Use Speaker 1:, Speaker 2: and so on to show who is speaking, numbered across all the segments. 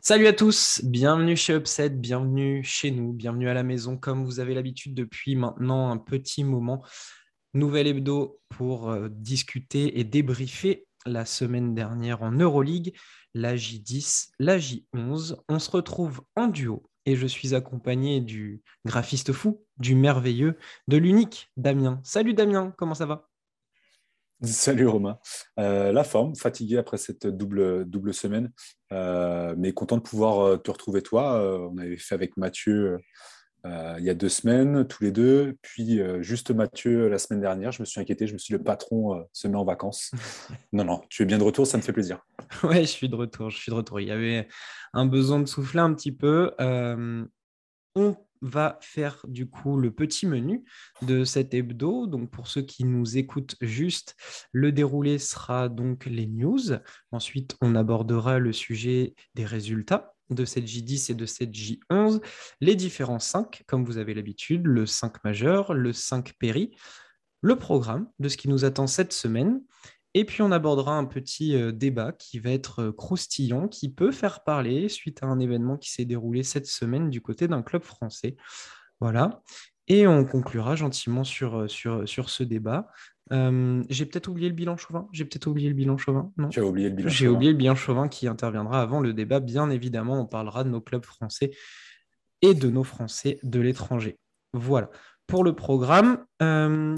Speaker 1: Salut à tous, bienvenue chez Upset, bienvenue chez nous, bienvenue à la maison comme vous avez l'habitude depuis maintenant un petit moment. Nouvelle hebdo pour euh, discuter et débriefer la semaine dernière en Euroleague, la J10, la J11. On se retrouve en duo et je suis accompagné du graphiste fou, du merveilleux, de l'unique Damien. Salut Damien, comment ça va?
Speaker 2: Salut Romain. Euh, la forme, fatigué après cette double, double semaine, euh, mais content de pouvoir euh, te retrouver toi. on avait fait avec Mathieu il y a deux semaines, tous les deux. Puis juste Mathieu la semaine dernière, je me suis inquiété, je me suis dit, le patron se met en vacances. non, non, tu es bien de retour, ça me fait plaisir.
Speaker 1: Ouais, je suis de retour, je suis de retour. Il y avait un besoin de souffler un petit peu. on va faire du coup le petit menu de cet hebdo. Donc pour ceux qui nous écoutent juste, le déroulé sera donc les news. Ensuite, on abordera le sujet des résultats de cette J10 et de cette J11, les différents 5, comme vous avez l'habitude, le 5 majeur, le 5 péri, le programme de ce qui nous attend cette semaine, et puis on abordera un petit euh, débat qui va être euh, croustillant, qui peut faire parler suite à un événement qui s'est déroulé cette semaine du côté d'un club français. Voilà. Et on conclura gentiment sur, euh, sur, sur ce débat. J'ai peut-être oublié le bilan Chauvin. J'ai peut-être oublié le bilan Chauvin. Non.
Speaker 2: Tu as oublié le bilan.
Speaker 1: J'ai oublié le bilan Chauvin qui interviendra avant le débat. Bien évidemment, on parlera de nos clubs français et de nos Français de l'étranger. Voilà pour le programme.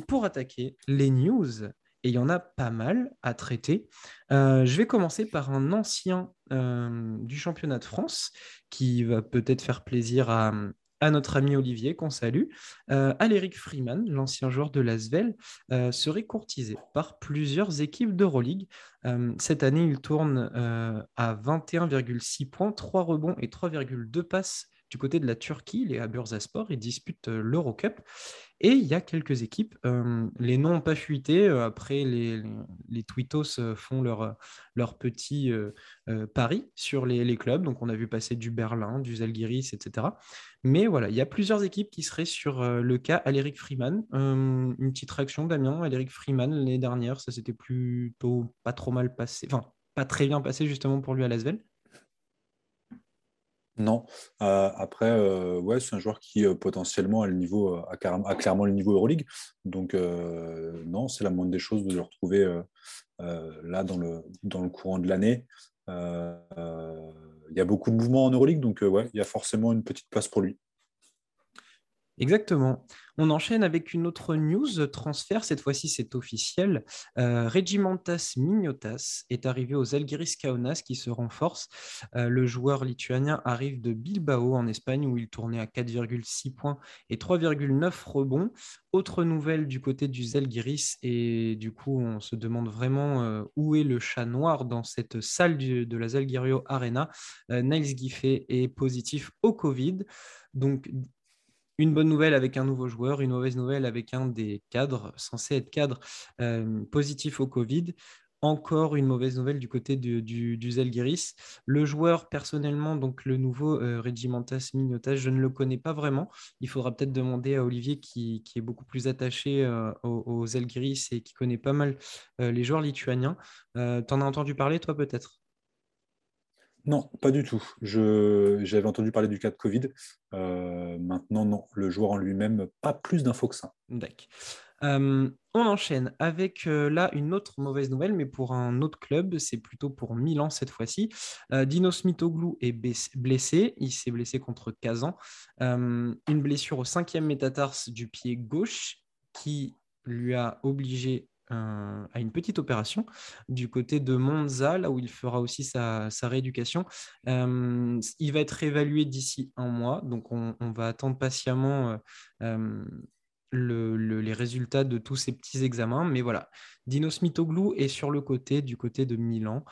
Speaker 1: pour attaquer les news, et il y en a pas mal à traiter. Euh, je vais commencer par un ancien euh, du championnat de France qui va peut-être faire plaisir à, notre ami Olivier, qu'on salue. Euh, Aléric Freeman, l'ancien joueur de l'Asvel, serait courtisé par plusieurs équipes d'Euroleague. cette année, il tourne à 21,6 points, 3 rebonds et 3,2 passes du côté de la Turquie, il est à Bursaspor, il dispute l'Eurocup. Et il y a quelques équipes, euh, les noms n'ont pas fuité, euh, après les, les, Twittos euh, font leur, leur petit pari sur les, clubs, donc on a vu passer du Berlin, du Zalgiris, etc. Mais voilà, il y a plusieurs équipes qui seraient sur le cas Aléric Freeman. une petite réaction Damien, Aléric Freeman l'année dernière, ça s'était plutôt pas trop mal passé, enfin pas très bien passé justement pour lui à Lasvel.
Speaker 2: Non. Euh, après, euh, ouais, c'est un joueur qui euh, potentiellement a, le niveau, a, clairement le niveau Euroleague. Donc, non, c'est la moindre des choses de le retrouver là dans le, courant de l'année. Il y a beaucoup de mouvements en Euroleague, donc ouais, il y a forcément une petite place pour lui.
Speaker 1: Exactement. On enchaîne avec une autre news transfert. Cette fois-ci, c'est officiel. Euh, Regimantas Mignotas est arrivé aux Algiris Kaunas qui se renforce. Euh, le joueur lituanien arrive de Bilbao en Espagne où il tournait à 4,6 points et 3,9 rebonds. Autre nouvelle du côté du Zalgiris et du coup, on se demande vraiment euh, où est le chat noir dans cette salle de la Zalgirio Arena. Niles Giffey est positif au Covid. Donc, une bonne nouvelle avec un nouveau joueur, une mauvaise nouvelle avec un des cadres, censé être cadre euh, positif au Covid. Encore une mauvaise nouvelle du côté du, du, Le joueur, personnellement, donc le nouveau euh, Regimentas Mignotas, je ne le connais pas vraiment. Il faudra peut-être demander à Olivier, qui, est beaucoup plus attaché euh, aux, aux et qui connaît pas mal les joueurs lituaniens. T'en as entendu parler, toi, peut-être?
Speaker 2: Non, pas du tout. J'avais entendu parler du cas de Covid. Euh, maintenant, non. Le joueur en lui-même, pas plus d'infos que ça.
Speaker 1: D'accord. Euh, on enchaîne avec euh, là une autre mauvaise nouvelle, mais pour un autre club, c'est plutôt pour Milan cette fois-ci. Dinos Mitoglou est blessé, il s'est blessé contre Kazan. une blessure au cinquième métatarse du pied gauche qui lui a obligé à une petite opération du côté de Monza, là où il fera aussi sa, rééducation. il va être évalué d'ici un mois, donc on, va attendre patiemment les résultats de tous ces petits examens. Mais voilà, Dinos Mitoglou est sur le côté, du côté de Milan.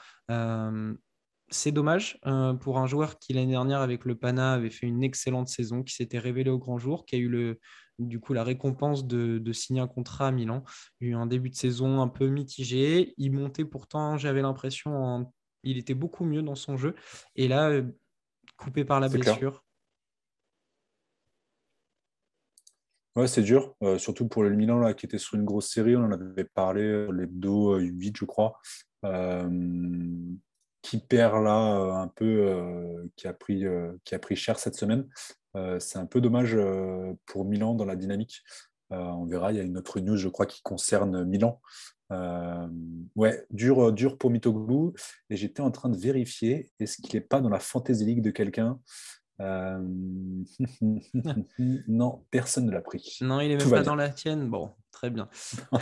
Speaker 1: c'est dommage pour un joueur qui l'année dernière avec le Pana avait fait une excellente saison, qui s'était révélé au grand jour, qui a eu le, du coup la récompense de, signer un contrat à Milan. Il a eu un début de saison un peu mitigé. Il montait pourtant, j'avais l'impression, il était beaucoup mieux dans son jeu. Et là, euh, coupé par la blessure.
Speaker 2: Ouais, c'est dur, surtout pour le Milan là, qui était sur une grosse série. On en avait parlé, les dos 8, je crois qui perd là euh, un peu, euh, qui, a pris, euh, qui a pris cher cette semaine. C'est un peu dommage pour Milan dans la dynamique. on verra, il y a une autre news, je crois, qui concerne Milan. ouais, dur, dur pour Mitoglou. Et j'étais en train de vérifier, est-ce qu'il n'est pas dans la Fantasy League de quelqu'un? Non, personne ne l'a pris.
Speaker 1: Non, il n'est même pas dans la tienne. Bon, très bien.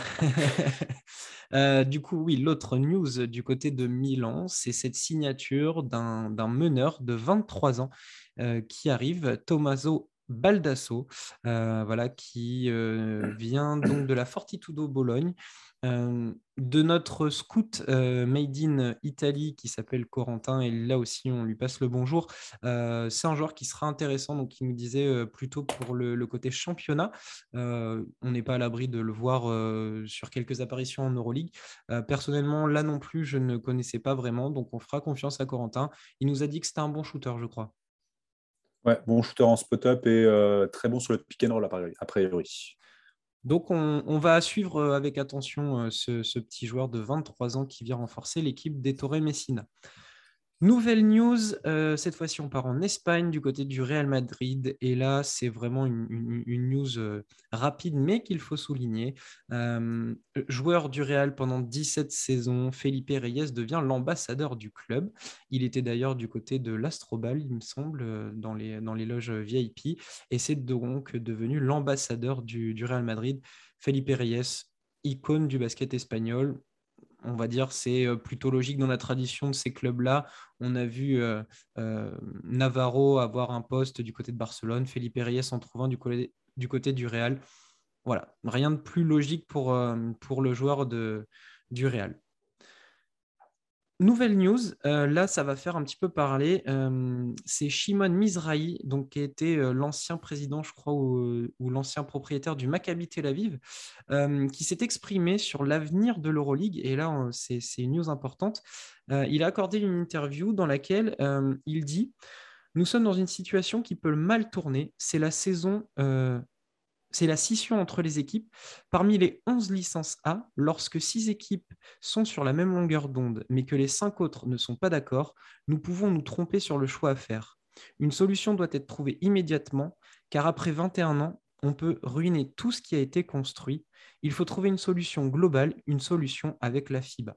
Speaker 1: Euh, du coup, oui, l'autre news du côté de Milan, c'est cette signature d'un meneur de 23 ans euh, qui arrive, Tommaso Baldasso, euh, voilà, qui vient donc de la Fortitudo Bologne. Euh, de notre scout euh, Made in Italy qui s'appelle Corentin, et là aussi on lui passe le bonjour. Euh, c'est un joueur qui sera intéressant, donc il nous disait plutôt pour le, côté championnat. on n'est pas à l'abri de le voir sur quelques apparitions en Euroleague. personnellement, là non plus, je ne connaissais pas vraiment, donc on fera confiance à Corentin. Il nous a dit que c'était un bon shooter, je crois.
Speaker 2: Bon shooter en spot-up et très bon sur le pick and roll a priori.
Speaker 1: Donc, on, va suivre euh, avec attention euh, ce, petit joueur de 23 ans qui vient renforcer l'équipe d'Ettore Messina. Nouvelle news, euh, cette fois-ci on part en Espagne du côté du Real Madrid et là c'est vraiment une, news euh, rapide mais qu'il faut souligner. Euh, joueur du Real pendant 17 saisons, Felipe Reyes devient l'ambassadeur du club. Il était d'ailleurs du côté de l'Astrobal il me semble dans les, dans les loges VIP et c'est donc devenu l'ambassadeur du, du Real Madrid. Felipe Reyes, icône du basket espagnol, on va dire, c'est euh, plutôt logique dans la tradition de ces clubs-là. On a vu euh, euh, Navarro avoir un poste du côté de Barcelone, Felipe Reyes en trouvant du côté du, Real. Voilà, rien de plus logique pour, le joueur du Real. Nouvelle news, euh, là ça va faire un petit peu parler, euh, c'est Shimon Mizrahi, donc, qui était euh, l'ancien président, je crois, ou, l'ancien propriétaire du Maccabi Tel Aviv, qui s'est exprimé sur l'avenir de l'Euroleague, et là c'est une news importante. il a accordé une interview dans laquelle il dit Nous sommes dans une situation qui peut mal tourner, c'est la saison c'est la scission entre les équipes. Parmi les 11 licences A, lorsque 6 équipes sont sur la même longueur d'onde, mais que les 5 autres ne sont pas d'accord, nous pouvons nous tromper sur le choix à faire. Une solution doit être trouvée immédiatement, car après 21 ans, on peut ruiner tout ce qui a été construit. Il faut trouver une solution globale, une solution avec la FIBA.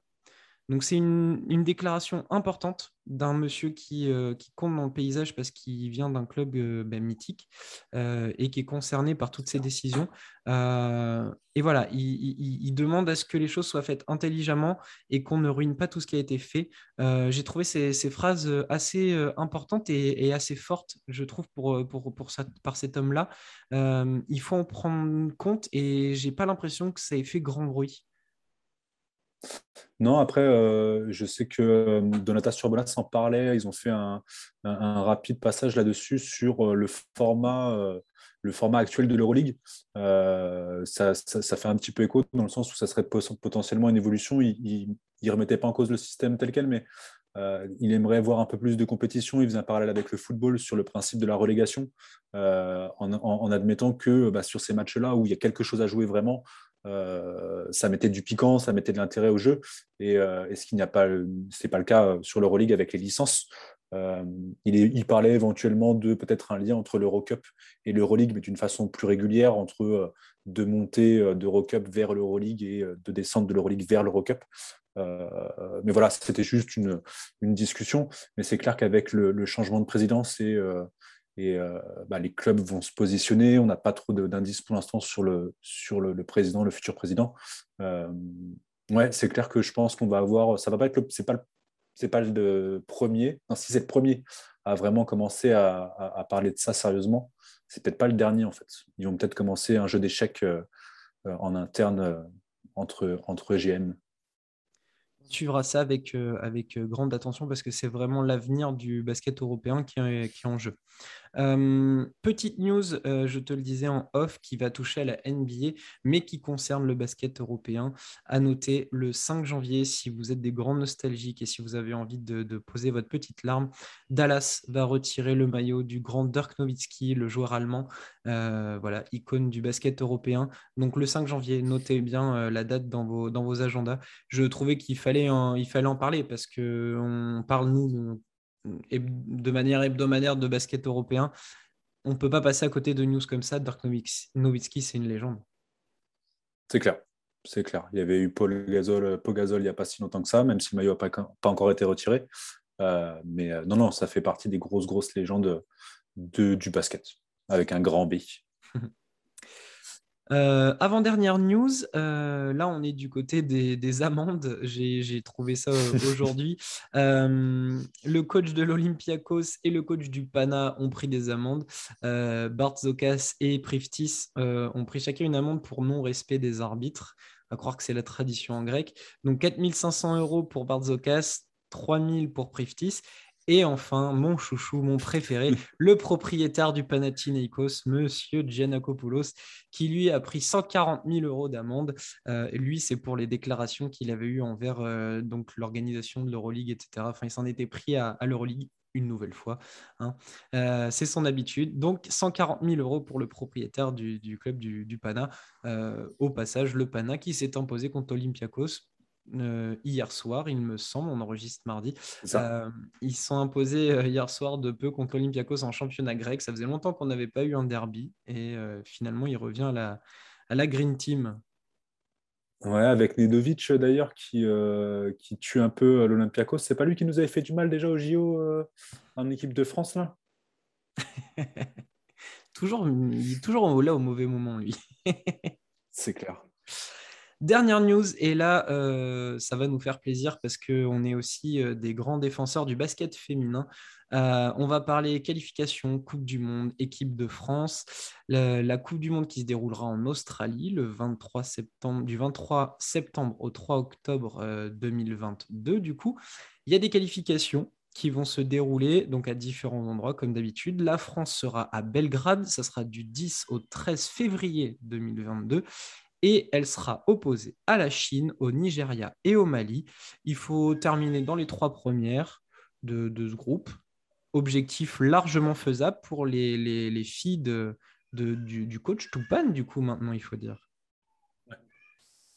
Speaker 1: Donc c'est une, déclaration importante d'un monsieur qui, euh, qui, compte dans le paysage parce qu'il vient d'un club euh, ben, mythique euh, et qui est concerné par toutes ces décisions. et voilà, il, demande à ce que les choses soient faites intelligemment et qu'on ne ruine pas tout ce qui a été fait. J'ai trouvé ces, phrases assez importantes et, assez fortes, je trouve, pour, par cet homme-là. il faut en prendre compte et j'ai pas l'impression que ça ait fait grand bruit.
Speaker 2: Non, après, euh, je sais que euh, Donata Surbola s'en parlait. Ils ont fait un, rapide passage là-dessus sur euh, le format, le format actuel de l'Euroleague. Ça, fait un petit peu écho dans le sens où ça serait potentiellement une évolution. Il ne remettait pas en cause le système tel quel, mais il aimerait voir un peu plus de compétition. Il faisait un parallèle avec le football sur le principe de la relégation, en, admettant que bah, sur ces matchs-là où il y a quelque chose à jouer vraiment, euh, ça mettait du piquant, ça mettait de l'intérêt au jeu. Et, euh, ce qui n'y pas, pas le cas euh, sur l'Euroleague avec les licences. il, il, parlait éventuellement de peut-être un lien entre l'Eurocup et l'Euroleague, mais d'une façon plus régulière entre de monter d'Eurocup vers l'Euroleague et de descendre de l'Euroleague vers l'Eurocup. mais voilà, c'était juste une, une, discussion. Mais c'est clair qu'avec le, le, changement de présidence et et euh, bah, les clubs vont se positionner. On n'a pas trop d'indices pour l'instant sur, le, sur le, président, le futur président. Euh, ouais, c'est clair que je pense qu'on va avoir. Ça va pas être. C'est pas c'est pas le premier. Non, si c'est le premier à vraiment commencer à, parler de ça sérieusement, c'est peut-être pas le dernier en fait. Ils vont peut-être commencer un jeu d'échecs euh, en interne entre, entre GM
Speaker 1: suivra ça avec, avec grande attention parce que c'est vraiment l'avenir du basket européen qui est en jeu. Petite news, je te le disais en off, qui va toucher à la NBA, mais qui concerne le basket européen. À noter le 5 janvier, si vous êtes des grands nostalgiques et si vous avez envie de, poser votre petite larme, Dallas va retirer le maillot du grand Dirk Nowitzki, le joueur allemand, voilà, icône du basket européen. Donc le 5 janvier, notez bien la date dans vos, dans vos agendas. Je trouvais qu'il fallait, en, fallait en parler parce qu'on parle, nous, de manière hebdomadaire de basket européen. On ne peut pas passer à côté de news comme ça. Dirk Nowitzki, c'est une légende.
Speaker 2: C'est clair. C'est clair. Il y avait eu Paul Gasol, Paul Gasol il n'y a pas si longtemps que ça, même si le maillot n'a pas, pas, encore été retiré. Euh, mais euh, non, non, ça fait partie des grosses, grosses légendes de, du basket, avec un grand B.
Speaker 1: Euh, avant-dernière news, là on est du côté des, amendes, j'ai trouvé ça aujourd'hui. le coach de l'Olympiakos et le coach du Pana ont pris des amendes. Bart Zokas et Priftis ont pris chacun une amende pour non-respect des arbitres, à croire que c'est la tradition en grec. Donc 4500 euros pour Bart Zokas, 3000 pour Priftis et enfin, mon chouchou, mon préféré, le propriétaire du Panathinaikos, Monsieur Giannakopoulos, qui lui a pris 140 000 euros d'amende. Euh, lui, c'est pour les déclarations qu'il avait eues envers euh, donc l'organisation de l'Euroleague, etc. Enfin, il s'en était pris à, l'Euroleague une nouvelle fois. Hein. Euh, c'est son habitude. Donc 140 000 euros pour le propriétaire du, club du, du Pana. au passage, le Pana qui s'est imposé contre Olympiakos euh, hier soir, il me semble, on enregistre mardi. Euh, ils sont imposés euh, hier soir de peu contre l'Olympiakos en championnat grec. Ça faisait longtemps qu'on n'avait pas eu un derby et finalement il revient à la, à la Green Team.
Speaker 2: Ouais, avec Nedovic d'ailleurs qui, qui tue un peu l'Olympiakos. C'est pas lui qui nous avait fait du mal déjà au JO en équipe de France là?
Speaker 1: Toujours, Il est toujours là au mauvais moment lui.
Speaker 2: C'est clair.
Speaker 1: Dernière news, et là, euh, ça va nous faire plaisir parce qu'on est aussi euh, des grands défenseurs du basket féminin. Euh, on va parler qualification, Coupe du Monde, équipe de France. La, Coupe du Monde qui se déroulera en Australie le 23 septembre, du 23 septembre au 3 octobre 2022. Du coup, il y a des qualifications qui vont se dérouler donc à différents endroits comme d'habitude. La France sera à Belgrade, ça sera du 10 au 13 février 2022 et elle sera opposée à la Chine, au Nigeria et au Mali. Il faut terminer dans les trois premières de, ce groupe. Objectif largement faisable pour les, filles de, du, coach Toupane, du coup, maintenant, il faut dire.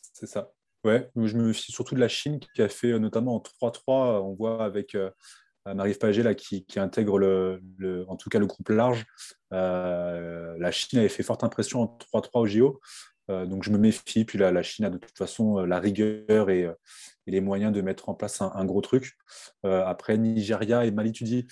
Speaker 2: C'est ça. Ouais, je me fie surtout de la Chine qui a fait euh, notamment en 3-3, on voit avec euh, Marie-Yves Pagé là, qui, intègre le, en tout cas le groupe large. Euh, la Chine avait fait forte impression en 3-3 au JO. Euh, donc je me méfie. Puis la, la Chine a de toute façon euh, la rigueur et, euh, les moyens de mettre en place un, gros truc. après, Nigeria et Mali, tu dis,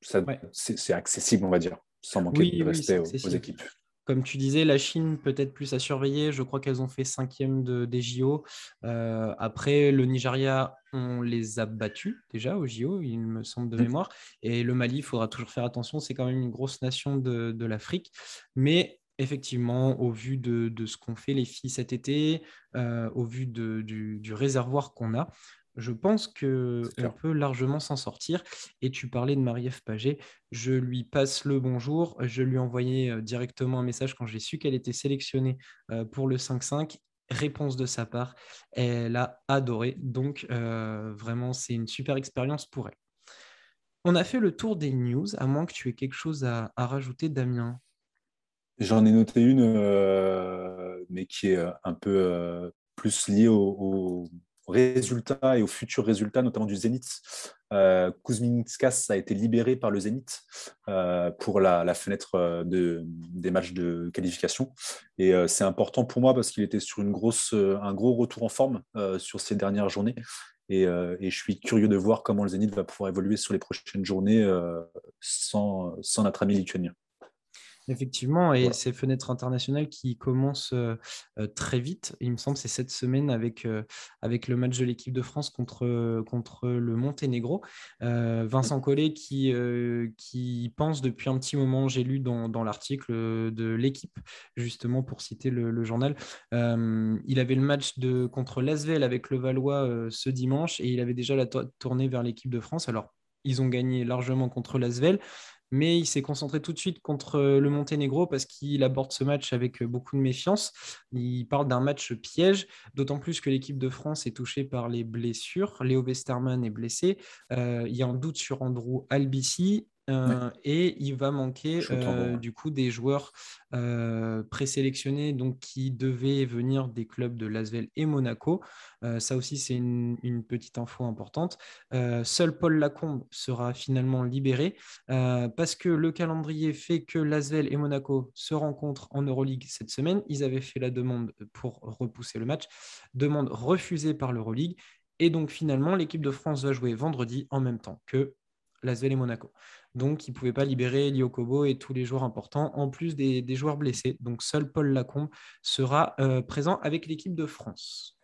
Speaker 2: c'est accessible, on va dire, sans manquer de respect aux, équipes.
Speaker 1: Comme tu disais, la Chine peut-être plus à surveiller. Je crois qu'elles ont fait cinquième de, des JO. après, le Nigeria, on les a battus déjà aux JO, il me semble de mmh. mémoire. Et le Mali, il faudra toujours faire attention. C'est quand même une grosse nation de, de l'Afrique. Mais effectivement, au vu de, ce qu'ont fait les filles cet été, euh, au vu du, réservoir qu'on a, je pense qu'on peut largement s'en sortir. Et tu parlais de Marie-Ève Paget, je lui passe le bonjour. Je lui ai envoyé euh, directement un message quand j'ai su qu'elle était sélectionnée euh, pour le 5-5. Réponse de sa part, elle a adoré. Donc, vraiment, c'est une super expérience pour elle. On a fait le tour des news, à moins que tu aies quelque chose à rajouter, Damien.
Speaker 2: J'en ai noté une, euh, mais qui est euh, un peu euh, plus liée aux résultats et aux futurs résultats, notamment du Zénith. Kuzminskas a été libéré par le Zénith pour la, fenêtre de, des matchs de qualification. Et c'est important pour moi parce qu'il était sur un gros retour en forme sur ces dernières journées. Et, et, je suis curieux de voir comment le Zénith va pouvoir évoluer sur les prochaines journées sans, sans notre ami lituanien.
Speaker 1: Effectivement, et ces fenêtres internationales qui commencent euh, euh, très vite, il me semble c'est cette semaine avec, euh, avec le match de l'équipe de France contre, contre le Monténégro. Vincent Collet qui, qui pense depuis un petit moment, j'ai lu dans, dans l'article de l'équipe, justement pour citer le, le journal, il avait le match de, contre l'Asvel avec le Valois ce dimanche et il avait déjà la tournée vers l'équipe de France. Alors ils ont gagné largement contre l'Asvel, mais il s'est concentré tout de suite contre le Monténégro parce qu'il aborde ce match avec beaucoup de méfiance. Il parle d'un match piège, d'autant plus que l'équipe de France est touchée par les blessures. Léo Westermann est blessé. il y a un doute sur Andrew Albici euh, et il va manquer euh, du coup des joueurs euh, présélectionnés donc, qui devaient venir des clubs de Lasvel et Monaco. ça aussi, c'est une, petite info importante. seul Paul Lacombe sera finalement libéré parce que le calendrier fait que Lasvel et Monaco se rencontrent en Euroleague cette semaine. Ils avaient fait la demande pour repousser le match, demande refusée par l'Euroleague. Et donc finalement, l'équipe de France va jouer vendredi en même temps que Lasvel et Monaco. Donc, il ne pouvait pas libérer Liokobo et tous les joueurs importants, en plus des, joueurs blessés. Donc, seul Paul Lacombe sera euh, présent avec l'équipe de France.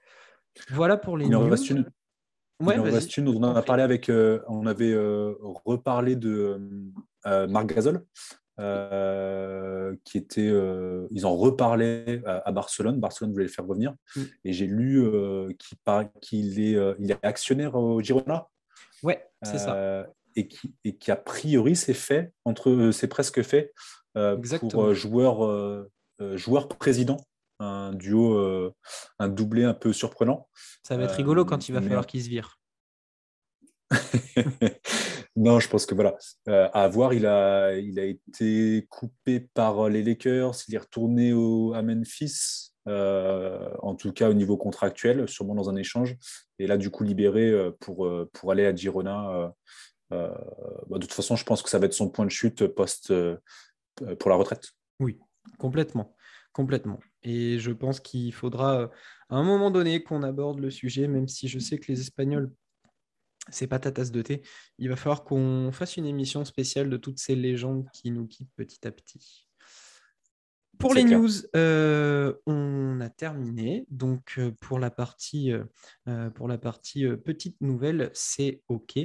Speaker 1: Voilà pour les
Speaker 2: reste une. il en reste une. On en a parlé avec. Euh, on avait euh, reparlé de Marc Gasol. qui était, ils en reparlaient à, Barcelone. Barcelone voulait le faire revenir. Mm. Et j'ai lu qu'il est, il est actionnaire au Girona.
Speaker 1: Ouais, c'est ça
Speaker 2: et qui, et qui a priori c'est fait entre euh, c'est presque fait euh, pour euh, joueur joueur président. Un duo un doublé un peu surprenant.
Speaker 1: Ça va être rigolo quand il va falloir qu'il se vire.
Speaker 2: Non, je pense que voilà, à voir, il a, il a été coupé par les Lakers, il est retourné au, à Memphis, en tout cas au niveau contractuel, sûrement dans un échange, et là du coup libéré pour, pour aller à Girona euh, bah, de toute façon, je pense que ça va être son point de chute post euh, pour la retraite.
Speaker 1: Oui, complètement. Complètement. Et je pense qu'il faudra euh, à un moment donné qu'on aborde le sujet, même si je sais que les Espagnols, c'est pas ta tasse de thé. Il va falloir qu'on fasse une émission spéciale de toutes ces légendes qui nous quittent petit à petit. Pour les news, on a terminé. Donc, pour la partie, pour la partie petite nouvelle, c'est OK.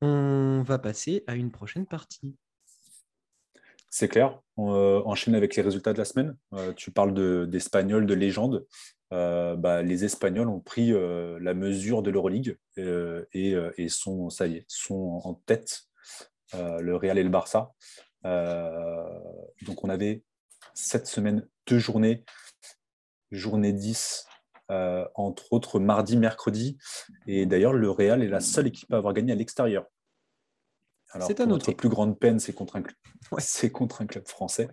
Speaker 1: On va passer à une prochaine partie.
Speaker 2: C'est clair. On euh, enchaîne avec les résultats de la semaine. Euh, tu parles d'Espagnols, de, légendes. Euh, bah, les Espagnols ont pris la mesure de l'Euroleague et, et, sont, ça y est, sont en tête, le Real et le Barça. donc on avait cette semaine deux journées, journée 10 euh, entre autres mardi, mercredi. Et d'ailleurs, le Real est la seule équipe à avoir gagné à l'extérieur. Alors, notre plus grande peine, c'est contre, un... contre un club français.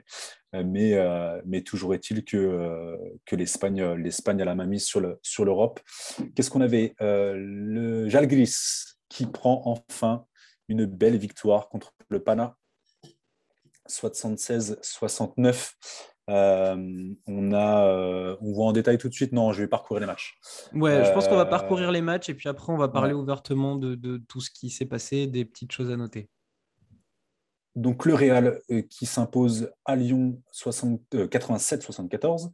Speaker 2: Euh, mais, euh, mais toujours est-il que, que l'Espagne, l'Espagne a la main mise sur, le, sur l'Europe. Qu'est-ce qu'on avait Le Jalgris qui prend enfin une belle victoire contre le Pana. 76-69. Euh, on, a, euh, on voit en détail tout de suite. Non, je vais parcourir les matchs.
Speaker 1: Ouais, je pense qu'on va euh, parcourir les matchs et puis après, on va parler ouvertement de, tout ce qui s'est passé, des petites choses à noter.
Speaker 2: Donc le Real qui s'impose à Lyon 87-74.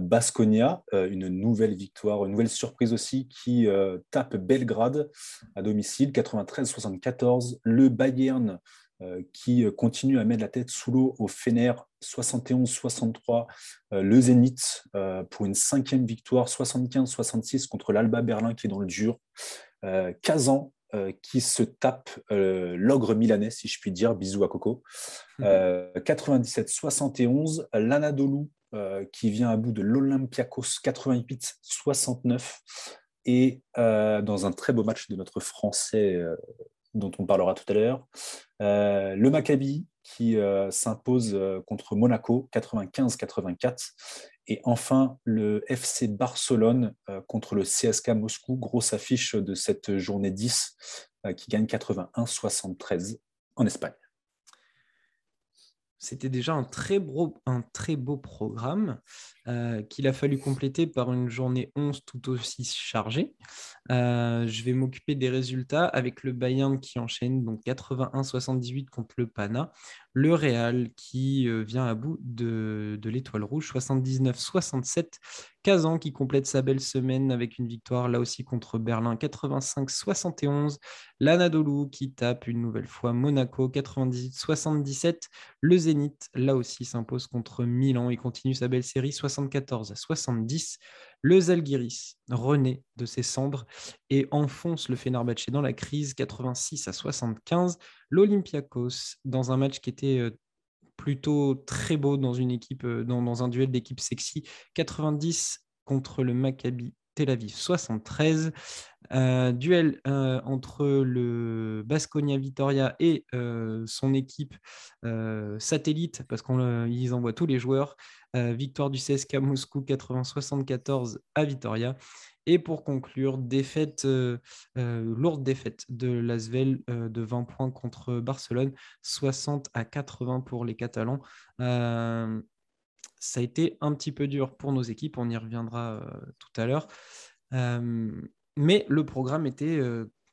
Speaker 2: Basconia, une nouvelle victoire, une nouvelle surprise aussi, qui tape Belgrade à domicile 93-74. Le Bayern qui euh, continue à mettre la tête sous l'eau au Fener 71-63, euh, le Zénith pour une cinquième victoire 75-66 contre l'Alba Berlin qui est dans le dur. Kazan qui se tape l'ogre milanais, si je puis dire, bisous à Coco. 97-71, mhm. l'Anadolu qui vient à bout de l'Olympiakos 88-69 et dans un très beau match de notre Français dont on parlera tout à l'heure. Euh, le Maccabi qui euh, s'impose euh, contre Monaco 95-84. Et enfin, le FC Barcelone contre le CSK Moscou, grosse affiche de cette journée 10, qui gagne 81-73 en Espagne.
Speaker 1: C'était déjà un très, beau, un très beau programme euh, qu'il a fallu compléter par une journée 11 tout aussi chargée. Euh, je vais m'occuper des résultats avec le Bayern qui enchaîne donc 81-78 contre le Pana, le Real qui euh, vient à bout de, de l'étoile rouge 79-67 Kazan qui complète sa belle semaine avec une victoire là aussi contre Berlin 85-71. L'Anadolu qui tape une nouvelle fois Monaco 98-77. Le Zénith là aussi s'impose contre Milan et continue sa belle série 74 70. Le Zalgiris renaît de ses cendres et enfonce le Fenerbahçe dans la crise 86 à 75. L'Olympiakos, dans un match qui était euh, plutôt très beau dans une équipe, euh, dans, un duel d'équipe sexy, 90 contre le Maccabi Tel Aviv 73. Euh, duel euh, entre le Basconia Vitoria et son équipe satellite, parce qu'ils envoient tous les joueurs. Victoire du CSK Moscou 80-74 à Vitoria. Et pour conclure, euh, euh, lourde défaite de l'Asvel euh, de 20 points contre Barcelone, 60 à 80 pour les Catalans. ça a été un petit peu dur pour nos équipes, on y reviendra tout à l'heure. mais le programme était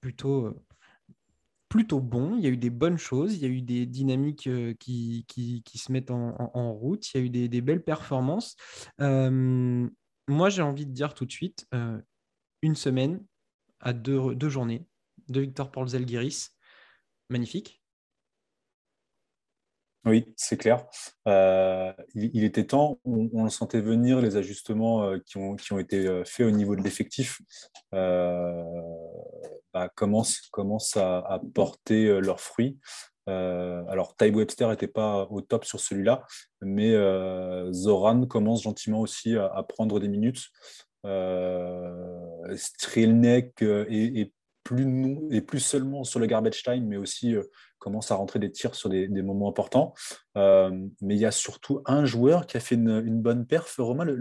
Speaker 1: plutôt, plutôt bon. Il y a eu des bonnes choses, il y a eu des dynamiques qui, qui, se mettent en, route, il y a eu des, belles performances moi, j'ai envie de dire tout de suite, euh, une semaine à deux, deux journées, deux victoires pour le Zalgiris. Magnifique.
Speaker 2: Oui, c'est clair. Euh, il, était temps, on, le sentait venir, les ajustements euh, qui, ont, qui, ont, été faits au niveau de l'effectif bah, commencent, à, à, porter leurs fruits. Euh, alors, Ty Webster n'était pas au top sur celui-là, mais euh, Zoran commence gentiment aussi à, prendre des minutes. Euh, Strilnek est, plus et plus seulement sur le garbage time, mais aussi commence à rentrer des tirs sur des, moments importants. mais il y a surtout un joueur qui a fait une, bonne perf. Romain, le,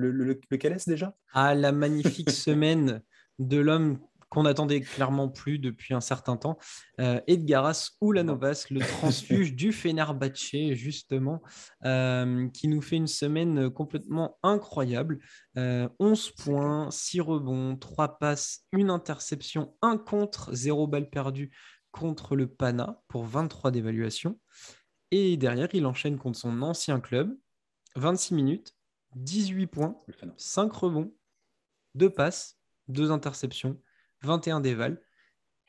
Speaker 2: lequel est-ce déjà?
Speaker 1: Ah, la magnifique semaine de l'homme qu'on n'attendait clairement plus depuis un certain temps. Euh, Edgaras Oulanovas, le transfuge du Fenerbahce, justement, euh, qui nous fait une semaine complètement incroyable. 11 euh, points, 6 rebonds, 3 passes, une interception, 1 contre, 0 balle perdue contre le Pana pour 23 d'évaluation. Et derrière, il enchaîne contre son ancien club, 26 minutes, 18 points, 5 rebonds, 2 passes, 2 interceptions 21 déval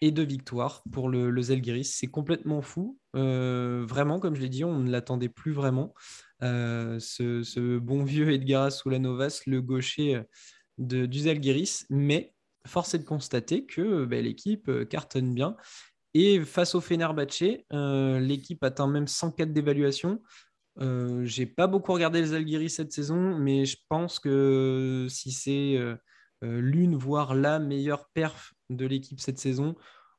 Speaker 1: et deux victoires pour le, le Zelgiris. C'est complètement fou. Euh, vraiment, comme je l'ai dit, on ne l'attendait plus vraiment. Euh, ce, bon vieux Edgar Soulanovas, le gaucher euh, de, du Zelgiris. Mais force est de constater que ben, l'équipe cartonne bien. Et face au Fenerbahce, l'équipe atteint même 104 d'évaluation. J'ai pas beaucoup regardé les Zalgiris cette saison, mais je pense que si c'est l'une, voire la meilleure perf de l'équipe cette saison.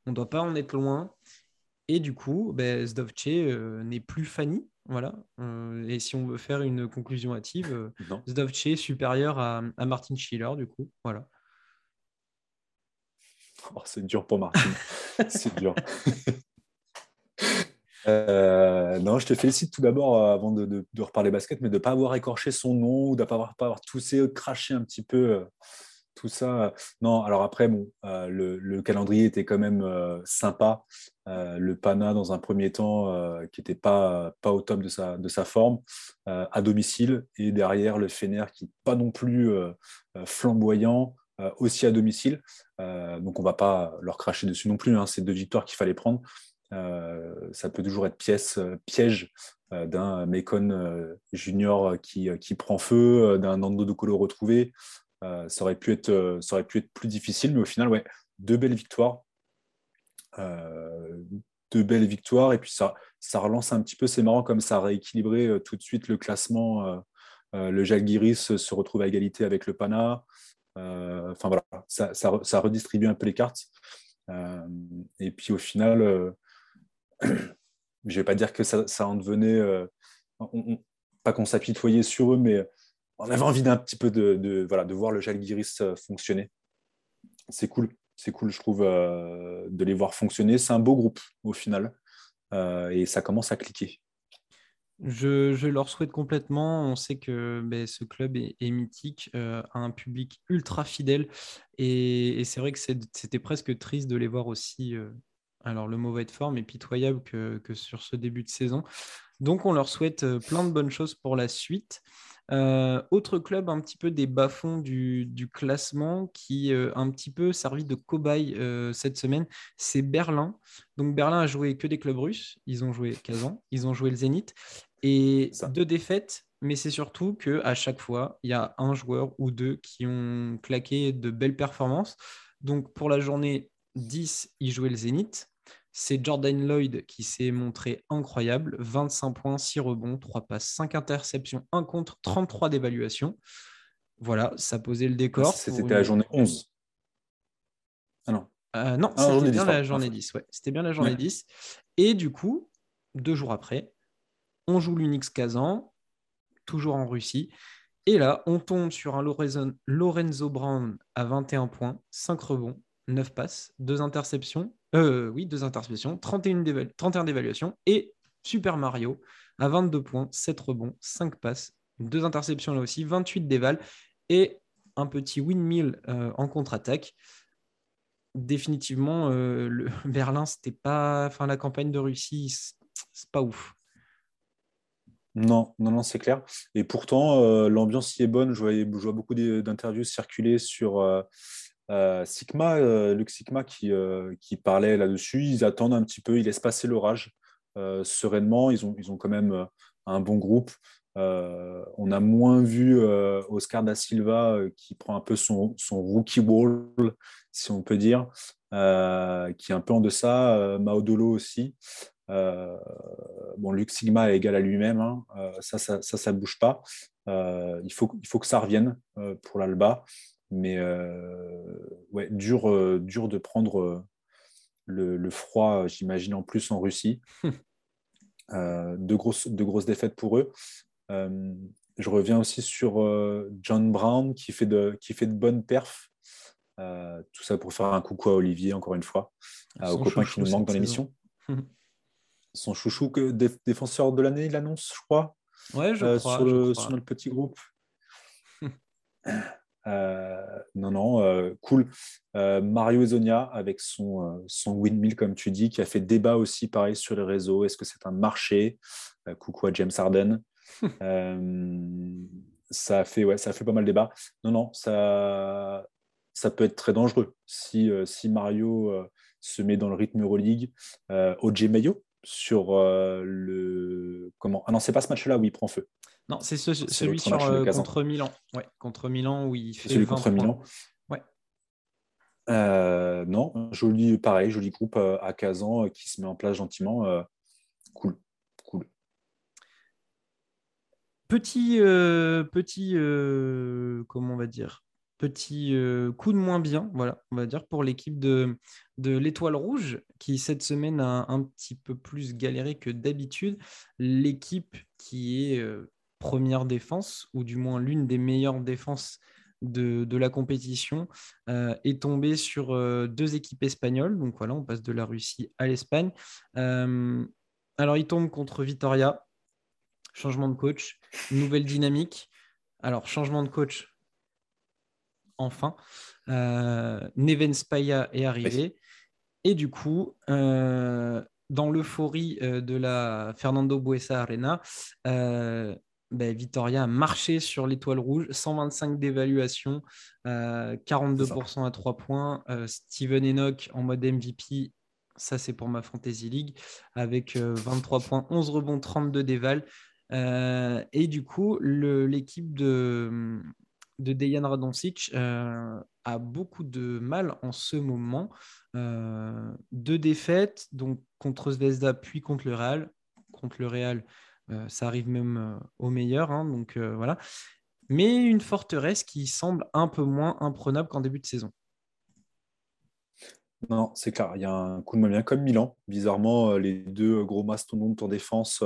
Speaker 1: On ne doit pas en être loin. Et du coup, ben, Zdovce euh, n'est plus Fanny. Voilà. Euh, et si on veut faire une conclusion hâtive, Zdovce supérieur à, Martin Schiller, du coup. Voilà.
Speaker 2: Oh, c'est dur pour Martin. c'est dur. non, je te félicite tout d'abord avant de, reparler basket, mais de ne pas avoir écorché son nom ou de ne pas avoir, pas avoir toussé, craché un petit peu tout ça. Non, alors après, euh, le, calendrier était quand même euh, sympa. Euh, le Pana, dans un premier temps, qui n'était pas, au top de sa, forme, à domicile. Et derrière, le Fener, qui n'est pas non plus flamboyant, aussi à domicile. donc, on ne va pas leur cracher dessus non plus. Hein, c'est deux victoires qu'il fallait prendre. ça peut toujours être pièce, piège d'un Mekon junior qui, qui prend feu, d'un Nando de Colo retrouvé, euh, ça, aurait pu être, euh, ça aurait pu être plus difficile, mais au final, ouais, deux belles victoires. Euh, deux belles victoires, et puis ça, ça relance un petit peu, c'est marrant comme ça a rééquilibré tout de suite le classement. le Jalgiris se retrouve à égalité avec le Pana. Enfin voilà, ça, ça, redistribue un peu les cartes. et puis au final, je ne vais pas dire que ça, en devenait, pas qu'on s'apitoyait sur eux, mais on avait envie d'un petit peu de, voilà, de voir le Jalgiris euh, fonctionner. C'est cool, c'est cool, je trouve, euh, de les voir fonctionner. C'est un beau groupe au final euh, et ça commence à cliquer.
Speaker 1: Je, leur souhaite complètement. On sait que ben, ce club est, mythique, a un public ultra fidèle et, c'est vrai que c'était presque triste de les voir aussi. alors, le mauvais de forme est pitoyable que, que, sur ce début de saison. Donc, on leur souhaite plein de bonnes choses pour la suite. Euh, autre club un petit peu des bas-fonds du, classement qui a euh, un petit peu servi de cobaye euh, cette semaine, c'est Berlin. Donc Berlin a joué que des clubs russes. Ils ont joué Kazan, ils ont joué le Zénith. Et deux défaites, mais c'est surtout que à chaque fois, il y a un joueur ou deux qui ont claqué de belles performances. Donc pour la journée 10, il jouait le Zénith. C'est Jordan Lloyd qui s'est montré incroyable. 25 points, 6 rebonds, 3 passes, 5 interceptions, 1 contre, 33 d'évaluation. Voilà, ça posait le décor.
Speaker 2: C'était la journée 11.
Speaker 1: Ah non. Euh, non, ah, c'était bien, la journée 10. C'était bien la journée 10. Et du coup, deux jours après, on joue l'Unix Kazan, toujours en Russie. Et là, on tombe sur un Lorenzo Brown à 21 points, 5 rebonds, 9 passes, 2 interceptions. Euh, oui, 2 interceptions, 31 d'évaluation. Et Super Mario à 22 points, 7 rebonds, 5 passes, 2 interceptions là aussi, 28 d'éval. Et un petit windmill euh, en contre-attaque définitivement, euh, le Berlin, c'était pas. Enfin, la campagne de Russie, c'est pas ouf.
Speaker 2: Non, non, non, c'est clair. Et pourtant, l'ambiance y est bonne. Je vois, je vois beaucoup d'interviews circuler sur euh, Sigma, Luc Sigma qui, qui parlait là-dessus. Ils attendent un petit peu, ils laissent passer l'orage sereinement. Ils ont, ils ont quand même un bon groupe. on a moins vu Oscar da Silva qui prend un peu son, rookie wall si on peut dire, euh, qui est un peu en deçà. Euh, Maodolo aussi. Euh, bon, Luc Sigma est égal à lui-même, hein. ça, ça, ça, bouge pas. il, faut, il faut que ça revienne pour l'Alba, mais ouais, dur, dur de prendre le, froid, j'imagine en plus en Russie. de, grosses, de grosses défaites pour eux. je reviens aussi sur John Brown qui fait de, qui fait de bonnes perfs euh, tout ça pour faire un coucou à Olivier, encore une fois, euh, aux copains qui nous manquent dans l'émission. Son chouchou, que défenseur de l'année, il annonce, je crois.
Speaker 1: Ouais, je euh, crois,
Speaker 2: sur, notre petit groupe. non, non, cool. Mario Ezonia avec son, son windmill, comme tu dis, qui a fait débat aussi, pareil, sur les réseaux. Est-ce que c'est un marché? Coucou à James Harden. ça, a fait, ouais, ça a fait pas mal débat. Non, non, ça, ça peut être très dangereux. Si, euh, si Mario euh, se met dans le rythme Euroleague, euh, OJ Mayo sur le. Comment Ah non, c'est pas ce match-là où il prend feu.
Speaker 1: Non, c'est celui sur, contre Milan. Ouais, contre Milan où il fait.
Speaker 2: Celui contre Milan.
Speaker 1: Ouais.
Speaker 2: non, joli, pareil, joli groupe à Kazan qui se met en place gentiment. cool, cool.
Speaker 1: Petit, petit, comment on va dire? Petit euh, coup de moins bien, voilà, on va dire, pour l'équipe de, l'Étoile Rouge, qui cette semaine a un petit peu plus galéré que d'habitude. L'équipe qui est euh, première défense, ou du moins l'une des meilleures défenses de, de la compétition, euh, est tombée sur deux équipes espagnoles. Donc voilà, on passe de la Russie à l'Espagne. alors, il tombe contre Vitoria. Changement de coach, nouvelle dynamique. Alors, changement de coach, enfin. Euh, Neven Spaya est arrivé. Et du coup, euh, dans l'euphorie euh, de la Fernando Buesa Arena, ben, Vitoria a marché sur l'étoile rouge, 125 d'évaluation, 42% à 3 points. Steven Enoch en mode MVP, ça c'est pour ma Fantasy League, avec 23 points, 11 rebonds, 32 d'éval. et du coup, l'équipe de, de Dejan Radoncic euh, a beaucoup de mal en ce moment. Euh, deux défaites, donc contre Zvezda puis contre le Real. Contre le Real, euh, ça arrive même au meilleur, hein, donc voilà. Mais une forteresse qui semble un peu moins imprenable qu'en début de saison.
Speaker 2: Non, c'est clair. Il y a un coup de bien comme Milan. Bizarrement, les deux gros mastodontes en défense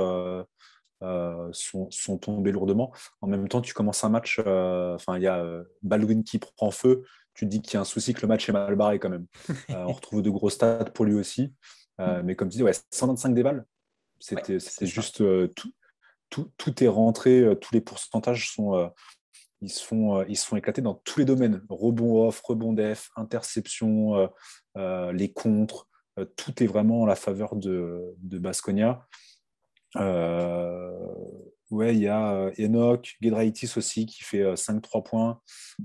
Speaker 2: euh, sont, tombés lourdement. En même temps, tu commences un match, euh, enfin, il y a euh, Baldwin qui prend feu, tu te dis qu'il y a un souci que le match est mal barré quand même. on retrouve de gros stats pour lui aussi. Mm. mais comme tu dis, ouais, 125 déballes, c'était juste tout, tout, tout, est rentré, tous les pourcentages sont, ils, se font, ils sont éclatés dans tous les domaines rebond off, rebond def, interception, les contres, tout est vraiment en la faveur de, de Basconia. Euh, ouais, il y a euh, Enoch, Gedraitis aussi qui fait 5-3 euh, points.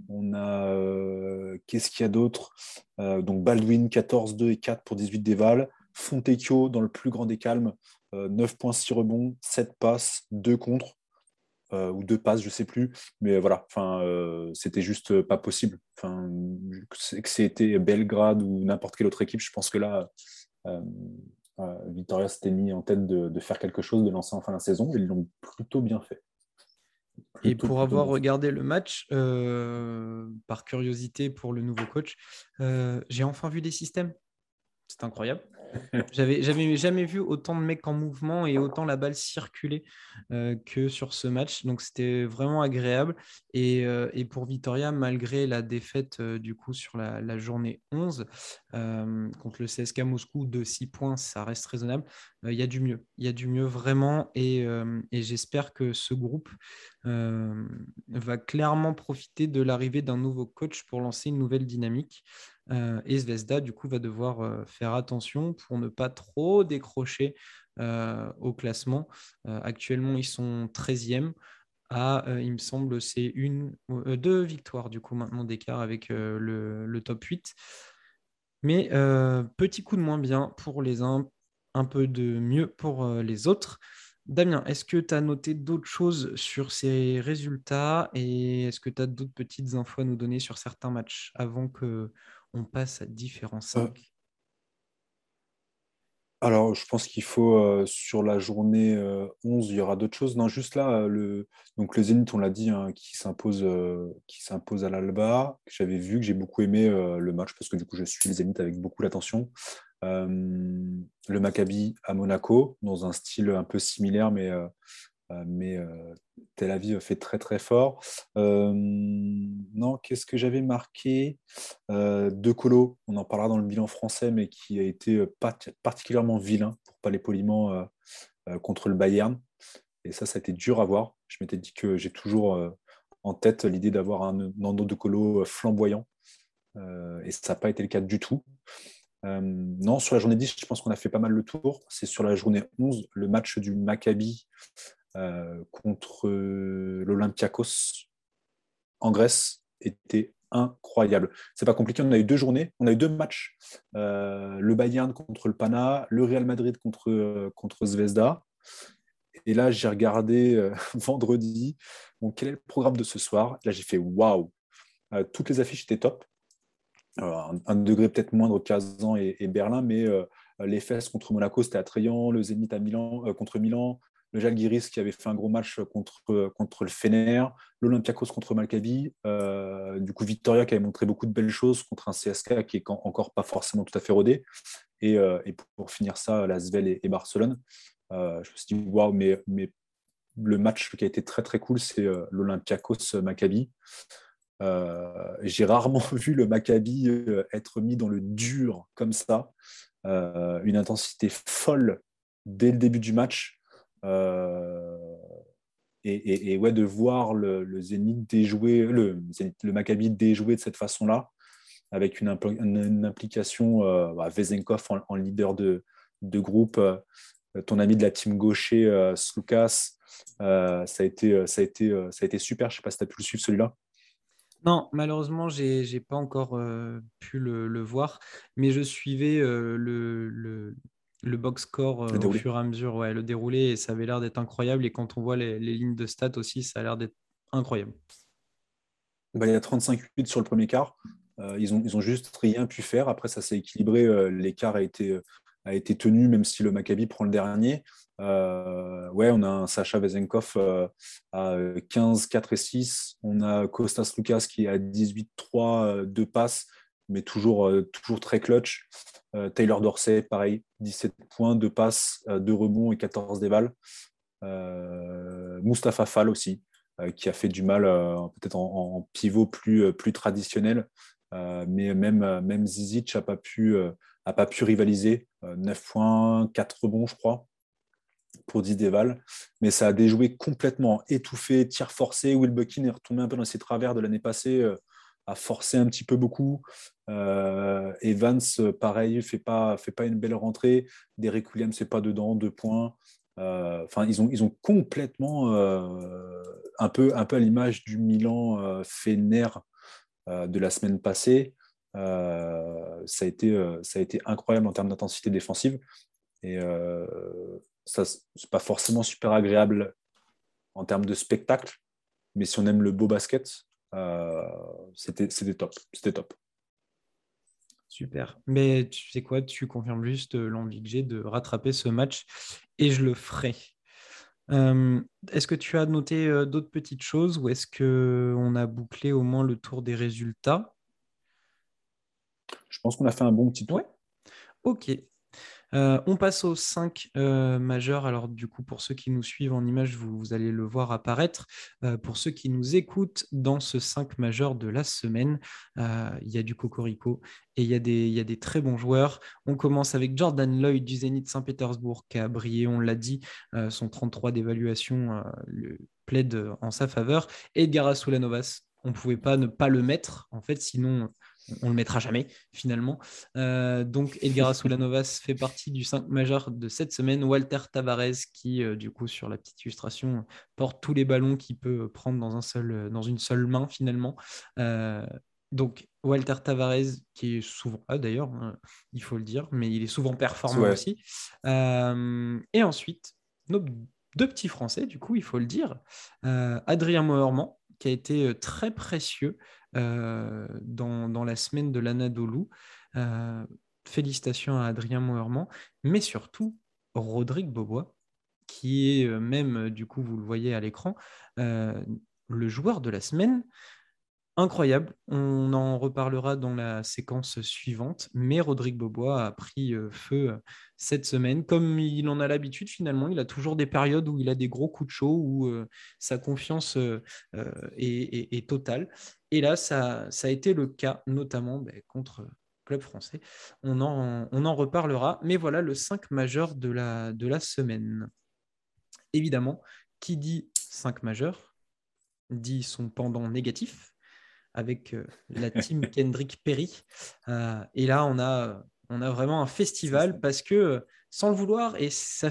Speaker 2: On a. Qu'est-ce qu'il y a d'autre? Donc Baldwin, 14, 2 et 4 pour 18 déval. Fontecchio dans le plus grand des calmes, 9 points, 6 rebonds, 7 passes, 2 contre. ou deux passes, je sais plus. Mais voilà, c'était juste pas possible. Que c'était Belgrade ou n'importe quelle autre équipe, je pense que là, Victoria s'était mis en tête de, faire quelque chose, de lancer en fin de saison. Ils l'ont plutôt bien fait.
Speaker 1: Et pour avoir regardé le match, par curiosité pour le nouveau coach, j'ai enfin vu des systèmes. C'est incroyable. J'avais, jamais vu autant de mecs en mouvement et autant la balle circuler euh, que sur ce match. Donc c'était vraiment agréable. Et, euh, pour Vitoria, malgré la défaite euh, du coup sur la, journée 11 contre le CSK Moscou de 6 points, ça reste raisonnable. Il y a du mieux. Il y a du mieux vraiment. Et, et j'espère que ce groupe va clairement profiter de l'arrivée d'un nouveau coach pour lancer une nouvelle dynamique. Euh, et Zvezda, du coup, va devoir euh, faire attention pour ne pas trop décrocher euh, au classement. actuellement, ils sont 13e à, il me semble, c'est une, deux victoires, du coup, maintenant d'écart avec le, top 8. Mais petit coup de moins bien pour les uns, un peu de mieux pour les autres. Damien, est-ce que tu as noté d'autres choses sur ces résultats et est-ce que tu as d'autres petites infos à nous donner sur certains matchs avant que on passe à différents 5 euh,
Speaker 2: alors, je pense qu'il faut, euh, sur la journée 11, euh, il y aura d'autres choses. Non, juste là, le, donc le Zénith, on l'a dit, hein, qui s'impose à l'Alba. J'avais vu que j'ai beaucoup aimé le match parce que du coup, je suis le Zénith avec beaucoup d'attention. le Maccabi à Monaco, dans un style un peu similaire, mais euh, mais euh, Tel Aviv fait très très fort. Euh, non, qu'est-ce que j'avais marqué? De Colo, on en parlera dans le bilan français, mais qui a été particulièrement vilain, pour pas les poliments, contre le Bayern. Et ça, ça a été dur à voir. Je m'étais dit que j'ai toujours en tête l'idée d'avoir un Nando De Colo flamboyant. et ça n'a pas été le cas du tout. non, sur la journée 10, je pense qu'on a fait pas mal le tour. C'est sur la journée 11, le match du Maccabi euh, contre l'Olympiakos en Grèce était incroyable. C'est pas compliqué, on a eu deux journées, on a eu deux matchs. Euh, le Bayern contre le Pana, le Real Madrid contre, euh, contre Zvezda. Et là, j'ai regardé vendredi, quel est le programme de ce soir? Là, j'ai fait waouh Toutes les affiches étaient top. un, degré peut-être moindre Kazan et, et Berlin, mais les fesses contre Monaco, c'était attrayant. Le Zénith à Milan, contre Milan, le Jalgiris qui avait fait un gros match contre, le Fener, l'Olympiakos contre Maccabi, euh, du coup Victoria qui avait montré beaucoup de belles choses contre un CSK qui est encore pas forcément tout à fait rodé, et, euh, pour, finir ça, la Svel et, Barcelone. Euh, je me suis dit, waouh, mais, mais le match qui a été très très cool, c'est l'Olympiakos Maccabi. J'ai rarement vu le Maccabi être mis dans le dur comme ça, une intensité folle dès le début du match. Euh, et, ouais, de voir le, Zénith déjouer, le, Maccabi déjouer de cette façon-là, avec une, implication, euh, bah, en, leader de, groupe, euh, ton ami de la team gaucher, euh, Slukas, ça, a été, ça, a été, ça a été super. Je ne sais pas si tu as pu le suivre celui-là.
Speaker 1: Non, malheureusement, je n'ai pas encore pu le, voir, mais je suivais le box score euh, au fur et à mesure, ouais, le déroulé, et ça avait l'air d'être incroyable. Et quand on voit les, lignes de stats aussi, ça a l'air d'être incroyable.
Speaker 2: Bah, il y a 35-8 sur le premier quart. Euh, ils, ont, ils ont juste rien pu faire. Après, ça s'est équilibré. Euh, l'écart a été, a été tenu, même si le Maccabi prend le dernier. ouais, on a un Sacha Vezenkov à 15, 4 et 6. On a Kostas Lukas qui est à 18, 3, 2 passes, mais toujours, toujours très clutch. Euh, Taylor Dorsey, pareil, 17 points, 2 passes, 2 euh, rebonds et 14 dévals. Euh, Mustapha Fall aussi, qui a fait du mal peut-être en, pivot plus, plus traditionnel. mais même, même Zizic n'a pas, pu, pas pu rivaliser. 9 points, 4 rebonds, je crois, pour 10 dévals. Mais ça a déjoué complètement, étouffé, tir forcé. Will Buckin est retombé un peu dans ses travers de l'année passée a forcé un petit peu beaucoup. Euh, Evans, pareil, fait pas, fait pas une belle rentrée. Derek Williams, c'est pas dedans, deux points. Euh, enfin, ils ont, ils ont complètement, euh, un, peu, un peu à l'image du Milan Fener de la semaine passée, ça, a été, ça a été incroyable en termes d'intensité défensive. Et ça, c'est pas forcément super agréable en termes de spectacle. Mais si on aime le beau basket, c'était top. C'était top.
Speaker 1: Super. Mais tu sais quoi, tu confirmes juste l'envie que j'ai de rattraper ce match et je le ferai. est-ce que tu as noté d'autres petites choses ou est-ce qu'on a bouclé au moins le tour des résultats?
Speaker 2: Je pense qu'on a fait un bon petit tour.
Speaker 1: Ouais. Ok. Euh, on passe aux 5 euh, majeurs. Alors, du coup, pour ceux qui nous suivent en image, vous, allez le voir apparaître. Euh, pour ceux qui nous écoutent, dans ce 5 majeur de la semaine, il y a du cocorico et il y, a des, très bons joueurs. On commence avec Jordan Lloyd du Zénith Saint-Pétersbourg qui a brillé, on l'a dit, son 33 d'évaluation plaide en sa faveur. Edgar Asulanovas, on ne pouvait pas ne pas le mettre, en fait, sinon on le mettra jamais finalement. Euh, donc Edgar Asulanovas fait partie du 5 majeur de cette semaine. Walter Tavares qui, euh, du coup, sur la petite illustration, porte tous les ballons qu'il peut prendre dans, un seul, dans une seule main finalement. Euh, donc Walter Tavares, qui est souvent ah, d'ailleurs, hein, il faut le dire, mais il est souvent performant aussi. et ensuite, nos deux petits Français, du coup, il faut le dire. Adrien Moerman, qui a été très précieux euh, dans, la semaine de l'Anadolu. Euh, félicitations à Adrien Moerman, mais surtout Rodrigue Bobois, qui est euh, même, du coup, vous le voyez à l'écran, le joueur de la semaine incroyable. On en reparlera dans la séquence suivante, mais Rodrigue Bobois a pris euh, feu euh, cette semaine. Comme il en a l'habitude, finalement, il a toujours des périodes où il a des gros coups de chaud, où euh, sa confiance est, totale. Et là, ça, a été le cas, notamment ben, contre Club français. On en, on en, reparlera. Mais voilà le 5 majeur de la, de la semaine. Évidemment, qui dit 5 majeur dit son pendant négatif, avec euh, la team Kendrick Perry. Euh, et là, on a, on a vraiment un festival parce que, euh, sans le vouloir, et ça,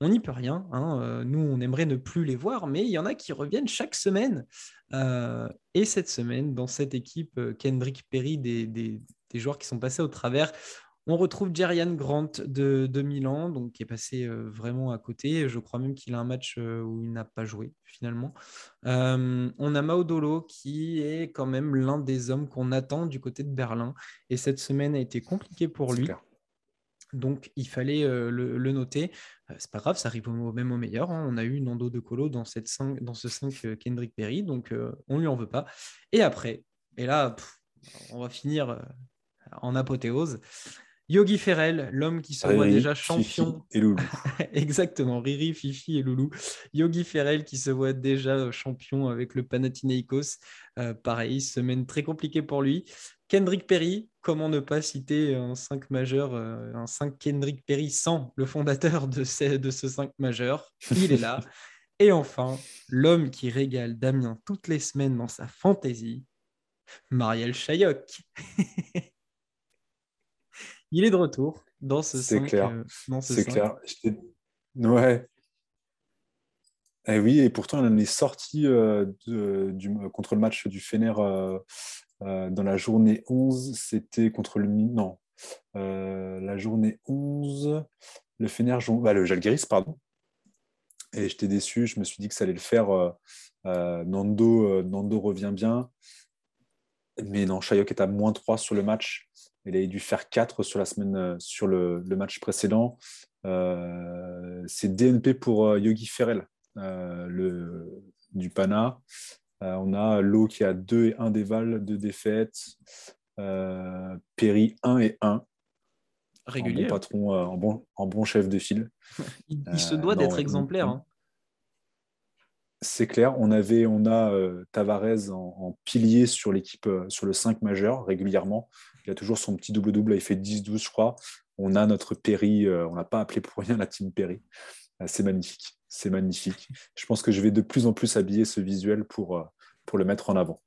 Speaker 1: on n'y peut rien. Hein, nous, on aimerait ne plus les voir, mais il y en a qui reviennent chaque semaine. et cette semaine, dans cette équipe Kendrick Perry, des, des, des joueurs qui sont passés au travers, on retrouve Jerian Grant de, de, Milan, donc qui est passé euh, vraiment à côté. Je crois même qu'il a un match euh, où il n'a pas joué finalement. Euh, on a Maudolo qui est quand même l'un des hommes qu'on attend du côté de Berlin. Et cette semaine a été compliquée pour lui. Donc il fallait le, noter. C'est pas grave, ça arrive au, même au meilleur. Hein. On a eu Nando de Colo dans, cette dans ce 5 Kendrick Perry, donc on lui en veut pas. Et après, et là, on va finir en apothéose. Yogi Ferrell, l'homme qui se voit déjà champion.
Speaker 2: et Loulou.
Speaker 1: Exactement, Riri, Fifi et Loulou. Yogi Ferrell qui se voit déjà champion avec le Panathinaikos. Euh, pareil, semaine très compliquée pour lui. Kendrick Perry, comment ne pas citer un 5 majeur, euh, un 5 Kendrick Perry sans le fondateur de ce, de ce 5 majeur? Il est là. Et enfin, l'homme qui régale Damien toutes les semaines dans sa fantaisie, Marielle Chayoc. il est de retour dans ce
Speaker 2: C'est clair. Euh, c'est clair. Ouais. Et eh oui, et pourtant, il en est sorti euh, du, contre le match du Fener euh, dans la journée 11. C'était contre le. Non. la journée 11, le Fener. Bah, le Jalgiris, pardon. Et j'étais déçu. Je me suis dit que ça allait le faire. Nando, Nando revient bien. Mais non, Chayok est à moins 3 sur le match. Il a dû faire 4 sur la semaine, euh, sur le, match précédent. Euh, c'est DNP pour euh, Yogi Ferrell, le, du Pana. on a Lowe qui a 2 et 1 déval, 2 défaites. Perry 1 et 1.
Speaker 1: Régulier.
Speaker 2: En bon patron, en, bon, en bon chef de file.
Speaker 1: il, se doit d'être exemplaire. Hein.
Speaker 2: C'est clair, on avait, on a Tavares en, pilier sur l'équipe, sur le 5 majeur régulièrement. Il a toujours son petit double-double, il fait 10-12, je crois. On a notre Perry, euh, on n'a pas appelé pour rien la team Perry. Euh, c'est magnifique, c'est magnifique. Je pense que je vais de plus en plus habiller ce visuel euh, pour le mettre en avant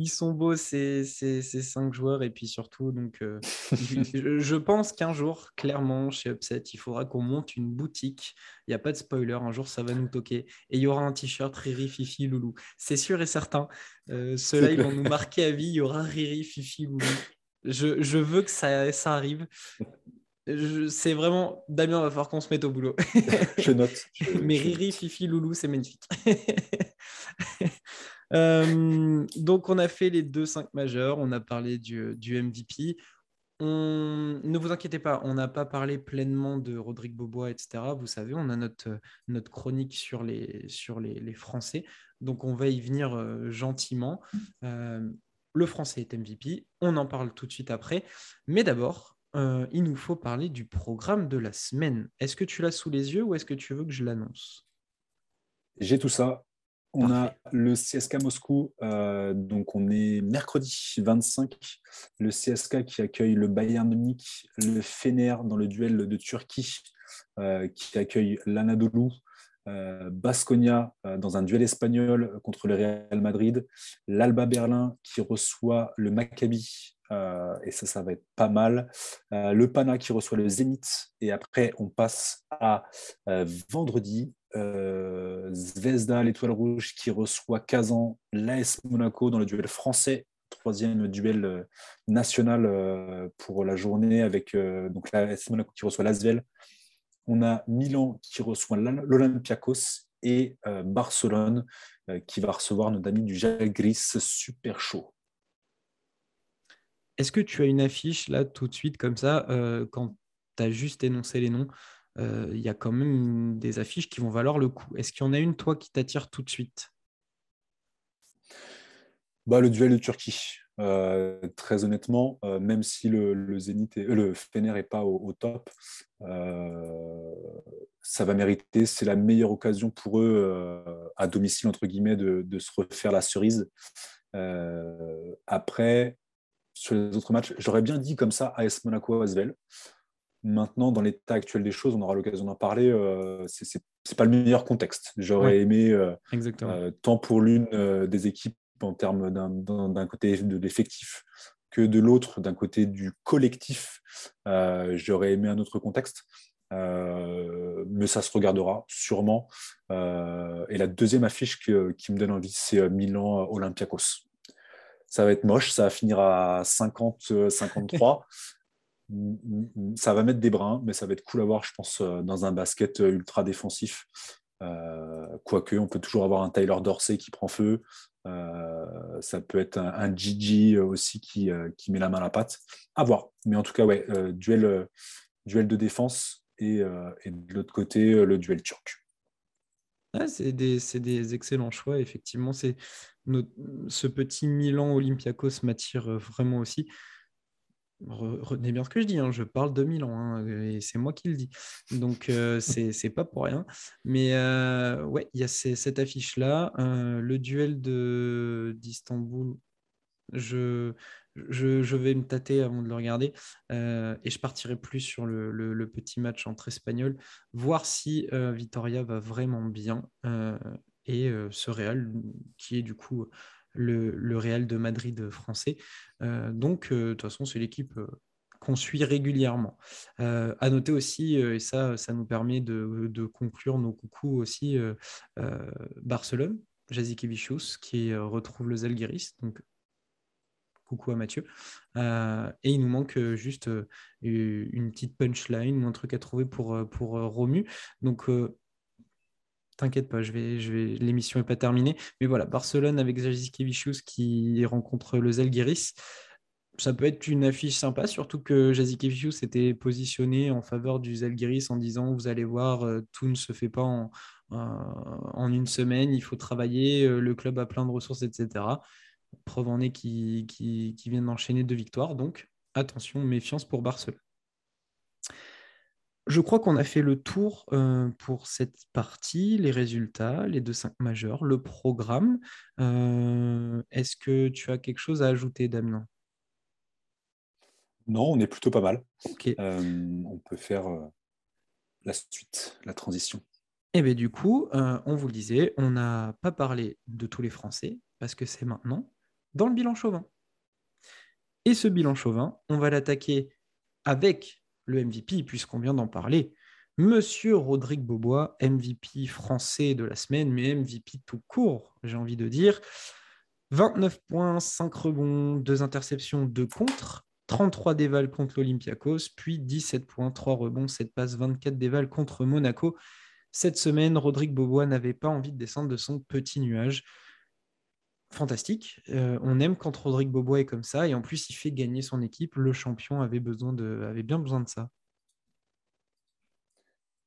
Speaker 1: ils sont beaux ces, ces, cinq joueurs et puis surtout donc je, pense qu'un jour clairement chez Upset il faudra qu'on monte une boutique il n'y a pas de spoiler un jour ça va nous toquer et il y aura un t-shirt Riri Fifi Loulou c'est sûr et certain euh, ceux-là ils vont nous marquer à vie il y aura Riri Fifi Loulou je, je veux que ça, ça arrive c'est vraiment. Damien, va falloir qu'on se mette au boulot.
Speaker 2: je note.
Speaker 1: Mais Riri, Fifi, Loulou, c'est magnifique. Euh, donc, on a fait les deux 5 majeurs. On a parlé du, MVP. Ne vous inquiétez pas, on n'a pas parlé pleinement de Rodrigue Bobois, etc. Vous savez, on a notre, notre chronique sur, les, sur les, les Français. Donc, on va y venir euh, gentiment. Euh, le Français est MVP. On en parle tout de suite après. Mais d'abord, il nous faut parler du programme de la semaine. Est-ce que tu l'as sous les yeux ou est-ce que tu veux que je l'annonce?
Speaker 2: J'ai tout ça. On a le CSK Moscou, euh, donc on est mercredi 25. Le CSK qui accueille le Bayern Munich, le Fener dans le duel de Turquie, euh, qui accueille l'Anadolu, Basconia dans un duel espagnol contre le Real Madrid, l'Alba Berlin qui reçoit le Maccabi euh, et ça, ça va être pas mal. Euh, le Pana qui reçoit le Zénith. Et après, on passe à euh. Zvezda, l'étoile rouge, qui reçoit Kazan, l'AS Monaco dans le duel français. Troisième duel national pour la journée avec donc l'AS Monaco qui reçoit l'Asvel. On a Milan qui reçoit l'Olympiakos et Barcelone qui va recevoir nos amis du Gris super chaud.
Speaker 1: Est-ce que tu as une affiche là tout de suite comme ça, euh, quand tu as juste énoncé les noms euh, Il y a quand même des affiches qui vont valoir le coup. Est-ce qu'il y en a une, toi, qui t'attire tout de suite?
Speaker 2: Bah, Le duel de Turquie. Euh, très honnêtement, même si le, le Zénith le Fener n'est pas au, top, ça va mériter. C'est la meilleure occasion pour eux, à domicile, entre guillemets, de, de, se refaire la cerise. après, sur les autres matchs. J'aurais bien dit comme ça AS Monaco Asvel. Maintenant, dans l'état actuel des choses, on aura l'occasion d'en parler. Euh, Ce c'est pas le meilleur contexte. J'aurais aimé euh, euh, tant pour l'une des équipes en termes d'un côté de l'effectif que de l'autre, d'un côté du collectif. J'aurais aimé un autre contexte. mais ça se regardera sûrement. et la deuxième affiche qui me donne envie, c'est Milan Olympiakos ça va être moche, ça va finir à 50, 53. Euh, ça va mettre des brins, mais ça va être cool à voir, je pense, euh, dans un basket euh, ultra défensif. quoique, on peut toujours avoir un Tyler Dorsey qui prend feu. ça peut être un, Gigi aussi qui, met la main à la pâte. À voir. Mais en tout cas, ouais, duel, de défense et, de l'autre côté, le duel turc.
Speaker 1: c'est des, excellents choix, effectivement. Ce petit Milan Olympiakos m'attire euh, vraiment aussi. Retenez bien ce que je dis, hein, je parle de Milan hein, et c'est moi qui le dis. Donc euh, c'est pas pour rien. Mais euh, ouais, il y a cette affiche-là. le duel d'Istanbul, je, je, vais me tâter avant de le regarder et je partirai plus sur le, le, petit match entre Espagnols, voir si Vitoria va vraiment bien et euh, ce Real qui est du coup le, Real de Madrid français. Euh, donc, euh, de toute façon, c'est l'équipe qu'on suit régulièrement. à noter aussi, et ça, ça nous permet de, conclure nos coucous aussi, Barcelone, Jazikevicius, qui retrouve le Zalgiris. Donc, coucou à Mathieu. et il nous manque juste une petite punchline ou un truc à trouver pour, pour Romu. Donc, t'inquiète pas, je vais, je vais... l'émission n'est pas terminée. Mais voilà, Barcelone avec Jazikevicius qui rencontre le Zalgiris. Ça peut être une affiche sympa, surtout que Jazikevicius était positionné en faveur du Zalgiris en disant Vous allez voir, euh, tout ne se fait pas en, en une semaine, il faut travailler, euh, le club a plein de ressources, etc. Preuve en est qui, qui viennent d'enchaîner deux victoires. Donc, attention, méfiance pour Barcelone. Je crois qu'on a fait le tour euh, pour cette partie, les résultats, les deux cinq majeurs, le programme. Euh, est-ce que tu as quelque chose à ajouter, Damien?
Speaker 2: Non, on est plutôt pas mal. Euh, on peut faire la suite, la transition.
Speaker 1: Et eh bien du coup, on vous le disait, on n'a pas parlé de tous les Français parce que c'est maintenant dans le bilan chauvin. Et ce bilan chauvin, on va l'attaquer avec le MVP, puisqu'on vient d'en parler. Monsieur Rodrigue Bobois, MVP français de la semaine, mais MVP tout court, j'ai envie de dire. 29 points, 5 rebonds, 2 interceptions, 2 contre, 33 dévals contre l'Olympiakos, puis 17 points, 3 rebonds, 7 passes, 24 dévals contre Monaco. Cette semaine, Rodrigue Bobois n'avait pas envie de descendre de son petit nuage. Fantastique. Euh, on aime quand Rodrigue Bobois est comme ça. Et en plus, il fait gagner son équipe. Le champion avait, besoin de, bien besoin de ça.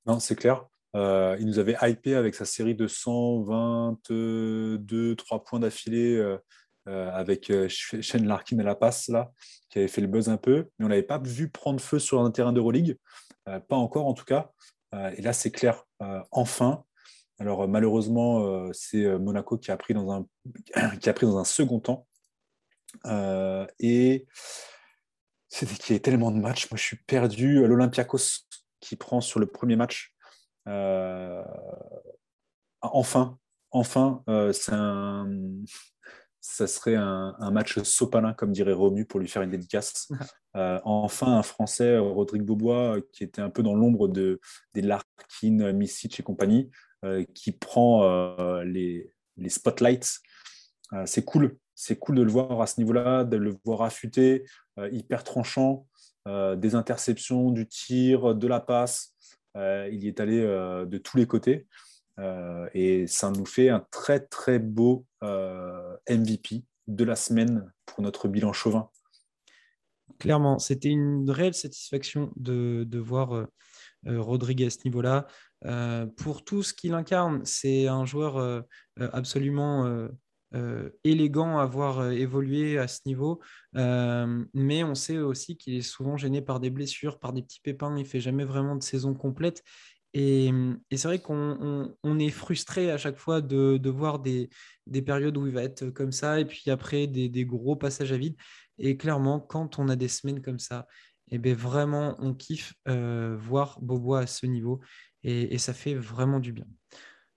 Speaker 2: Non, c'est clair. Euh, il nous avait hypé avec sa série de 122, 3 points d'affilée euh, avec Shane Larkin à la passe, là, qui avait fait le buzz un peu. Mais on l'avait pas vu prendre feu sur un terrain d'Euroleague. pas encore, en tout cas. et là, c'est clair. enfin, alors malheureusement, c'est Monaco qui a pris dans un, qui a pris dans un second temps. et c'était qu'il y a tellement de matchs. Moi, je suis perdu. L'Olympiakos qui prend sur le premier match. enfin, enfin, un, ça serait un, match sopalin, comme dirait Romu, pour lui faire une dédicace. enfin, un Français, Rodrigue Beaubois, qui était un peu dans l'ombre de, des Larkin, Misic et compagnie, euh, qui prend euh, les, les, spotlights. Euh, c'est cool, c'est cool de le voir à ce niveau-là, de le voir affûté, hyper tranchant, des interceptions, du tir, de la passe. il y est allé de tous les côtés. et ça nous fait un très très beau MVP de la semaine pour notre bilan chauvin.
Speaker 1: Clairement, c'était une réelle satisfaction de, de voir Rodrigue à ce niveau-là. Euh, pour tout ce qu'il incarne, c'est un joueur euh, euh, absolument élégant à voir évoluer à ce niveau. mais on sait aussi qu'il est souvent gêné par des blessures, par des petits pépins. Il fait jamais vraiment de saison complète. Et, c'est vrai qu'on est frustré à chaque fois de, voir des, périodes où il va être comme ça, et puis après des, gros passages à vide. Et clairement, quand on a des semaines comme ça, et eh bien vraiment, on kiffe voir Bobois à ce niveau et, ça fait vraiment du bien.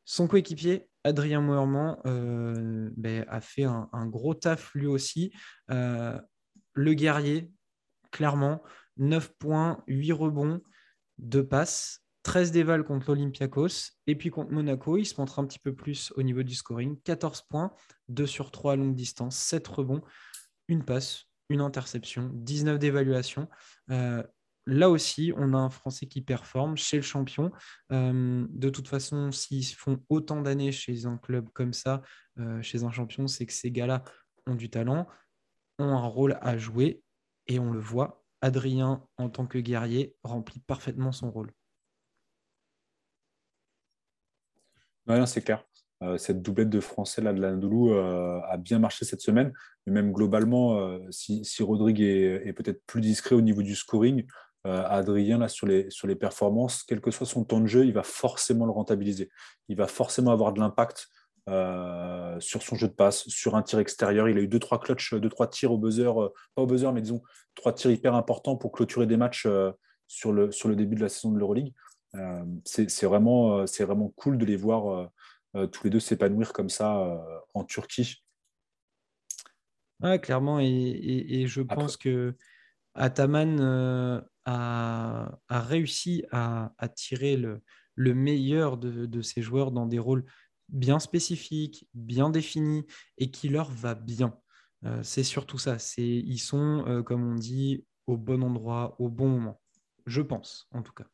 Speaker 1: Son coéquipier, Adrien Moerman, euh, ben, a fait un, gros taf lui aussi. Euh, le guerrier, clairement, 9 points, 8 rebonds, 2 passes, 13 dévals contre l'Olympiakos. Et puis contre Monaco, il se montre un petit peu plus au niveau du scoring. 14 points, 2 sur 3 à longue distance, 7 rebonds, une passe, une interception, 19 d'évaluation. Euh, là aussi, on a un Français qui performe chez le champion. Euh, de toute façon, s'ils font autant d'années chez un club comme ça, euh, chez un champion, c'est que ces gars-là ont du talent, ont un rôle à jouer, et on le voit. Adrien, en tant que guerrier, remplit parfaitement son rôle.
Speaker 2: c'est clair. Euh, cette doublette de français là de l'Anadolu a bien marché cette semaine, mais même globalement, si, Rodrigue est peut-être plus discret au niveau du scoring, euh, Adrien, là, sur les, sur les performances, quel que soit son temps de jeu, il va forcément le rentabiliser. Il va forcément avoir de l'impact euh, sur son jeu de passe, sur un tir extérieur. Il a eu deux, trois clutches, deux, trois tirs au buzzer, euh, pas au buzzer, mais disons trois tirs hyper importants pour clôturer des matchs sur, le, sur le début de la saison de l'Euroleague. c'est vraiment, vraiment cool de les voir tous les deux s'épanouir comme ça en Turquie.
Speaker 1: Ouais, clairement, et, je pense que Ataman a, réussi à, tirer le, meilleur de, ses joueurs dans des rôles bien spécifiques, bien définis et qui leur va bien. Euh, c'est surtout ça. ils sont, euh, comme on dit, au bon endroit, au bon moment. Je pense, en tout cas.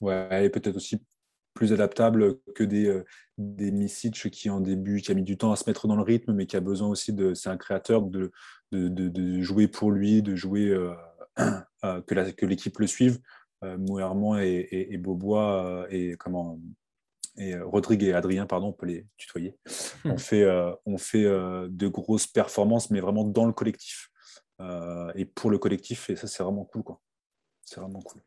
Speaker 2: Ouais, et peut-être aussi plus adaptable que des, euh, des Misic qui en début, qui a mis du temps à se mettre dans le rythme, mais qui a besoin aussi de, c'est un créateur, de, de, jouer pour lui, de jouer Euh, que l'équipe le suive. Euh, Mouerman et, et, Beaubois euh, et comment et Rodrigue et Adrien, pardon, on peut les tutoyer. On fait, on fait de grosses performances, mais vraiment dans le collectif. et pour le collectif, et ça, c'est vraiment cool. Quoi. C'est vraiment cool.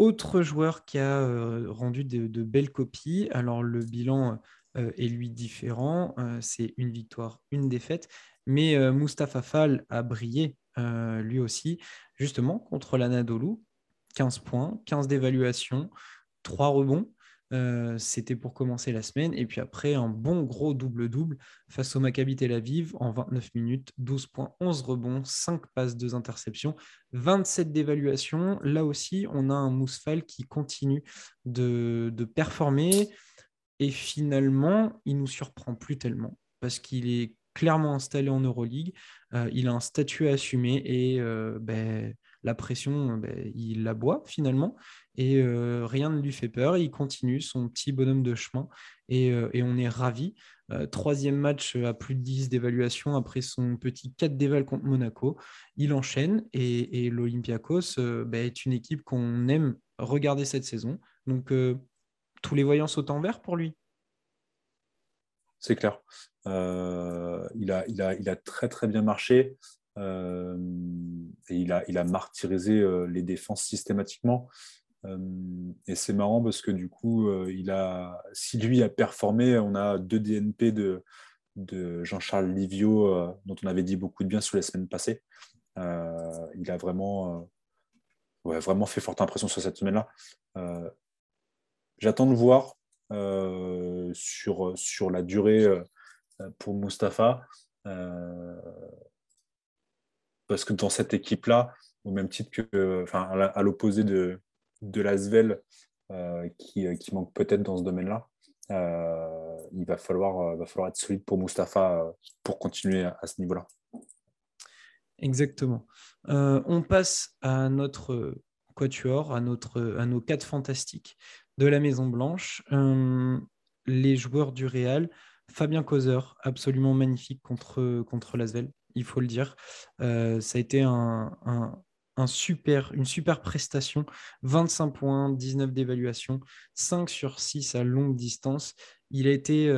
Speaker 1: Autre joueur qui a rendu de, belles copies, alors le bilan est lui différent, c'est une victoire, une défaite, mais Mustapha Fall a brillé euh, lui aussi, justement contre l'Anadolu. 15 points, 15 d'évaluation, 3 rebonds. Euh, c'était pour commencer la semaine. Et puis après, un bon gros double-double face au Maccabi Tel Aviv en 29 minutes, 12 points, 11 rebonds, 5 passes, 2 interceptions, 27 d'évaluation. Là aussi, on a un Mousfal qui continue de, performer. Et finalement, il nous surprend plus tellement parce qu'il est clairement installé en Euroleague. il a un statut à assumer et ben, la pression, ben, il la boit finalement et rien ne lui fait peur. Il continue son petit bonhomme de chemin et, on est ravis. troisième match à plus de 10 d'évaluation après son petit 4 d'éval contre Monaco. Il enchaîne et, l'Olympiakos ben, est une équipe qu'on aime regarder cette saison. Donc tous les voyants sautent en vert pour lui.
Speaker 2: C'est clair. il, a, très très bien marché. et il a martyrisé les défenses systématiquement. Et c'est marrant parce que du coup, il a, si lui a performé, on a deux DNP de, Jean-Charles Livio, dont on avait dit beaucoup de bien sur les semaines passées. il a vraiment, vraiment fait forte impression sur cette semaine-là. J'attends de voir sur, sur la durée pour Mustapha. parce que dans cette équipe-là, au même titre que, enfin, à l'opposé de, de Lasvel, qui, qui, manque peut-être dans ce domaine-là, il va falloir, être solide pour Mustapha pour continuer à, ce niveau-là.
Speaker 1: Exactement. on passe à notre quatuor, à, nos quatre fantastiques de la Maison Blanche. les joueurs du Real, Fabien Causeur, absolument magnifique contre, contre Lasvel, il faut le dire. ça a été un, super, une super prestation. 25 points, 19 d'évaluation, 5 sur 6 à longue distance. Il a été.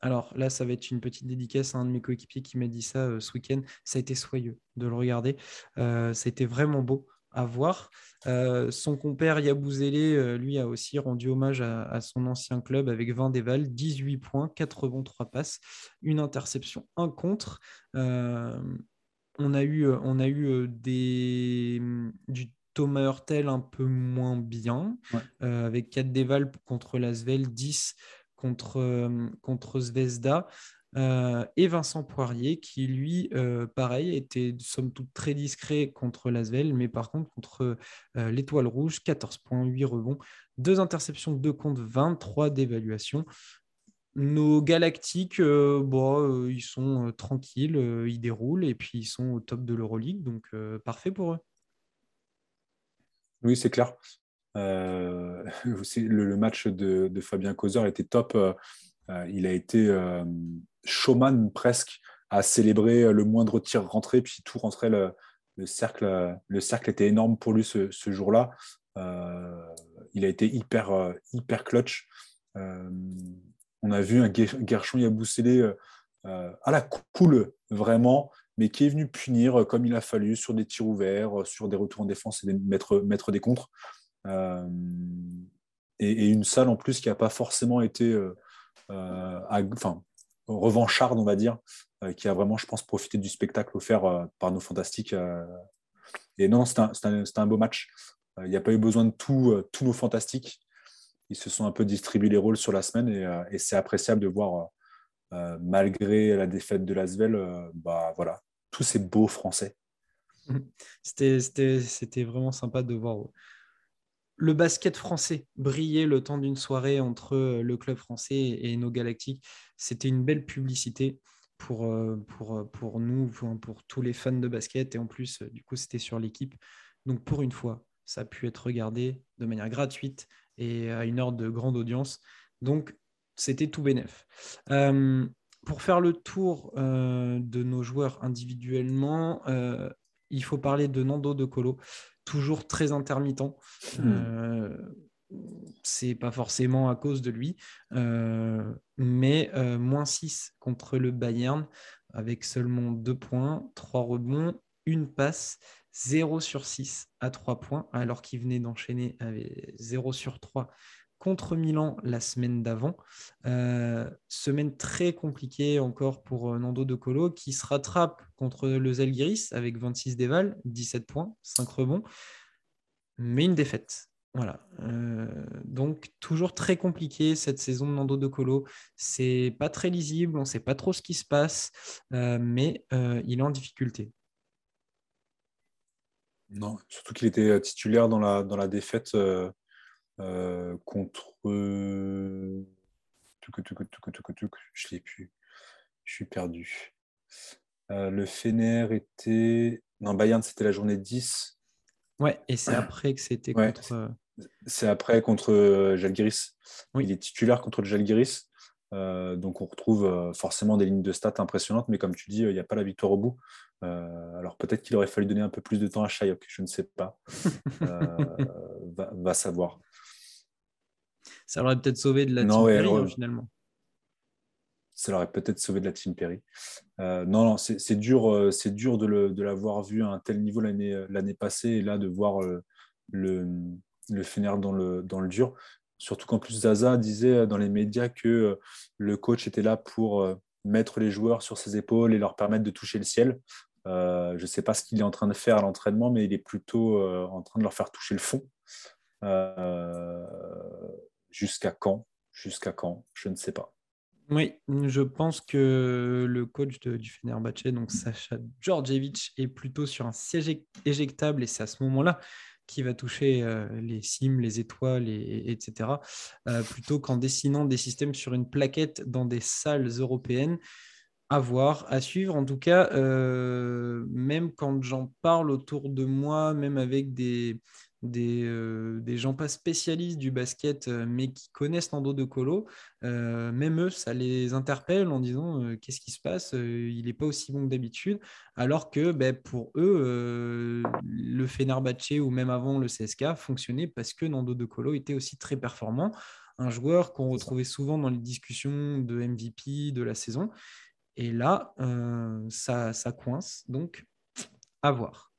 Speaker 1: alors là, ça va être une petite dédicace à un de mes coéquipiers qui m'a dit ça ce week-end. Ça a été soyeux de le regarder. ça a été vraiment beau à voir. Euh, son compère Yabouzélé, euh, lui, a aussi rendu hommage à, son ancien club avec 20 dévals, 18 points, 4 bons, 3 passes, une interception, un contre. Euh, on a eu, on a eu des, du Thomas Hurtel un peu moins bien, avec 4 dévals contre Lasvel, 10 contre, contre Zvezda. Euh, et Vincent Poirier, qui lui, euh, pareil, était somme toute très discret contre Lasvel, mais par contre contre euh, l'Étoile Rouge, 14 points, 8 rebonds, 2 interceptions, 2 comptes, 23 d'évaluation. Nos galactiques, bon, ils sont tranquilles, ils déroulent et puis ils sont au top de l'Euroleague, donc parfait pour eux.
Speaker 2: Oui, c'est clair. le, match de, Fabien Causeur était top. il a été showman presque à célébrer le moindre tir rentré, puis tout rentrait. Le, cercle, le cercle était énorme pour lui ce, jour-là. Euh, il a été hyper, euh, hyper clutch. Euh, on a vu un Gershon Yabusele à la cool, vraiment, mais qui est venu punir comme il a fallu sur des tirs ouverts, sur des retours en défense et mettre, des contres. Et, une salle en plus qui n'a pas forcément été. enfin, revancharde, on va dire, euh, qui a vraiment, je pense, profité du spectacle offert euh, par nos fantastiques. Euh. Et non, c'était un, beau match. Il n'y a pas eu besoin de tout, tous nos fantastiques. Ils se sont un peu distribués les rôles sur la semaine et, c'est appréciable de voir, malgré la défaite de Lasvel, bah, voilà, tous ces beaux Français.
Speaker 1: C'était vraiment sympa de voir le basket français brillait le temps d'une soirée entre euh, le club français et nos galactiques. C'était une belle publicité pour, euh, pour, euh, pour nous, pour, tous les fans de basket. Et en plus, du coup, c'était sur l'équipe. Donc, pour une fois, ça a pu être regardé de manière gratuite et à une heure de grande audience. Donc, c'était tout bénef. pour faire le tour de nos joueurs individuellement, il faut parler de Nando De Colo toujours très intermittent. Euh, c'est pas forcément à cause de lui, euh, mais euh, moins 6 contre le Bayern avec seulement 2 points, 3 rebonds, une passe, 0 sur 6 à 3 points, alors qu'il venait d'enchaîner avec 0 sur 3 contre Milan la semaine d'avant. Euh, semaine très compliquée encore pour euh, Nando De Colo qui se rattrape contre le Zalgiris avec 26 déval, 17 points, 5 rebonds, mais une défaite. Voilà. Euh, donc toujours très compliqué cette saison de Nando De Colo. C'est pas très lisible, on ne sait pas trop ce qui se passe, mais il est en difficulté.
Speaker 2: Non, surtout qu'il était titulaire dans la, dans la défaite euh, contre. Je l'ai plus. Je suis perdu. le Fener était. Non, Bayern, c'était la journée 10.
Speaker 1: Ouais, et c'est après que c'était contre.
Speaker 2: C'est après contre Jalgiris. Il est titulaire contre le Jalgiris. Euh, donc on retrouve euh, forcément des lignes de stats impressionnantes, mais comme tu dis, il n'y a pas la victoire au bout. Euh, alors peut-être qu'il aurait fallu donner un peu plus de temps à Shayok, je ne sais pas. va, savoir.
Speaker 1: Ça l'aurait peut-être sauvé de la team Perry, hein, finalement.
Speaker 2: Ça l'aurait peut-être sauvé de la team Perry. non, non, c'est dur, c'est dur de l'avoir vu à un tel niveau l'année passée et là de voir le, le Fener dans le, dans le dur. Surtout qu'en plus, Zaza disait euh, dans les médias que euh, le coach était là pour euh, mettre les joueurs sur ses épaules et leur permettre de toucher le ciel. je ne sais pas ce qu'il est en train de faire à l'entraînement, mais il est plutôt en train de leur faire toucher le fond. Jusqu'à quand? Jusqu'à quand? Je ne sais pas.
Speaker 1: Oui, je pense que le coach du Fenerbahce, donc Sacha Djordjevic, est plutôt sur un siège éjectable et c'est à ce moment-là qui va toucher euh, les cimes, les étoiles, etc., euh, plutôt qu'en dessinant des systèmes sur une plaquette dans des salles européennes. À voir, à suivre. En tout cas, euh, même quand j'en parle autour de moi, même avec des, euh, des, gens pas spécialistes du basket, euh, mais qui connaissent Nando de Colo, euh, même eux, ça les interpelle en disant qu'est-ce qui se passe Il n'est pas aussi bon que d'habitude. Alors que ben, pour eux, le Fenerbahce ou même avant le CSK fonctionnait parce que Nando de Colo était aussi très performant. Un joueur qu'on retrouvait souvent dans les discussions de MVP de la saison. Et là, ça, ça coince. Donc, à voir.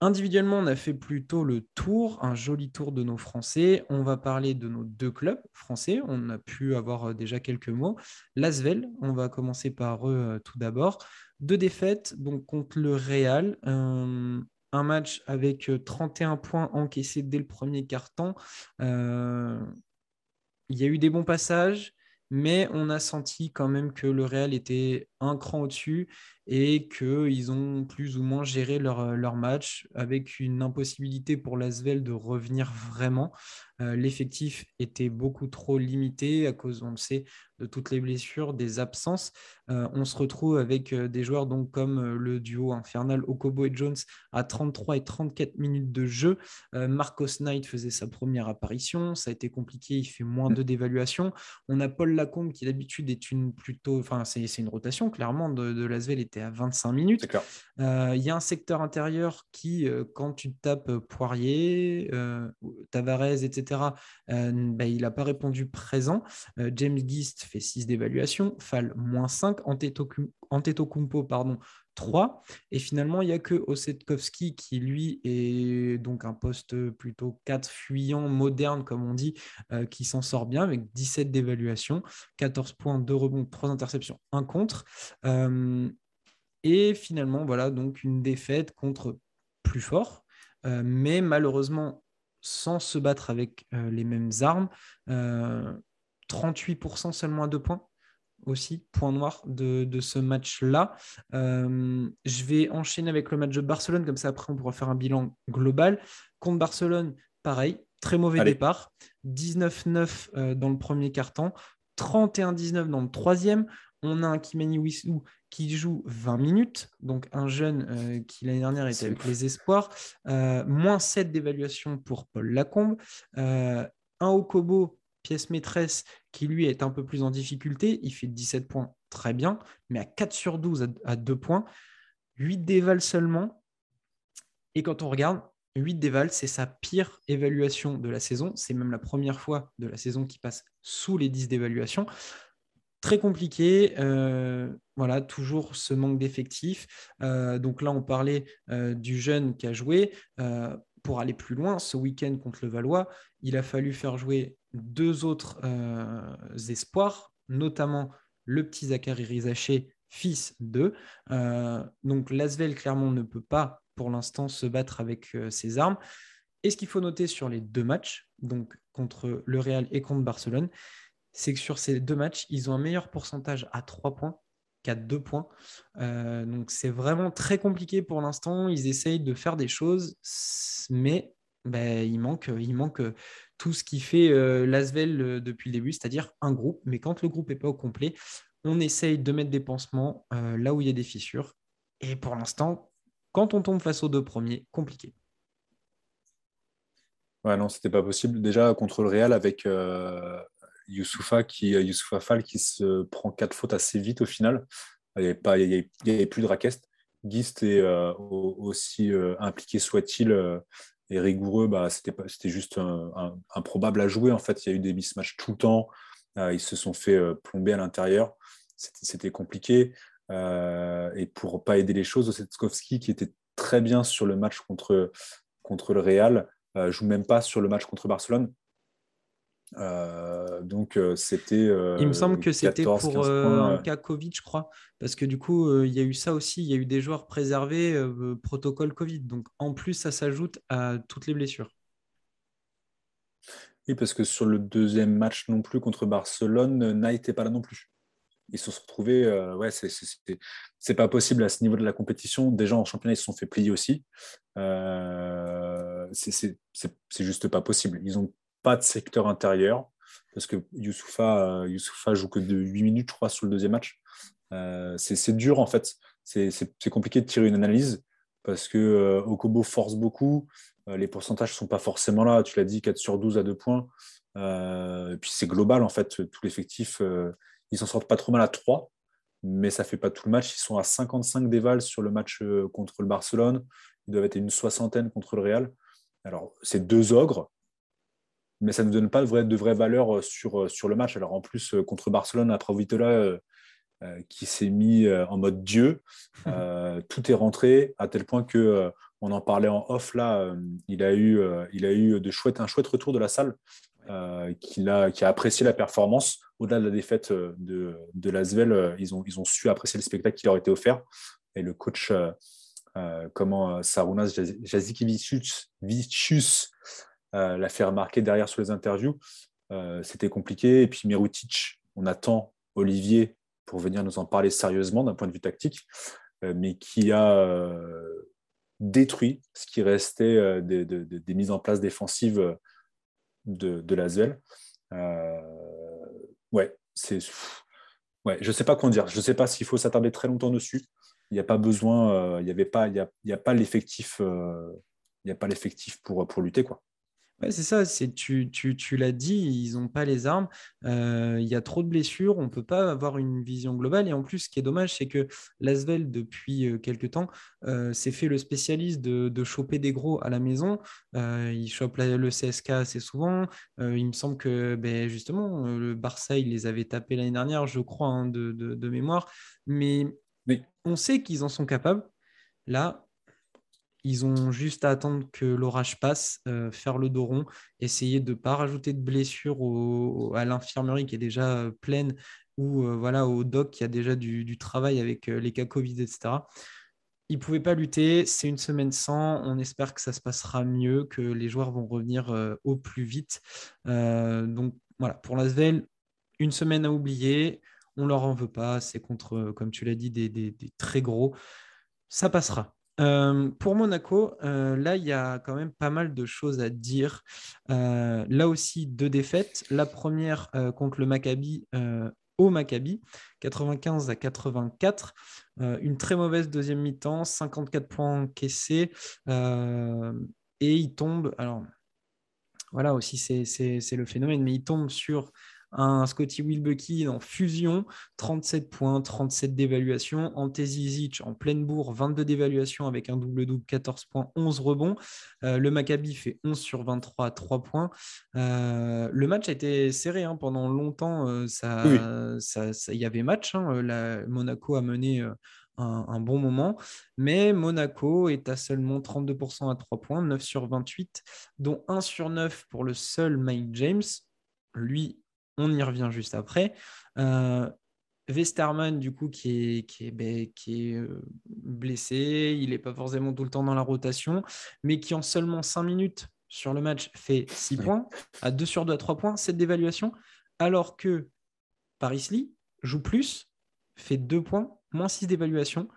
Speaker 1: Individuellement, on a fait plutôt le tour, un joli tour de nos Français. On va parler de nos deux clubs français. On a pu avoir euh, déjà quelques mots. L'Asvel, on va commencer par eux euh, tout d'abord. Deux défaites donc contre le Real. un match avec 31 euh, points encaissés dès le premier quart-temps. il y a eu des bons passages, mais on a senti quand même que le Real était un cran au-dessus et qu'ils ont plus ou moins géré leur, leur, match avec une impossibilité pour l'Asvel de revenir vraiment. Euh, l'effectif était beaucoup trop limité à cause, on le sait, de toutes les blessures, des absences. Euh, on se retrouve avec euh, des joueurs donc, comme le duo infernal Okobo et Jones à 33 et 34 minutes de jeu. Marcos Knight faisait sa première apparition. Ça a été compliqué, il fait moins de d'évaluation. On a Paul Lacombe qui d'habitude est une plutôt, enfin c'est une rotation clairement de, de l'Asvel était à 25 minutes. Il y a un secteur intérieur qui, quand tu tapes Poirier, Tavares, etc., euh, bah, il n'a pas répondu présent. Euh, James Gist fait 6 d'évaluation, Fall moins 5, Antetokounmpo pardon, 3. Et finalement, il n'y a que Osetkowski qui, lui, est donc un poste plutôt 4 fuyant, moderne, comme on dit, euh, qui s'en sort bien avec 17 d'évaluation, 14 points, 2 rebonds, 3 interceptions, 1 contre. Et finalement, voilà, donc une défaite contre plus fort. mais malheureusement, sans se battre avec euh, les mêmes armes. 38% euh, seulement à deux points aussi, point noir de, ce match-là. Euh, je vais enchaîner avec le match de Barcelone, comme ça après on pourra faire un bilan global. Contre Barcelone, pareil, très mauvais départ. 19-9 dans le premier quart-temps, 31-19 dans le troisième. On a un Kimani Wissou qui joue 20 minutes, donc un jeune euh, qui l'année dernière était avec les espoirs, euh, moins 7 d'évaluation pour Paul Lacombe, euh, un Okobo, pièce maîtresse, qui lui est un peu plus en difficulté, il fait 17 points, très bien, mais à 4 sur 12 à, 2 points, 8 d'éval seulement, et quand on regarde, 8 d'éval, c'est sa pire évaluation de la saison, c'est même la première fois de la saison qui passe sous les 10 d'évaluation très compliqué. Euh, voilà, toujours ce manque d'effectifs. Euh, donc là, on parlait euh, du jeune qui a joué. pour aller plus loin, ce week-end contre le Valois, il a fallu faire jouer deux autres espoirs, notamment le petit Zachary Rizaché, fils d'eux. donc Lasvel, clairement, ne peut pas pour l'instant se battre avec ses armes. Et ce qu'il faut noter sur les deux matchs, donc contre le Real et contre Barcelone, c'est que sur ces deux matchs, ils ont un meilleur pourcentage à 3 points qu'à 2 points. Euh, donc c'est vraiment très compliqué pour l'instant. Ils essayent de faire des choses, mais ben, il, manque, il manque tout ce qui fait euh, l'Asvel euh, depuis le début, c'est-à-dire un groupe. Mais quand le groupe n'est pas au complet, on essaye de mettre des pansements là où il y a des fissures. Et pour l'instant, quand on tombe face aux deux premiers, compliqué.
Speaker 2: Ouais, non, c'était pas possible. Déjà contre le Real avec Youssoufa qui, Youssoufa Fall qui se prend quatre fautes assez vite au final. Il n'y avait, plus de raquette. Gist est aussi impliqué soit-il et rigoureux, bah, c'était juste improbable à jouer. En fait, il y a eu des mismatchs tout le temps. Euh, ils se sont fait euh, plomber à l'intérieur. C'était compliqué. Euh, et pour pas aider les choses, Osetkowski, qui était très bien sur le match contre, contre le Real, joue même pas sur le match contre Barcelone. Donc c'était.
Speaker 1: il me semble que c'était pour un cas Covid, je crois, parce que du coup, il y a eu ça aussi. Il y a eu des joueurs préservés, protocole Covid. Donc en plus, ça s'ajoute à toutes les blessures.
Speaker 2: Oui, parce que sur le deuxième match non plus contre Barcelone, Knight n'était pas là non plus. Ils se sont retrouvés, euh, ouais, c'est pas possible à ce niveau de la compétition. Déjà en championnat, ils se sont fait plier aussi. Euh, c'est juste pas possible. Ils n'ont pas de secteur intérieur parce que Youssoufa, euh, Youssoufa joue que de 8 minutes, je crois, sur le deuxième match. Euh, c'est dur en fait. C'est compliqué de tirer une analyse parce que Okobo force beaucoup. Euh, les pourcentages ne sont pas forcément là. Tu l'as dit, 4 sur 12 à 2 points. Euh, et puis c'est global, en fait, tout l'effectif. Euh, ils s'en sortent pas trop mal à 3, mais ça fait pas tout le match. Ils sont à 55 dévals sur le match contre le Barcelone. Ils doivent être une soixantaine contre le Real. Alors, c'est deux ogres, mais ça ne nous donne pas de vraie, de vraie valeur sur, sur le match. Alors, en plus, contre Barcelone, après Vitola, qui s'est mis en mode Dieu, tout est rentré à tel point que on en parlait en off là, euh, il, a eu, euh, il a eu de un chouette retour de la salle, euh, qui, a, qui a apprécié la performance. Au-delà de la défaite de, de Lasvel, ils ont, ils ont su apprécier le spectacle qui leur était offert. Et le coach, comment Sarunas Jazikivicius l'a fait remarquer derrière sur les interviews, c'était compliqué. Et puis Mirutic, on attend Olivier pour venir nous en parler sérieusement d'un point de vue tactique, mais qui a détruit ce qui restait euh, des, mises en place défensives euh, de, de. Euh, ouais, c'est. Ouais, je ne sais pas quoi dire. Je ne sais pas s'il faut s'attarder très longtemps dessus. Il n'y a pas besoin, il n'y avait pas, il y a, pas l'effectif, il y a pas l'effectif pour, pour lutter quoi
Speaker 1: c'est ça, c'est, tu, tu, l'as dit, ils n'ont pas les armes, euh, il y a trop de blessures, on ne peut pas avoir une vision globale. Et en plus, ce qui est dommage, c'est que Lasvel, depuis euh, quelques temps, euh, s'est fait le spécialiste de, de, choper des gros à la maison. il chope le CSK assez souvent. il me semble que ben, justement, le Barça, il les avait tapés l'année dernière, je crois, hein, de, de, mémoire. Mais, mais on sait qu'ils en sont capables. Là, ils ont juste à attendre que l'orage passe, euh, faire le dos rond, essayer de ne pas rajouter de blessures à l'infirmerie qui est déjà euh, pleine ou euh, voilà, au doc qui a déjà du, travail avec les cas Covid, etc. Ils ne pouvaient pas lutter, c'est une semaine sans, on espère que ça se passera mieux, que les joueurs vont revenir au plus vite. donc voilà, pour l'Asvel, une semaine à oublier, on leur en veut pas, c'est contre, comme tu l'as dit, des très gros. Ça passera, euh, pour Monaco, euh, là, il y a quand même pas mal de choses à dire. Euh, là aussi, deux défaites. La première contre le Maccabi au Maccabi, 95 à 84. une très mauvaise deuxième mi-temps, 54 points encaissés. et il tombe, alors voilà aussi, c'est le phénomène, mais il tombe sur un Scotty Wilbecky en fusion, 37 points, 37 d'évaluation. Ante Zizic en pleine bourre, 22 d'évaluation avec un double-double, 14 points, 11 rebonds. Euh, le Maccabi fait 11 sur 23 à 3 points. Euh, le match a été serré hein, pendant longtemps. Euh, ça, il y avait match. Hein, la, Monaco a mené. Un, un, bon moment. Mais Monaco est à seulement 32% à 3 points, 9 sur 28, dont 1 sur 9 pour le seul Mike James. Lui on y revient juste après. Euh, Westerman, du coup, qui est, qui est, ben, qui est euh, blessé, il n'est pas forcément tout le temps dans la rotation, mais qui en seulement 5 minutes sur le match fait 6 points, à 2 sur 2 à 3 points, cette dévaluation, alors que Paris Lee joue plus, fait 2 points, moins 6 d'évaluation.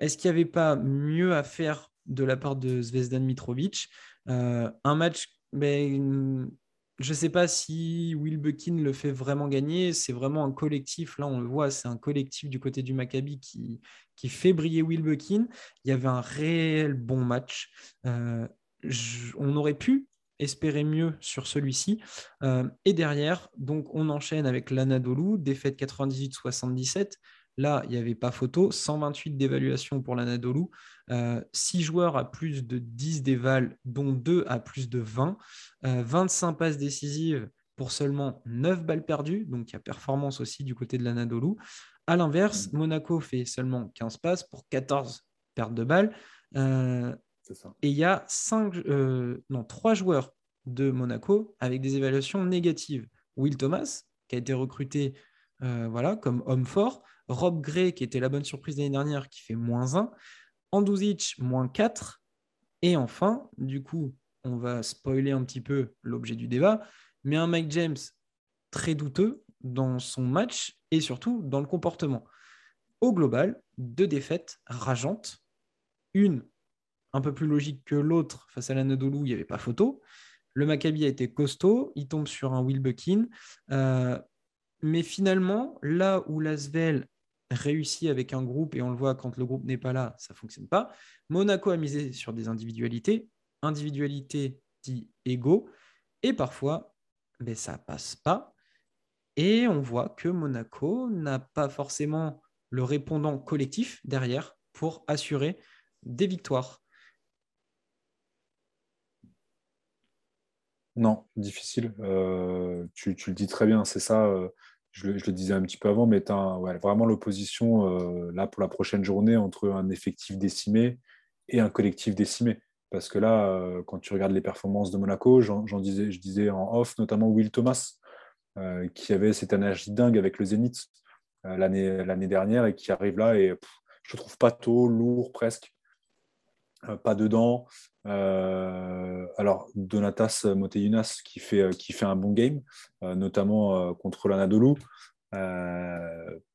Speaker 1: Est-ce qu'il n'y avait pas mieux à faire de la part de Zvezdan Mitrovic? Euh, Un match ben, je ne sais pas si Will Buckin le fait vraiment gagner. C'est vraiment un collectif. Là, on le voit, c'est un collectif du côté du Maccabi qui, qui fait briller Will Buckin. Il y avait un réel bon match. Euh, on aurait pu espérer mieux sur celui-ci. Euh, et derrière, donc on enchaîne avec l'Anadolu, défaite 98-77. Là, il n'y avait pas photo. 128 d'évaluation pour l'Anadolu. 6 euh, joueurs à plus de 10 d'éval, dont 2 à plus de 20. 25 euh, passes décisives pour seulement 9 balles perdues. Donc, il y a performance aussi du côté de l'Anadolu. À l'inverse, Monaco fait seulement 15 passes pour 14 pertes de balles. Euh, et il y a 5, non, 3 joueurs de Monaco avec des évaluations négatives. Will Thomas, qui a été recruté voilà, comme homme fort. Rob Gray, qui était la bonne surprise l'année dernière, qui fait moins 1. Anduzic, moins 4. Et enfin, du coup, on va spoiler un petit peu l'objet du débat, mais un Mike James très douteux dans son match et surtout dans le comportement. Au global, deux défaites rageantes. Une un peu plus logique que l'autre face à l'Anadolu, il n'y avait pas photo. Le Maccabi a été costaud, il tombe sur un Will Buckin. Euh, mais finalement, là où Lasvel réussit avec un groupe, et on le voit quand le groupe n'est pas là, ça ne fonctionne pas. Monaco a misé sur des individualités, individualités dit égaux, et parfois, ben, ça passe pas. Et on voit que Monaco n'a pas forcément le répondant collectif derrière pour assurer des victoires.
Speaker 2: Non, difficile. Euh, tu, le dis très bien, c'est ça. Euh, je le, disais un petit peu avant, mais vraiment l'opposition euh, là pour la prochaine journée entre un effectif décimé et un collectif décimé. Parce que là, euh, quand tu regardes les performances de Monaco, j'en disais, je disais en off, notamment Will Thomas, euh, qui avait cette énergie dingue avec le Zénith l'année dernière et qui arrive là et je trouve pas tôt, lourd presque. Pas dedans. alors, Donatas Moteyunas qui fait, qui fait un bon game, notamment contre l'Anadolu,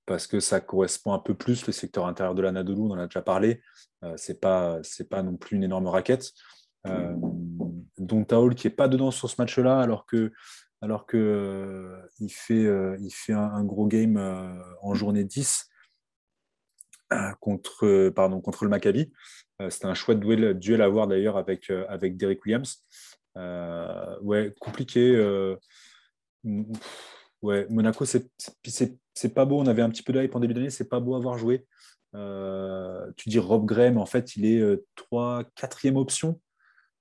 Speaker 2: parce que ça correspond un peu plus le secteur intérieur de l'Anadolu, on en a déjà parlé. c'est pas, pas non plus une énorme raquette. Don Taol qui n'est pas dedans sur ce match-là, alors que alors que il fait, fait un, gros game en journée 10 contre, pardon, contre le Maccabi. Euh, c'était un chouette duel, duel à voir d'ailleurs avec, euh, avec Derek Williams. Euh, ouais, compliqué. ouais, Monaco, c'est pas beau. On avait un petit peu de hype en début d'année, c'est pas beau à voir jouer. tu dis Rob Gray, mais en fait, il est 3 quatrième option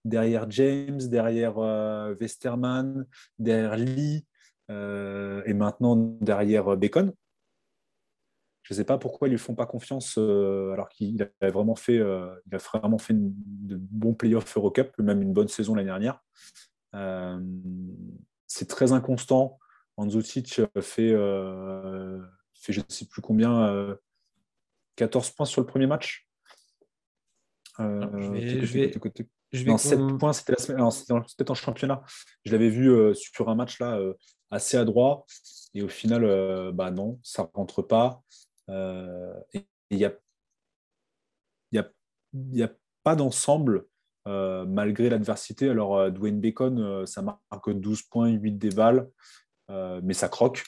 Speaker 2: derrière James, derrière Westerman, derrière Lee et maintenant derrière Bacon. Je ne sais pas pourquoi ils ne lui font pas confiance euh, alors qu'il a vraiment fait, euh, il a vraiment fait de bons playoffs Eurocup, même une bonne saison l'année dernière. Euh, c'est très inconstant. Anzutic fait, fait je ne sais plus combien, 14 points sur le premier match.
Speaker 1: je vais,
Speaker 2: non, 7 points, c'était la semaine. C'était en championnat. Je l'avais vu sur un match là assez adroit. Et au final, bah non, ça ne rentre pas. Euh, il n'y a, y a, y a pas d'ensemble euh, malgré l'adversité. Alors, euh, Dwayne Bacon, ça marque 12 points, 8 dévals, mais ça croque.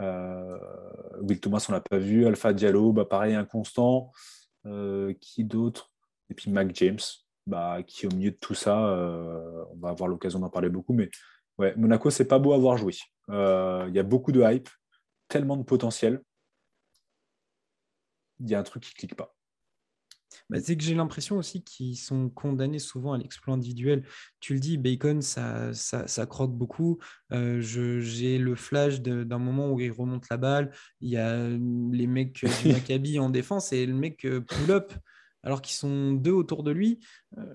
Speaker 2: Will Thomas, on l'a pas vu. Alpha Diallo, bah, pareil, inconstant. qui d'autre? Et puis Mac James, bah, qui au milieu de tout ça, on va avoir l'occasion d'en parler beaucoup. Mais ouais, Monaco, c'est pas beau à voir jouer. Il y a beaucoup de hype, tellement de potentiel il y a un truc qui ne clique pas.
Speaker 1: Bah, c'est que j'ai l'impression aussi qu'ils sont condamnés souvent à l'exploit individuel. Tu le dis, Bacon, ça, ça, croque beaucoup. Euh, j'ai le flash d'un moment où il remonte la balle. Il y a les mecs du Maccabi en défense et le mec euh, pull-up alors qu'ils sont deux autour de lui. Euh,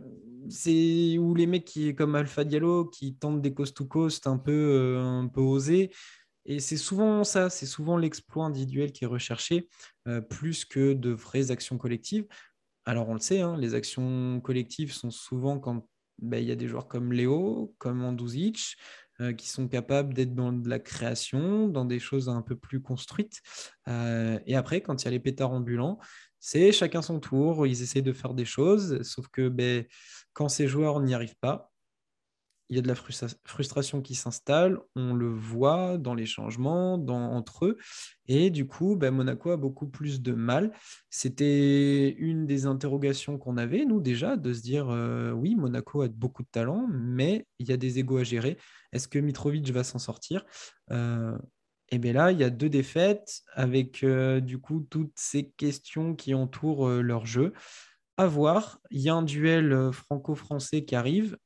Speaker 1: c'est où les mecs qui, comme Alpha Diallo qui tentent des coast-to-coast un peu, un peu osés. Et c'est souvent ça, c'est souvent l'exploit individuel qui est recherché, euh, plus que de vraies actions collectives. Alors on le sait, hein, les actions collectives sont souvent quand ben, il y a des joueurs comme Léo, comme Anduzic, euh, qui sont capables d'être dans de la création, dans des choses un peu plus construites. Euh, et après, quand il y a les pétards ambulants, c'est chacun son tour, ils essaient de faire des choses, sauf que ben, quand ces joueurs n'y arrivent pas, il y a de la frustration qui s'installe, on le voit dans les changements, entre eux, et du coup, ben, Monaco a beaucoup plus de mal. C'était une des interrogations qu'on avait, nous déjà, de se dire, euh, oui, Monaco a beaucoup de talent, mais il y a des égaux à gérer. Est-ce que Mitrovic va s'en sortir? Euh, Et bien là, il y a deux défaites avec euh, du coup toutes ces questions qui entourent leur jeu. À voir, il y a un duel franco-français qui arrive.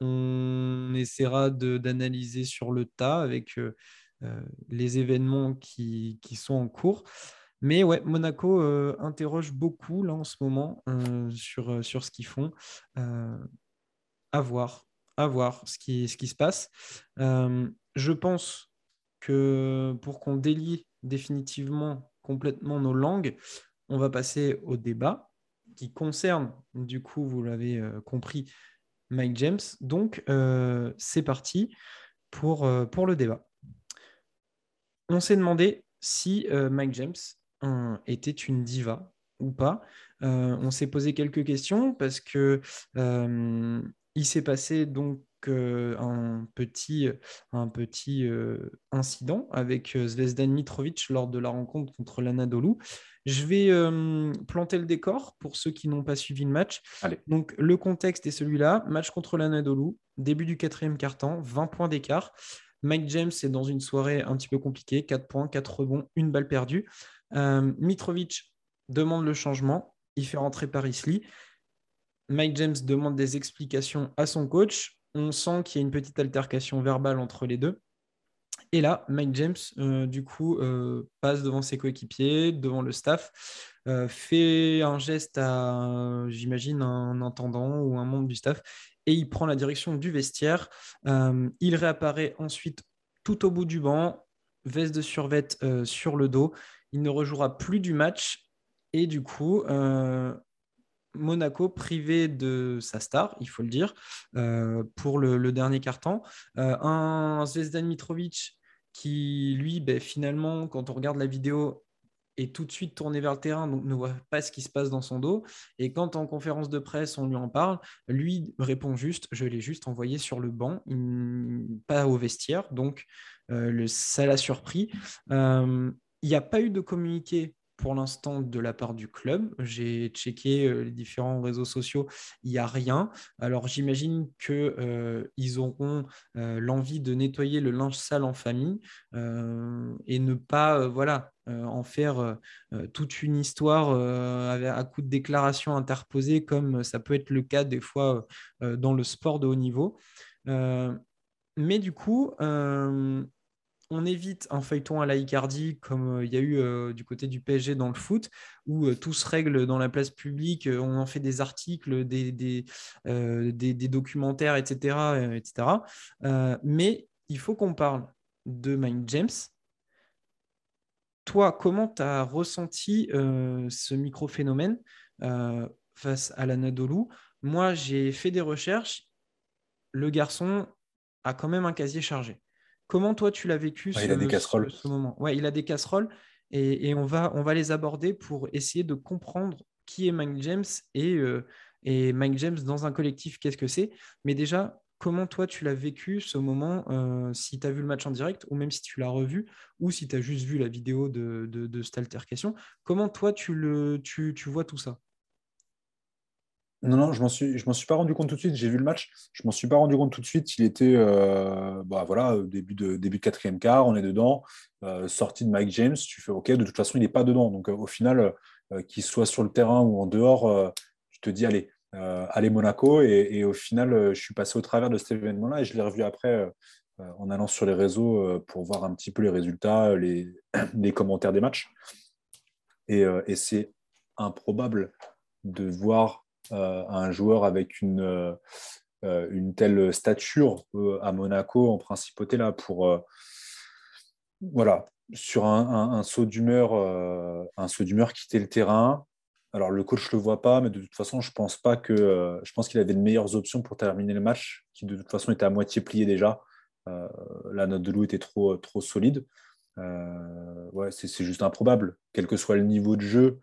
Speaker 1: On essaiera d'analyser sur le tas avec euh, euh, les événements qui, sont en cours. Mais ouais, Monaco euh, interroge beaucoup là en ce moment sur, ce qu'ils font. à voir, à voir ce qui se passe. je pense que pour qu'on délie définitivement complètement nos langues, on va passer au débat qui concerne, du coup, vous l'avez compris, Mike James. Donc, euh, c'est parti pour, euh, pour le débat. On s'est demandé si euh, Mike James était une diva ou pas. on s'est posé quelques questions parce que il s'est passé donc un petit, un petit incident avec Zvezdan Mitrovic lors de la rencontre contre l'Anadolu. Je vais planter le décor pour ceux qui n'ont pas suivi le match. Donc, le contexte est celui-là match contre l'Anadolu, début du quatrième quart-temps, 20 points d'écart. Mike James est dans une soirée un petit peu compliquée 4 points, 4 rebonds, une balle perdue. Mitrovic demande le changement. Il fait rentrer Paris Lee. Mike James demande des explications à son coach. On sent qu'il y a une petite altercation verbale entre les deux. Et là, Mike James, euh, du coup, euh, passe devant ses coéquipiers, devant le staff, euh, fait un geste à, j'imagine, un intendant ou un membre du staff, et il prend la direction du vestiaire. il réapparaît ensuite tout au bout du banc, veste de survêt sur le dos. Il ne rejouera plus du match. Et du coup, Monaco privé de sa star, il faut le dire, euh, pour le, dernier carton. Euh, un Zvezdan Mitrovic qui, lui, ben, finalement, quand on regarde la vidéo, est tout de suite tourné vers le terrain, donc ne voit pas ce qui se passe dans son dos. Et quand en conférence de presse, on lui en parle, lui répond juste, je l'ai juste envoyé sur le banc, pas au vestiaire. Donc, euh, ça l'a surpris. Il n'y a pas eu de communiqué pour l'instant de la part du club. J'ai checké euh, les différents réseaux sociaux, il n'y a rien. Alors j'imagine qu'ils euh, auront euh, l'envie de nettoyer le linge sale en famille et ne pas voilà, en faire toute une histoire à coup de déclarations interposées comme ça peut être le cas des fois dans le sport de haut niveau. mais du coup, on évite un feuilleton à la Icardi comme euh, il y a eu euh, du côté du PSG dans le foot, où euh, tout se règle dans la place publique, on en fait des articles, des, documentaires, etc. etc. mais il faut qu'on parle de Mike James. Toi, comment tu as ressenti ce micro-phénomène face à l'Anadolu Moi, j'ai fait des recherches. Le garçon a quand même un casier chargé. Comment toi tu l'as vécu
Speaker 2: ce, il a des casseroles.
Speaker 1: moment? Ouais, il a des casseroles et, on, va, on va les aborder pour essayer de comprendre qui est Mike James et, euh, et Mike James dans un collectif, qu'est-ce que c'est? Mais déjà, comment toi tu l'as vécu ce moment, euh, si tu as vu le match en direct, ou même si tu l'as revu, ou si tu as juste vu la vidéo de, de, de, cette altercation, comment toi tu, le, tu, tu vois tout ça?
Speaker 2: Non, non, je m'en suis, je m'en suis pas rendu compte tout de suite. J'ai vu le match, je m'en suis pas rendu compte tout de suite. Il était, euh, bah voilà, début de début quatrième quart, on est dedans, euh, sortie de Mike James. Tu fais OK, de toute façon, il n'est pas dedans. Donc euh, au final, qu'il soit sur le terrain ou en dehors, tu te dis allez, allez Monaco. Et, au final, je suis passé au travers de cet événement-là et je l'ai revu après en allant sur les réseaux pour voir un petit peu les résultats, les, les commentaires des matchs. Et, et c'est improbable de voir euh, un joueur avec une, euh, euh, une telle stature à Monaco en principauté là pour voilà sur un, saut d'humeur un saut d'humeur quitter le terrain alors le coach le voit pas, mais de toute façon, je pense pas que je pense qu'il avait de meilleures options pour terminer le match, qui de toute façon était à moitié plié déjà. la note de loup était trop trop solide. ouais, c'est juste improbable, quel que soit le niveau de jeu,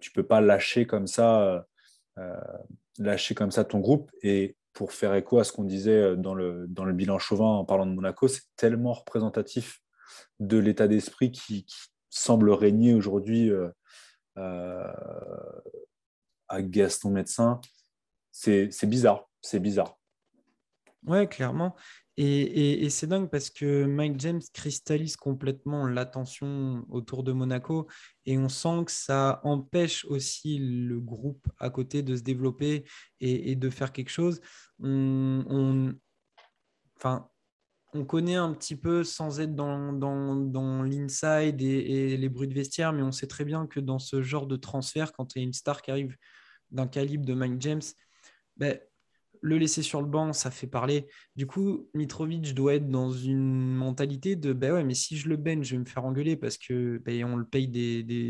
Speaker 2: tu peux pas lâcher comme ça lâcher comme ça ton groupe. Et pour faire écho à ce qu'on disait dans le, dans le bilan chauvin en parlant de Monaco, c'est tellement représentatif de l'état d'esprit qui, semble régner aujourd'hui à Gaston Médecin. C'est bizarre, c'est bizarre.
Speaker 1: Ouais, clairement. Et, c'est dingue parce que Mike James cristallise complètement l'attention autour de Monaco et on sent que ça empêche aussi le groupe à côté de se développer et, de faire quelque chose. On, enfin, on connaît un petit peu sans être dans, l'inside et, les bruits de vestiaire, mais on sait très bien que dans ce genre de transfert, quand il y a une star qui arrive d'un calibre de Mike James, ben, le laisser sur le banc, ça fait parler. Du coup, Mitrovic doit être dans une mentalité de ben ouais, mais si je le bench, je vais me faire engueuler parce que ben, on le paye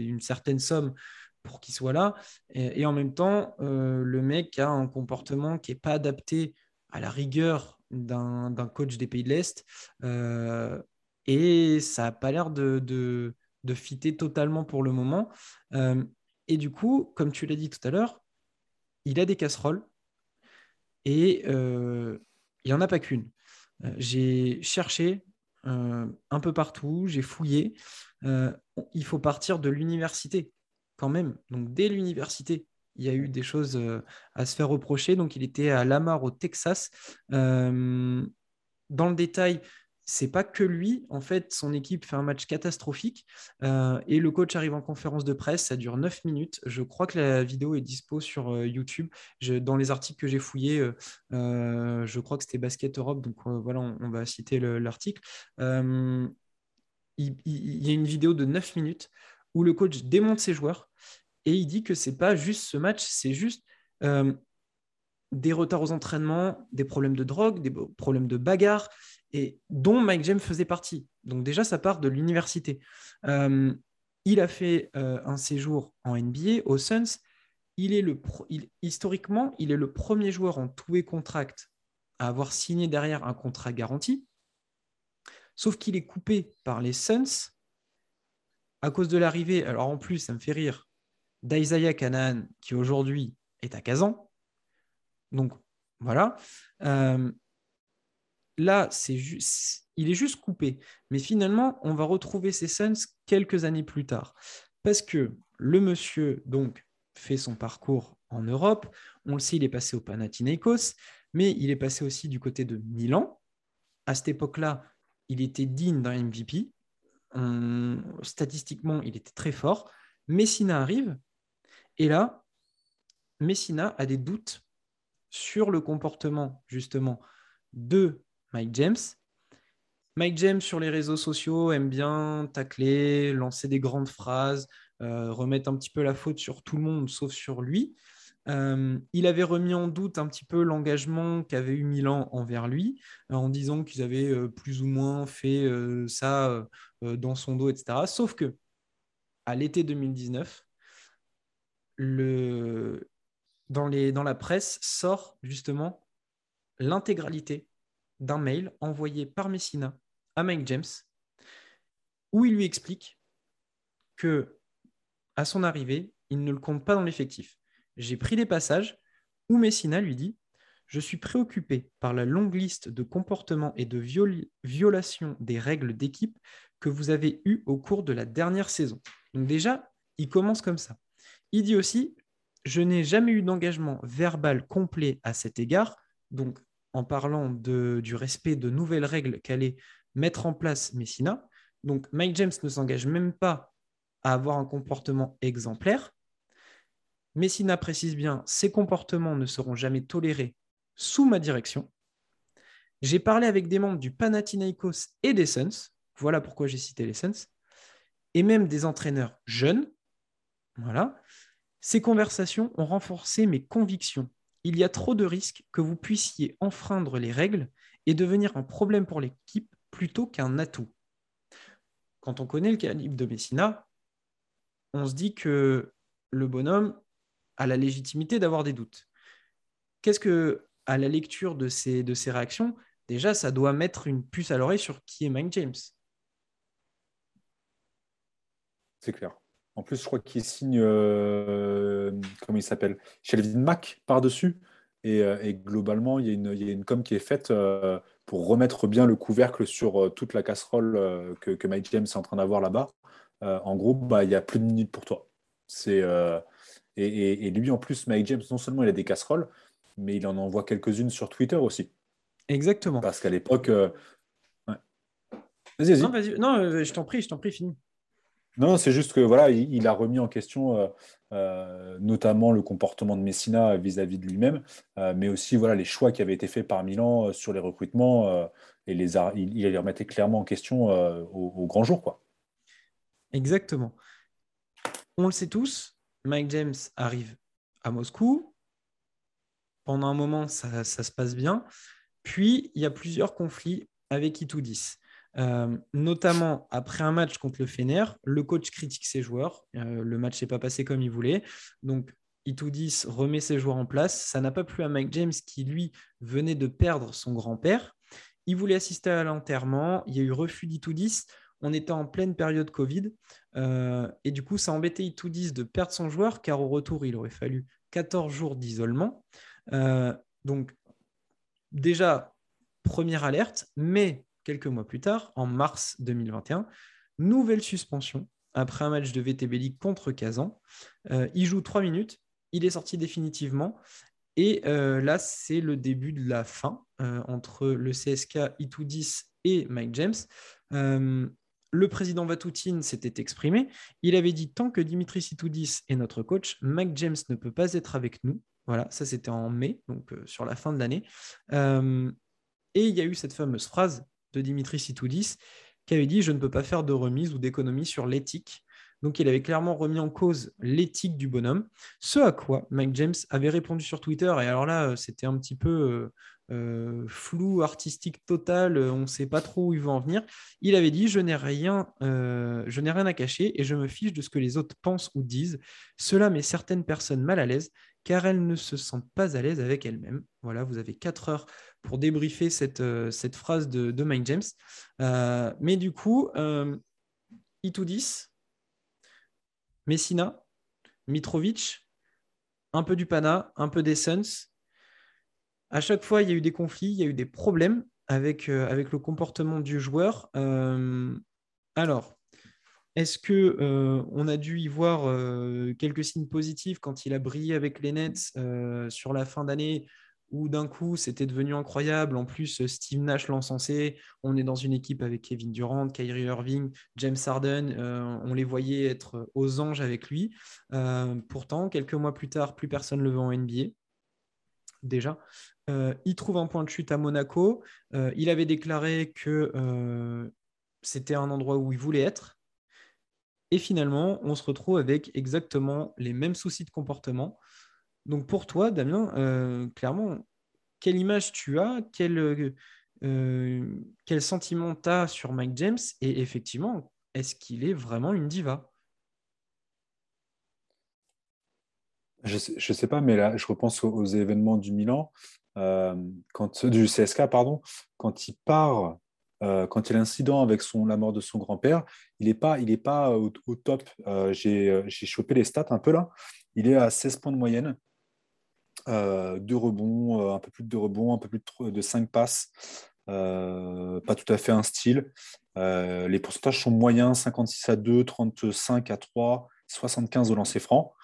Speaker 1: une certaine somme pour qu'il soit là. Et, en même temps, euh, le mec a un comportement qui n'est pas adapté à la rigueur d'un coach des pays de l'Est. Euh, et ça n'a pas l'air de, de, de, fitter totalement pour le moment. Euh, et du coup, comme tu l'as dit tout à l'heure, il a des casseroles et euh, il n'y en a pas qu'une. Euh, j'ai cherché euh, un peu partout, j'ai fouillé. il faut partir de l'université quand même. Donc dès l'université, il y a eu des choses à se faire reprocher. Donc il était à Lamar au Texas. dans le détail, c'est pas que lui. En fait, son équipe fait un match catastrophique euh, et le coach arrive en conférence de presse. Ça dure 9 minutes. Je crois que la vidéo est dispo sur euh, YouTube. dans les articles que j'ai fouillés, euh, je crois que c'était Basket Europe. Donc voilà, on, va citer l'article. Il, y a une vidéo de 9 minutes où le coach démonte ses joueurs et il dit que c'est pas juste ce match, c'est juste des retards aux entraînements, des problèmes de drogue, des problèmes de bagarre et dont Mike James faisait partie. Donc déjà, ça part de l'université. Euh, il a fait euh, un séjour en NBA aux Suns. Il est le historiquement, il est le premier joueur en tout et contract à avoir signé derrière un contrat garanti. Sauf qu'il est coupé par les Suns à cause de l'arrivée. Alors en plus, ça me fait rire. D'Isaiah Canaan, qui aujourd'hui est à Kazan. Donc voilà. Euh, là, c'est il est juste coupé. Mais finalement, on va retrouver ces Suns quelques années plus tard. Parce que le monsieur, donc, fait son parcours en Europe. On le sait, il est passé au Panathinaikos, mais il est passé aussi du côté de Milan. À cette époque-là, il était digne d'un MVP. Statistiquement, il était très fort. Messina arrive, et là, Messina a des doutes sur le comportement, justement, de Mike James. Mike James sur les réseaux sociaux aime bien tacler, lancer des grandes phrases, euh, remettre un petit peu la faute sur tout le monde sauf sur lui. Euh, il avait remis en doute un petit peu l'engagement qu'avait eu Milan envers lui, euh, en disant qu'ils avaient plus ou moins fait ça dans son dos, etc. Sauf que à l'été 2019, le... dans, les... dans la presse sort justement l'intégralité d'un mail envoyé par Messina à Mike James où il lui explique que à son arrivée, il ne le compte pas dans l'effectif. J'ai pris les passages où Messina lui dit Je suis préoccupé par la longue liste de comportements et de violations des règles d'équipe que vous avez eues au cours de la dernière saison. Donc, déjà, il commence comme ça. Il dit aussi Je n'ai jamais eu d'engagement verbal complet à cet égard. Donc, en parlant du respect de nouvelles règles qu'allait mettre en place Messina. Donc Mike James ne s'engage même pas à avoir un comportement exemplaire. Messina précise bien, ces comportements ne seront jamais tolérés sous ma direction. J'ai parlé avec des membres du Panathinaikos et des Suns, voilà pourquoi j'ai cité les Suns, et même des entraîneurs jeunes. Voilà. Ces conversations ont renforcé mes convictions il y a trop de risques que vous puissiez enfreindre les règles et devenir un problème pour l'équipe plutôt qu'un atout. Quand on connaît le calibre de Messina, on se dit que le bonhomme a la légitimité d'avoir des doutes. Qu'est-ce que, à la lecture de ces, de ces réactions, déjà, ça doit mettre une puce à l'oreille sur qui est Mike James?
Speaker 2: C'est clair. En plus, je crois qu'il signe, euh, comment il s'appelle Shelvin Mack par-dessus. Et, globalement, il y, a une, il y, a une, com qui est faite pour remettre bien le couvercle sur toute la casserole que, que Mike James est en train d'avoir là-bas. en gros, bah, il y a plus de minutes pour toi. C'est et, lui, en plus, Mike James, non seulement il a des casseroles, mais il en envoie quelques-unes sur Twitter aussi.
Speaker 1: Exactement.
Speaker 2: Parce qu'à l'époque. Euh,
Speaker 1: vas-y, vas-y. Non, euh, je t'en prie, je t'en prie, fini.
Speaker 2: Non, c'est juste que voilà, il, a remis en question euh, notamment le comportement de Messina vis-à-vis de lui-même, mais aussi voilà les choix qui avaient été faits par Milan sur les recrutements et les il, les remettait clairement en question au, grand jour, quoi.
Speaker 1: Exactement. On le sait tous, Mike James arrive à Moscou. Pendant un moment, ça, se passe bien. Puis, il y a plusieurs conflits avec Itoudis. Euh, notamment après un match contre le Fener, le coach critique ses joueurs. Euh, le match n'est pas passé comme il voulait. Donc, Itoudis remet ses joueurs en place. Ça n'a pas plu à Mike James qui, lui, venait de perdre son grand-père. Il voulait assister à l'enterrement. Il y a eu refus d'Itoudis on était en pleine période Covid. Euh, et du coup, ça embêtait Itoudis de perdre son joueur, car au retour, il aurait fallu 14 jours d'isolement. Donc, déjà, première alerte, mais quelques mois plus tard, en mars 2021, nouvelle suspension après un match de VTB contre Kazan. Euh, il joue trois minutes, il est sorti définitivement. Et là, c'est le début de la fin entre le CSK Itoudis et Mike James le président Vatoutine s'était exprimé. Il avait dit tant que Dimitri Sitoudis est notre coach, Mac James ne peut pas être avec nous. Voilà, ça c'était en mai, donc euh, sur la fin de l'année. Euh, et il y a eu cette fameuse phrase de Dimitri Sitoudis qui avait dit Je ne peux pas faire de remise ou d'économie sur l'éthique. Donc il avait clairement remis en cause l'éthique du bonhomme. Ce à quoi Mike James avait répondu sur Twitter, et alors là, euh, c'était un petit peu euh, flou artistique total, euh, on ne sait pas trop où il veut en venir. Il avait dit euh, je n'ai rien à cacher et je me fiche de ce que les autres pensent ou disent. Cela met certaines personnes mal à l'aise car elles ne se sentent pas à l'aise avec elles-mêmes. Voilà, vous avez quatre heures pour débriefer cette, cette phrase de, de James. mais du coup, Itoudis, Messina, Mitrovic, un peu du Pana, un peu d'Essence, à chaque fois, il y a eu des conflits, il y a eu des problèmes avec, euh, avec le comportement du joueur. Euh, alors, est-ce que euh, on a dû y voir quelques signes positifs quand il a brillé avec les Nets sur la fin d'année où d'un coup c'était devenu incroyable? En plus, Steve Nash l'encensé. On est dans une équipe avec Kevin Durant, Kyrie Irving, James Harden. on les voyait être aux anges avec lui. pourtant, quelques mois plus tard, plus personne ne le veut en NBA déjà. Euh, il trouve un point de chute à Monaco. Euh, il avait déclaré que euh, c'était un endroit où il voulait être. Et finalement, on se retrouve avec exactement les mêmes soucis de comportement. Donc pour toi, Damien, clairement, quelle image tu as quel, quel sentiment tu as sur Mike James? Et effectivement, est-ce qu'il est vraiment une diva?
Speaker 2: Je ne sais, pas, mais là, je repense aux, événements du Milan, euh, quand, du CSK, pardon, quand il part, euh, quand il y a l'incident avec la mort de son grand-père, il n'est pas, pas au, top. Euh, j'ai chopé les stats un peu là. Il est à 16 points de moyenne, deux rebonds, un peu plus de deux rebonds, un peu plus de, de 5 passes. pas tout à fait un style. les pourcentages sont moyens 56 à 2, 35 à 3, 75 au lancer franc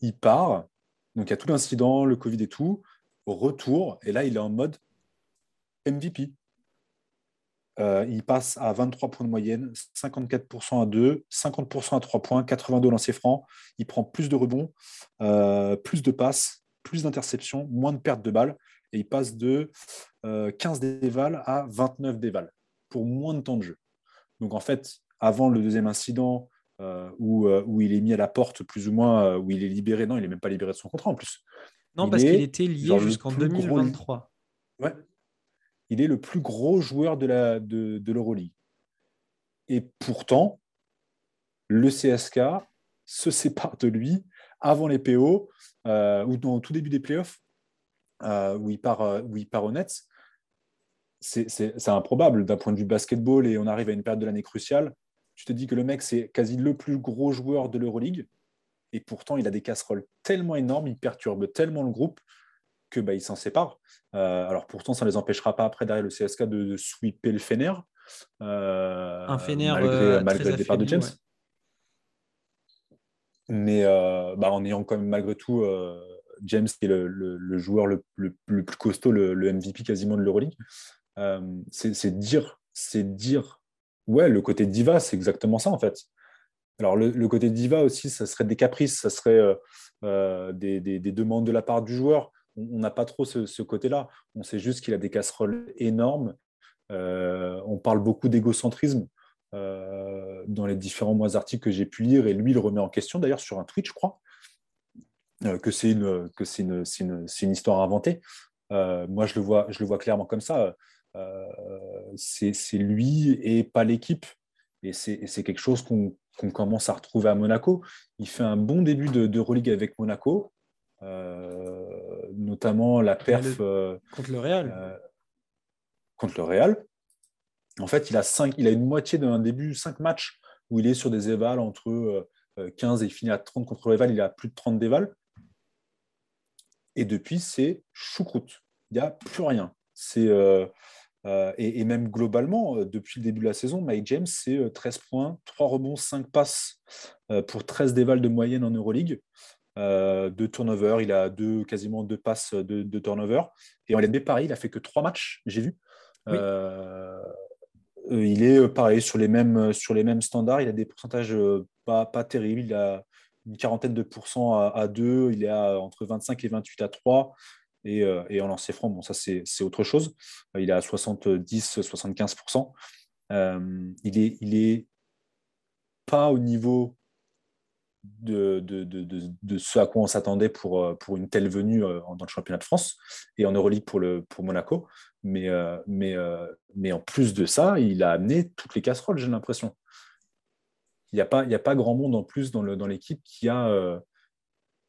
Speaker 2: il part, donc il y a tout l'incident, le Covid et tout, retour, et là il est en mode MVP. Euh, il passe à 23 points de moyenne, 54% à 2, 50% à 3 points, 82 lancers francs. Il prend plus de rebonds, euh, plus de passes, plus d'interceptions, moins de pertes de balles. Et il passe de 15 euh, dévals à 29 dévals pour moins de temps de jeu. Donc en fait, avant le deuxième incident, euh, où, il est mis à la porte, plus ou moins, où il est libéré. Non, il n'est même pas libéré de son contrat en plus.
Speaker 1: Non, parce qu'il était lié jusqu'en 2023.
Speaker 2: Ouais. Il est le plus gros joueur de, la, l'Euroleague. Et pourtant, le CSK se sépare de lui avant les PO, ou dans tout début des playoffs, où, il part, où il part au Nets. C'est, c'est improbable d'un point de vue basketball et on arrive à une période de l'année cruciale tu te dis que le mec, c'est quasi le plus gros joueur de l'Euroleague, et pourtant, il a des casseroles tellement énormes, il perturbe tellement le groupe que bah, ils s'en séparent. alors pourtant, ça ne les empêchera pas après derrière le CSK de, sweeper le Fener.
Speaker 1: un Fener malgré, le départ de James.
Speaker 2: Mais bah, en ayant quand même malgré tout James qui est le, joueur le, plus costaud, le, MVP quasiment de l'Euroleague, c'est dire, c'est dire, ouais, le côté diva, c'est exactement ça en fait. Alors le, côté diva aussi, ça serait des caprices, ça serait euh, euh, des, demandes de la part du joueur. On n'a pas trop ce, côté-là. On sait juste qu'il a des casseroles énormes. Euh, on parle beaucoup d'égocentrisme dans les différents mois articles que j'ai pu lire, et lui il remet en question d'ailleurs sur un tweet, je crois, que c'est une, que c'est une, histoire inventée. moi, je le, vois, clairement comme ça. c'est lui et pas l'équipe. Et c'est quelque chose qu'on commence à retrouver à Monaco. Il fait un bon début de, de avec Monaco, euh, notamment la perf
Speaker 1: euh, contre le Real. Euh,
Speaker 2: contre le Real. En fait, il a, cinq, il a une moitié d'un début, 5 matchs où il est sur des évals entre 15 et il finit à 30 contre le Real. Il a plus de 30 d'éval. Et depuis, c'est choucroute. Il n'y a plus rien. C'est euh, et, même globalement, euh, depuis le début de la saison, Mike James, c'est 13 euh, points, 3 rebonds, 5 passes pour 13 dévals de moyenne en Euroleague. Euh, deux turnovers, il a deux, quasiment deux passes de, de turnover. Et en NBA, pareil, il a fait que trois matchs, j'ai vu. il est pareil sur les, mêmes, sur les mêmes standards. Il a des pourcentages pas, pas terribles. Il a une quarantaine de pourcents à, à 2. Il est à, entre 25 et 28 à 3. Euh, et, en lancer franc, bon, ça c'est autre chose. Euh, il est à 70-75%. Euh, il est, il est pas au niveau de, de, de, ce à quoi on s'attendait pour, pour une telle venue dans le championnat de France et en Euroleague pour, le, pour Monaco. Mais, mais, mais en plus de ça, il a amené toutes les casseroles, j'ai l'impression. Il n'y a, pas, a pas grand monde en plus dans l'équipe dans qui a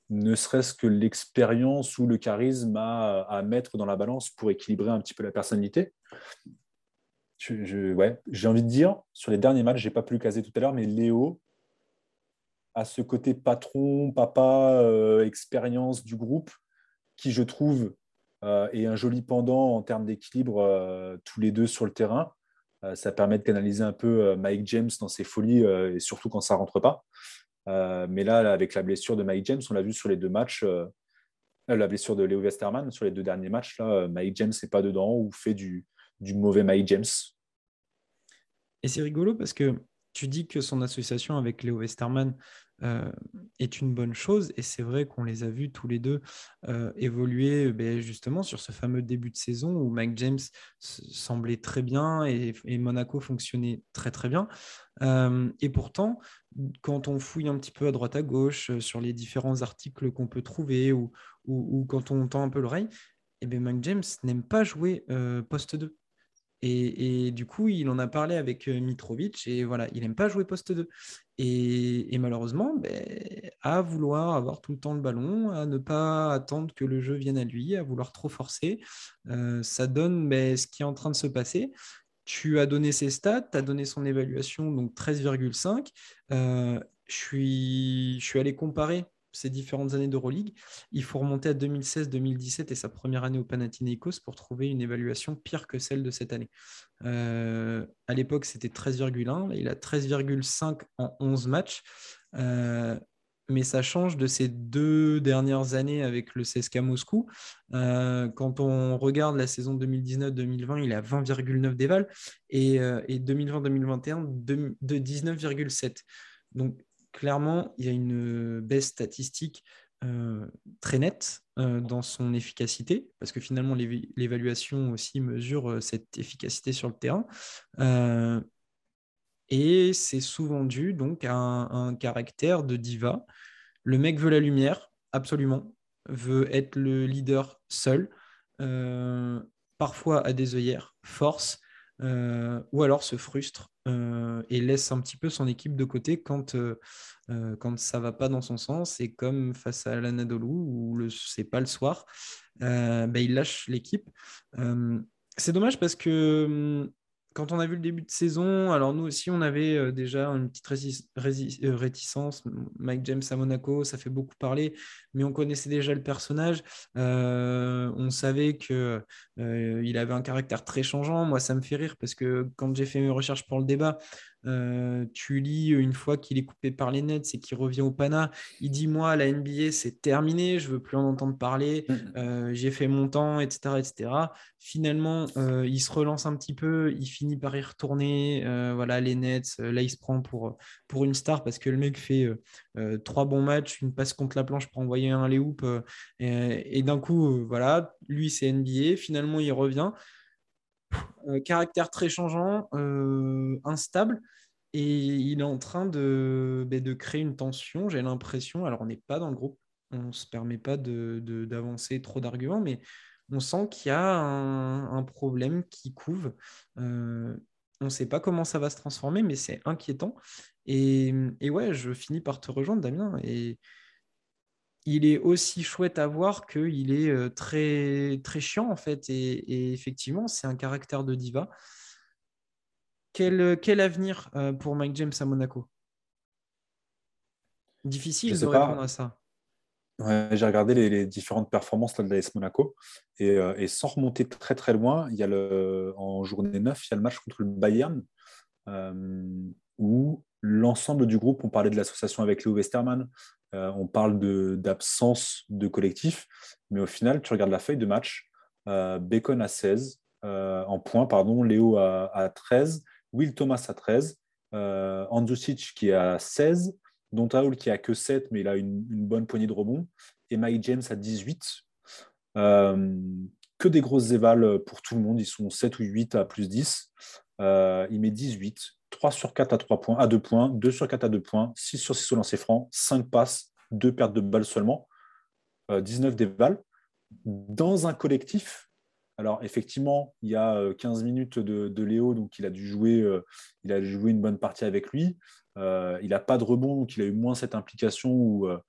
Speaker 2: ne serait-ce que l'expérience ou le charisme à, mettre dans la balance pour équilibrer un petit peu la personnalité. j'ai envie de dire, sur les derniers matchs, je n'ai pas pu le caser tout à l'heure, mais Léo a ce côté patron, papa, euh, expérience du groupe, qui je trouve euh, est un joli pendant en termes d'équilibre euh, tous les deux sur le terrain. ça permet de canaliser un peu Mike James dans ses folies et surtout quand ça rentre pas. Mais là, avec la blessure de Mike James, on l'a vu sur les deux matchs, la blessure de Leo Westerman, sur les deux derniers matchs, là, Mike James n'est pas dedans ou fait du mauvais Mike James.
Speaker 1: Et c'est rigolo parce que tu dis que son association avec Léo Westerman euh, est une bonne chose. Et c'est vrai qu'on les a vus tous les deux euh, évoluer ben, justement sur ce fameux début de saison où Mike James semblait très bien et, Monaco fonctionnait très très bien. Euh, et pourtant, quand on fouille un petit peu à droite à gauche sur les différents articles qu'on peut trouver ou, quand on tend un peu l'oreille, et eh bien Mike James n'aime pas jouer poste 2. Et, du coup, il en a parlé avec euh, Mitrovic et voilà, il n'aime pas jouer poste 2. Et, malheureusement, ben, à vouloir avoir tout le temps le ballon, à ne pas attendre que le jeu vienne à lui, à vouloir trop forcer, euh, ça donne ben, ce qui est en train de se passer. Tu as donné ses stats, tu as donné son évaluation, donc 13,5. Euh, je, suis, je suis allé comparer ces différentes années d'Euroleague, il faut remonter à 2016-2017 et sa première année au Panathinaikos pour trouver une évaluation pire que celle de cette année. Euh, à l'époque, c'était 13,1, il a 13,5 en 11 matchs. Euh, mais ça change de ces deux dernières années avec le CSK Moscou. Euh, quand on regarde la saison 2019-2020, il a 20,9 d'éval et, et 2020-2021 de, de 19,7. Donc clairement, il y a une baisse statistique euh, très nette euh, dans son efficacité, parce que finalement, l'évaluation aussi mesure euh, cette efficacité sur le terrain. et c'est souvent dû donc à un, caractère de diva. Le mec veut la lumière, absolument, veut être le leader seul, parfois à des œillères, force, ou alors se frustre euh, et laisse un petit peu son équipe de côté quand, euh, euh, quand ça va pas dans son sens. Et comme face à l'Anadolu, où c'est pas le soir, bah, il lâche l'équipe. c'est dommage parce que hum, quand on a vu le début de saison, alors nous aussi, on avait euh, déjà une petite euh, réticence. Mike James à Monaco, ça fait beaucoup parler, mais on connaissait déjà le personnage. on savait qu'il il avait un caractère très changeant. Moi, ça me fait rire parce que quand j'ai fait mes recherches pour le débat, euh, tu lis une fois qu'il est coupé par les Nets et qu'il revient au Pana, il dit moi la NBA c'est terminé, je veux plus en entendre parler, mm. euh, j'ai fait mon temps, etc., etc. Finalement, euh, il se relance un petit peu, il finit par y retourner. voilà les Nets, là il se prend pour pour une star parce que le mec fait trois bons matchs, une passe contre la planche pour envoyer un lay et, et d'un coup voilà, lui c'est NBA. Finalement il revient. Euh, caractère très changeant, euh, instable, et il est en train de, ben, de créer une tension, j'ai l'impression. Alors, on n'est pas dans le groupe, on ne se permet pas d'avancer trop d'arguments, mais on sent qu'il y a un, problème qui couve. Euh, on ne sait pas comment ça va se transformer, mais c'est inquiétant. Et, ouais, je finis par te rejoindre, Damien. Il est aussi chouette à voir qu'il est euh, très, très chiant en fait. Et, effectivement, c'est un caractère de diva. Quel, quel avenir euh, pour Mike James à Monaco? Difficile de répondre à ça.
Speaker 2: j'ai regardé les, différentes performances de l'AS Monaco euh, et, sans remonter très très loin, il y a le, en journée 9, il y a le match contre le Bayern où l'ensemble du groupe, on parlait de l'association avec Léo Westermann, euh, on parle d'absence de, collectif, mais au final, tu regardes la feuille de match, euh, Bacon à 16, euh, en points, pardon, Léo à, 13, Will Thomas à 13, euh, qui est à 16, Dontaoul qui a que 7, mais il a une, bonne poignée de rebond, et Mike James à 18. que des grosses évals pour tout le monde, ils sont 7 ou 8 à plus 10. il met 18. 3 sur 4 à 3 points, à 2 points, 2 sur 4 à 2 points, 6 sur 6 au lancer franc, 5 passes, 2 pertes de balles seulement, 19 des balles. Dans un collectif, alors effectivement, il y a 15 minutes de, Léo, donc il a dû jouer, il a joué une bonne partie avec lui. il n'a pas de rebond, donc il a eu moins cette implication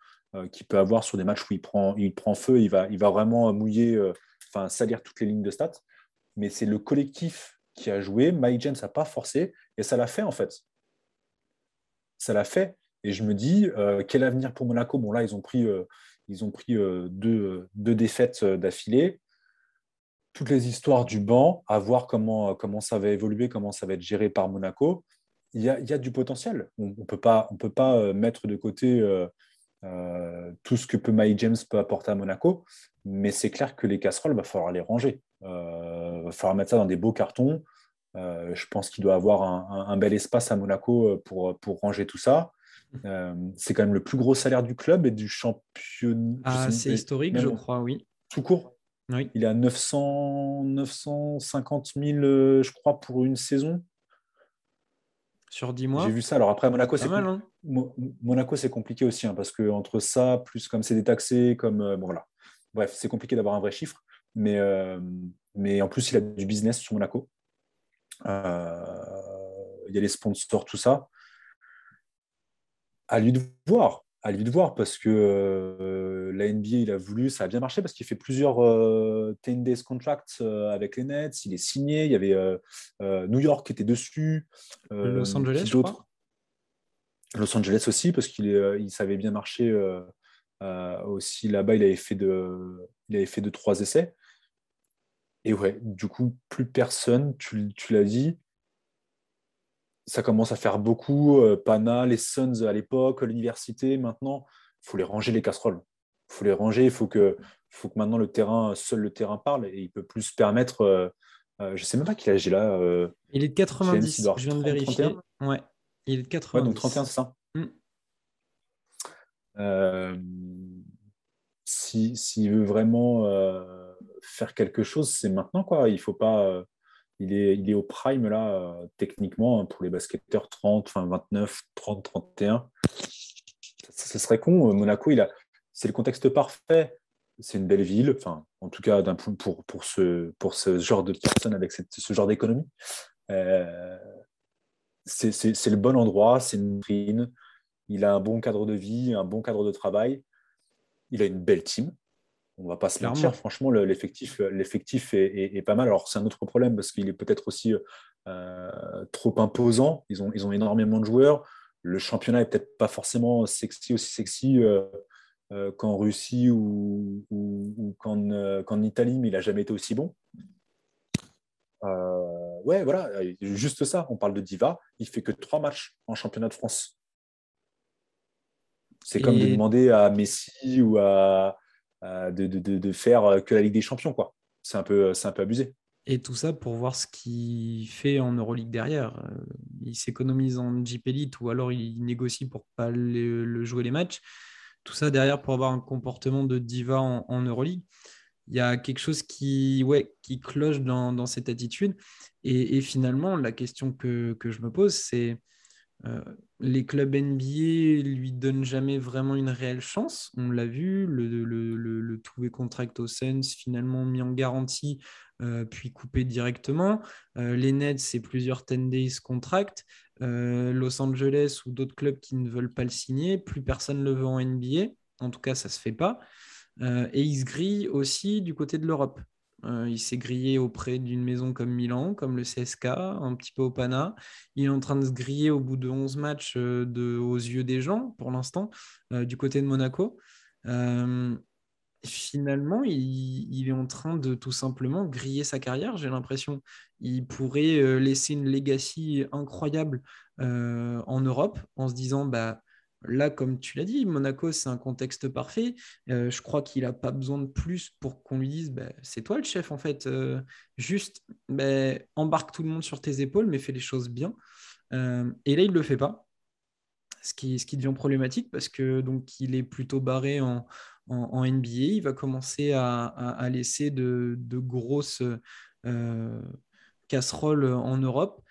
Speaker 2: qu'il peut avoir sur des matchs où il prend, il prend feu, il va, il va vraiment mouiller, enfin salir toutes les lignes de stats. Mais c'est le collectif qui a joué. Mike James n'a pas forcé et ça l'a fait en fait. Ça l'a fait. Et je me dis, euh, quel avenir pour Monaco? Bon, là, ils ont pris, euh, ils ont pris euh, deux, deux, défaites d'affilée. Toutes les histoires du banc, à voir comment, comment ça va évoluer, comment ça va être géré par Monaco. Il y a, il y a du potentiel. On ne peut on peut pas mettre de côté tout ce que peut Mike James peut apporter à Monaco, mais c'est clair que les casseroles, il va falloir les ranger. Il va falloir mettre ça dans des beaux cartons. Euh, je pense qu'il doit avoir un, bel espace à Monaco euh, pour, pour ranger tout ça. Euh, c'est quand même le plus gros salaire du club et du championnat.
Speaker 1: Ah, c'est historique, je crois, oui.
Speaker 2: Tout court
Speaker 1: oui.
Speaker 2: Il a 900, 950 000, je crois, pour une saison.
Speaker 1: Sur 10 mois
Speaker 2: J'ai vu ça. Alors après, Monaco, c'est
Speaker 1: hein.
Speaker 2: Monaco, c'est compliqué aussi, hein, parce que entre ça, plus comme c'est détaxé, comme. bon, voilà. Bref, c'est compliqué d'avoir un vrai chiffre. Mais, mais en plus, il a du business sur Monaco. Euh, il y a les sponsors, tout ça. À lui de voir, à lui de voir parce que euh, la NBA, il a voulu, ça a bien marché parce qu'il fait plusieurs euh, 10 days contracts euh, avec les Nets, il est signé, il y avait New York qui était dessus.
Speaker 1: Los Angeles, je crois.
Speaker 2: Los Angeles aussi parce qu'il il savait bien marcher aussi là-bas, il avait fait de, il avait fait de trois essais. Et ouais, du coup, plus personne, tu, l'as dit, ça commence à faire beaucoup. Euh, Pana, les Suns à l'époque, l'université, maintenant, il faut les ranger les casseroles. Il faut les ranger, il faut que, faut que maintenant le terrain, seul le terrain parle et il peut plus se permettre. Euh, euh, je ne sais même pas quel âge il a.
Speaker 1: il est de 90, je viens de vérifier. Ouais, il est de 90.
Speaker 2: Ouais, donc 31, c'est ça. Mm. S'il si, veut vraiment faire quelque chose, c'est maintenant. Quoi. Il faut pas. Euh, il, est, il est au prime là, euh, techniquement, hein, pour les basketteurs 30, enfin 29, 30, 31. Ce serait con. Euh, Monaco, il a, c'est le contexte parfait. C'est une belle ville, enfin, en tout cas pour, pour, ce, pour ce genre de personnes avec ce genre d'économie. c'est le bon endroit, c'est une vitrine. Il a un bon cadre de vie, un bon cadre de travail. Il a une belle team. On va pas se mentir, franchement, l'effectif, l'effectif est, pas mal. Alors, c'est un autre problème parce qu'il est peut-être aussi trop imposant. Ils ont, ils ont énormément de joueurs. Le championnat est peut-être pas forcément sexy, aussi sexy qu'en Russie ou, ou, qu'en Italie, mais il n'a jamais été aussi bon. ouais, voilà, juste ça. On parle de Diva. Il fait que trois matchs en championnat de France. C'est comme de demander à Messi ou à, de, de, de, faire que la Ligue des Champions, quoi. C'est un peu, c'est un peu abusé.
Speaker 1: Et tout ça pour voir ce qu'il fait en Euroleague derrière. Euh, il s'économise en Jeep Elite ou alors il négocie pour pas le, jouer les matchs. Tout ça derrière pour avoir un comportement de diva en, en Euroleague. Il y a quelque chose qui, ouais, qui cloche dans, dans cette attitude. Et, et, finalement, la question que, que je me pose, c'est euh, les clubs NBA lui donnent jamais vraiment une réelle chance. On l'a vu, le, le, le, contract au Suns finalement mis en garantie, euh, puis coupé directement. Euh, les Nets, c'est plusieurs 10 days contract. Los Angeles ou d'autres clubs qui ne veulent pas le signer, plus personne ne le veut en NBA. En tout cas, ça ne se fait pas. et il se grille aussi du côté de l'Europe. Euh, il s'est grillé auprès d'une maison comme Milan, comme le CSK, un petit peu au Pana. Il est en train de se griller au bout de 11 matchs euh, aux yeux des gens, pour l'instant, euh, du côté de Monaco. finalement, il, est en train de tout simplement griller sa carrière, j'ai l'impression. Il pourrait laisser une legacy incroyable en Europe en se disant, bah, Là, comme tu l'as dit, Monaco, c'est un contexte parfait. Euh, je crois qu'il n'a pas besoin de plus pour qu'on lui dise bah, c'est toi le chef, en fait. Euh, juste bah, embarque tout le monde sur tes épaules, mais fais les choses bien. Euh, et là, il ne le fait pas. Ce qui, devient problématique parce que donc il est plutôt barré en, NBA. Il va commencer à, laisser de grosses casseroles en Europe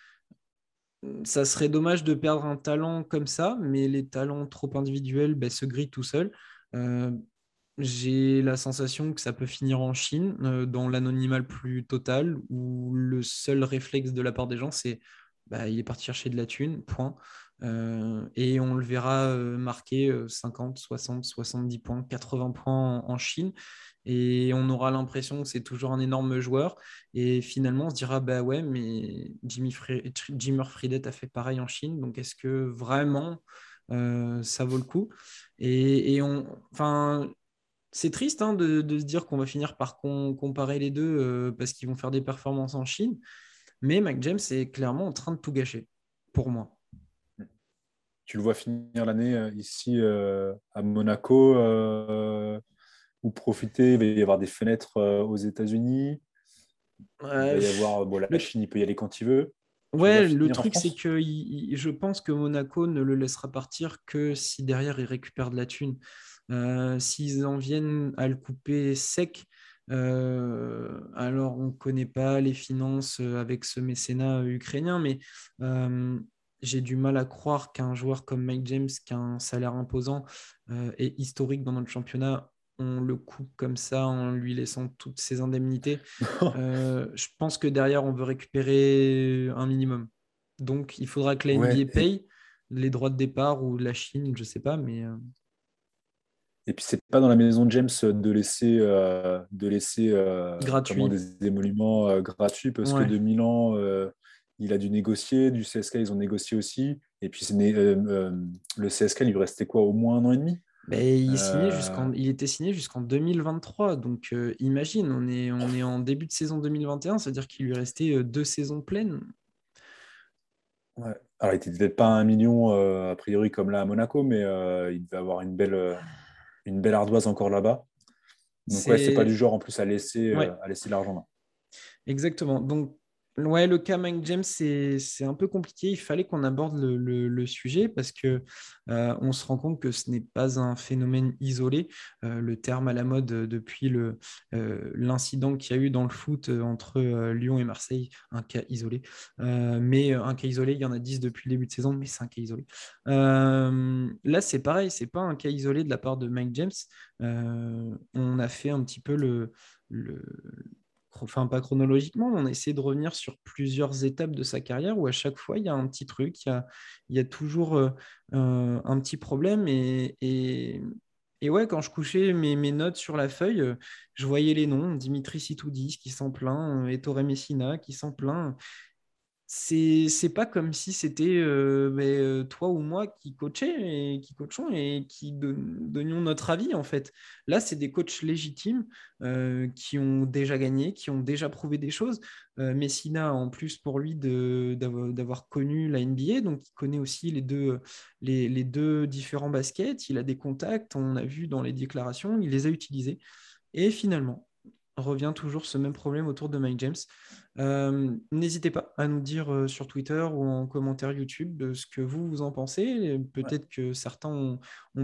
Speaker 1: ça serait dommage de perdre un talent comme ça, mais les talents trop individuels ben, se grillent tout seuls. Euh, j'ai la sensation que ça peut finir en Chine, euh, dans l'anonymat plus total, où le seul réflexe de la part des gens, c'est bah, il est parti chercher de la thune, point. Euh, et on le verra marquer 50, 60, 70 points, 80 points en Chine et on aura l'impression que c'est toujours un énorme joueur. Et finalement, on se dira, bah ouais, mais Jimmy, Jimmer Fredette a fait pareil en Chine, donc est-ce que vraiment euh, ça vaut le coup? Et, on, enfin, c'est triste hein, de, se dire qu'on va finir par comparer les deux euh, parce qu'ils vont faire des performances en Chine, mais Mac James est clairement en train de tout gâcher, pour moi.
Speaker 2: Tu le vois finir l'année euh, ici à Monaco ou profiter. Il va y avoir des fenêtres euh, aux États-Unis. il va y avoir, bon, la Chine, il peut y aller quand il veut.
Speaker 1: Ouais, le truc, c'est que je pense que Monaco ne le laissera partir que si derrière il récupère de la thune. Euh, s'ils en viennent à le couper sec, euh, alors on ne connaît pas les finances avec ce mécénat ukrainien, mais j'ai du mal à croire qu'un joueur comme Mike James, qui a un salaire imposant et historique dans notre championnat, on le coupe comme ça en lui laissant toutes ses indemnités. Euh, je pense que derrière, on veut récupérer un minimum. Donc, il faudra que la NBA paye les droits de départ ou la Chine, je ne sais pas, mais. Euh,
Speaker 2: et puis, c'est pas dans la maison de James de laisser, euh, de laisser des émoluments gratuits parce que de Milan, il a dû négocier, du CSK, ils ont négocié aussi. Et puis, le CSK, il lui restait quoi, au moins un an et demi?
Speaker 1: Il, euh. il était signé jusqu'en 2023. Donc, euh, imagine, on est, on est en début de saison 2021, c'est-à-dire qu'il lui restait euh, deux saisons pleines.
Speaker 2: Ouais. Alors, il n'était peut-être pas un million, a priori, comme là à Monaco, mais il devait avoir une belle, une belle ardoise encore là-bas. Donc, ouais, c'est pas du genre en plus à laisser, à laisser l'argent là.
Speaker 1: Exactement. Donc, Ouais, le cas Mike James, c'est un peu compliqué. Il fallait qu'on aborde le, sujet parce que euh, on se rend compte que ce n'est pas un phénomène isolé. Euh, le terme à la mode depuis euh, l'incident qu'il y a eu dans le foot entre Lyon et Marseille, un cas isolé. mais un cas isolé, il y en a 10 depuis le début de saison, mais c'est un cas isolé. là, c'est pareil, c'est pas un cas isolé de la part de Mike James. on a fait un petit peu le, le enfin pas chronologiquement, on a essayé de revenir sur plusieurs étapes de sa carrière où à chaque fois il y a un petit truc, il y a, toujours euh, euh, un petit problème. Et, et, ouais, quand je couchais mes, notes sur la feuille, euh, je voyais les noms Dimitri Sitoudis qui s'en plaint, Ettore Messina qui s'en plaint. C'est pas comme si c'était euh, euh, toi ou moi qui coachait et qui coachons et qui donnions notre avis en fait. Là, c'est des coachs légitimes euh, qui ont déjà gagné, qui ont déjà prouvé des choses. Messina, en plus pour lui d'avoir connu la NBA, donc il connaît aussi les deux, les deux différents baskets. Il a des contacts, on a vu dans les déclarations, il les a utilisés. Et finalement, revient toujours ce même problème autour de Mike James. Euh, n'hésitez pas à nous dire euh, sur Twitter ou en commentaire YouTube ce que vous, vous en pensez. Peut-être que certains ont,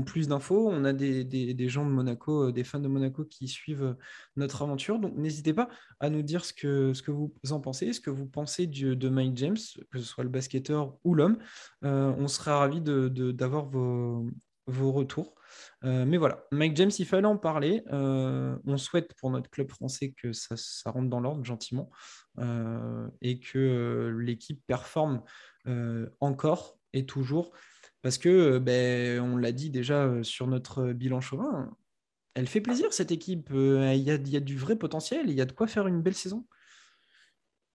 Speaker 1: plus d'infos. On a des, gens de Monaco, euh, des fans de Monaco qui suivent notre aventure. Donc n'hésitez pas à nous dire ce que, ce que vous en pensez, ce que vous pensez de Mike James, que ce soit le basketteur ou l'homme. on sera ravis d'avoir vos, vos retours. Euh, mais voilà, Mike James, il fallait en parler. Euh, on souhaite pour notre club français que ça, rentre dans l'ordre gentiment euh, et que l'équipe performe encore et toujours. Parce que, ben, on l'a dit déjà sur notre bilan chauvin, elle fait plaisir cette équipe. Il y, a, il y, a, du vrai potentiel, il y a de quoi faire une belle saison.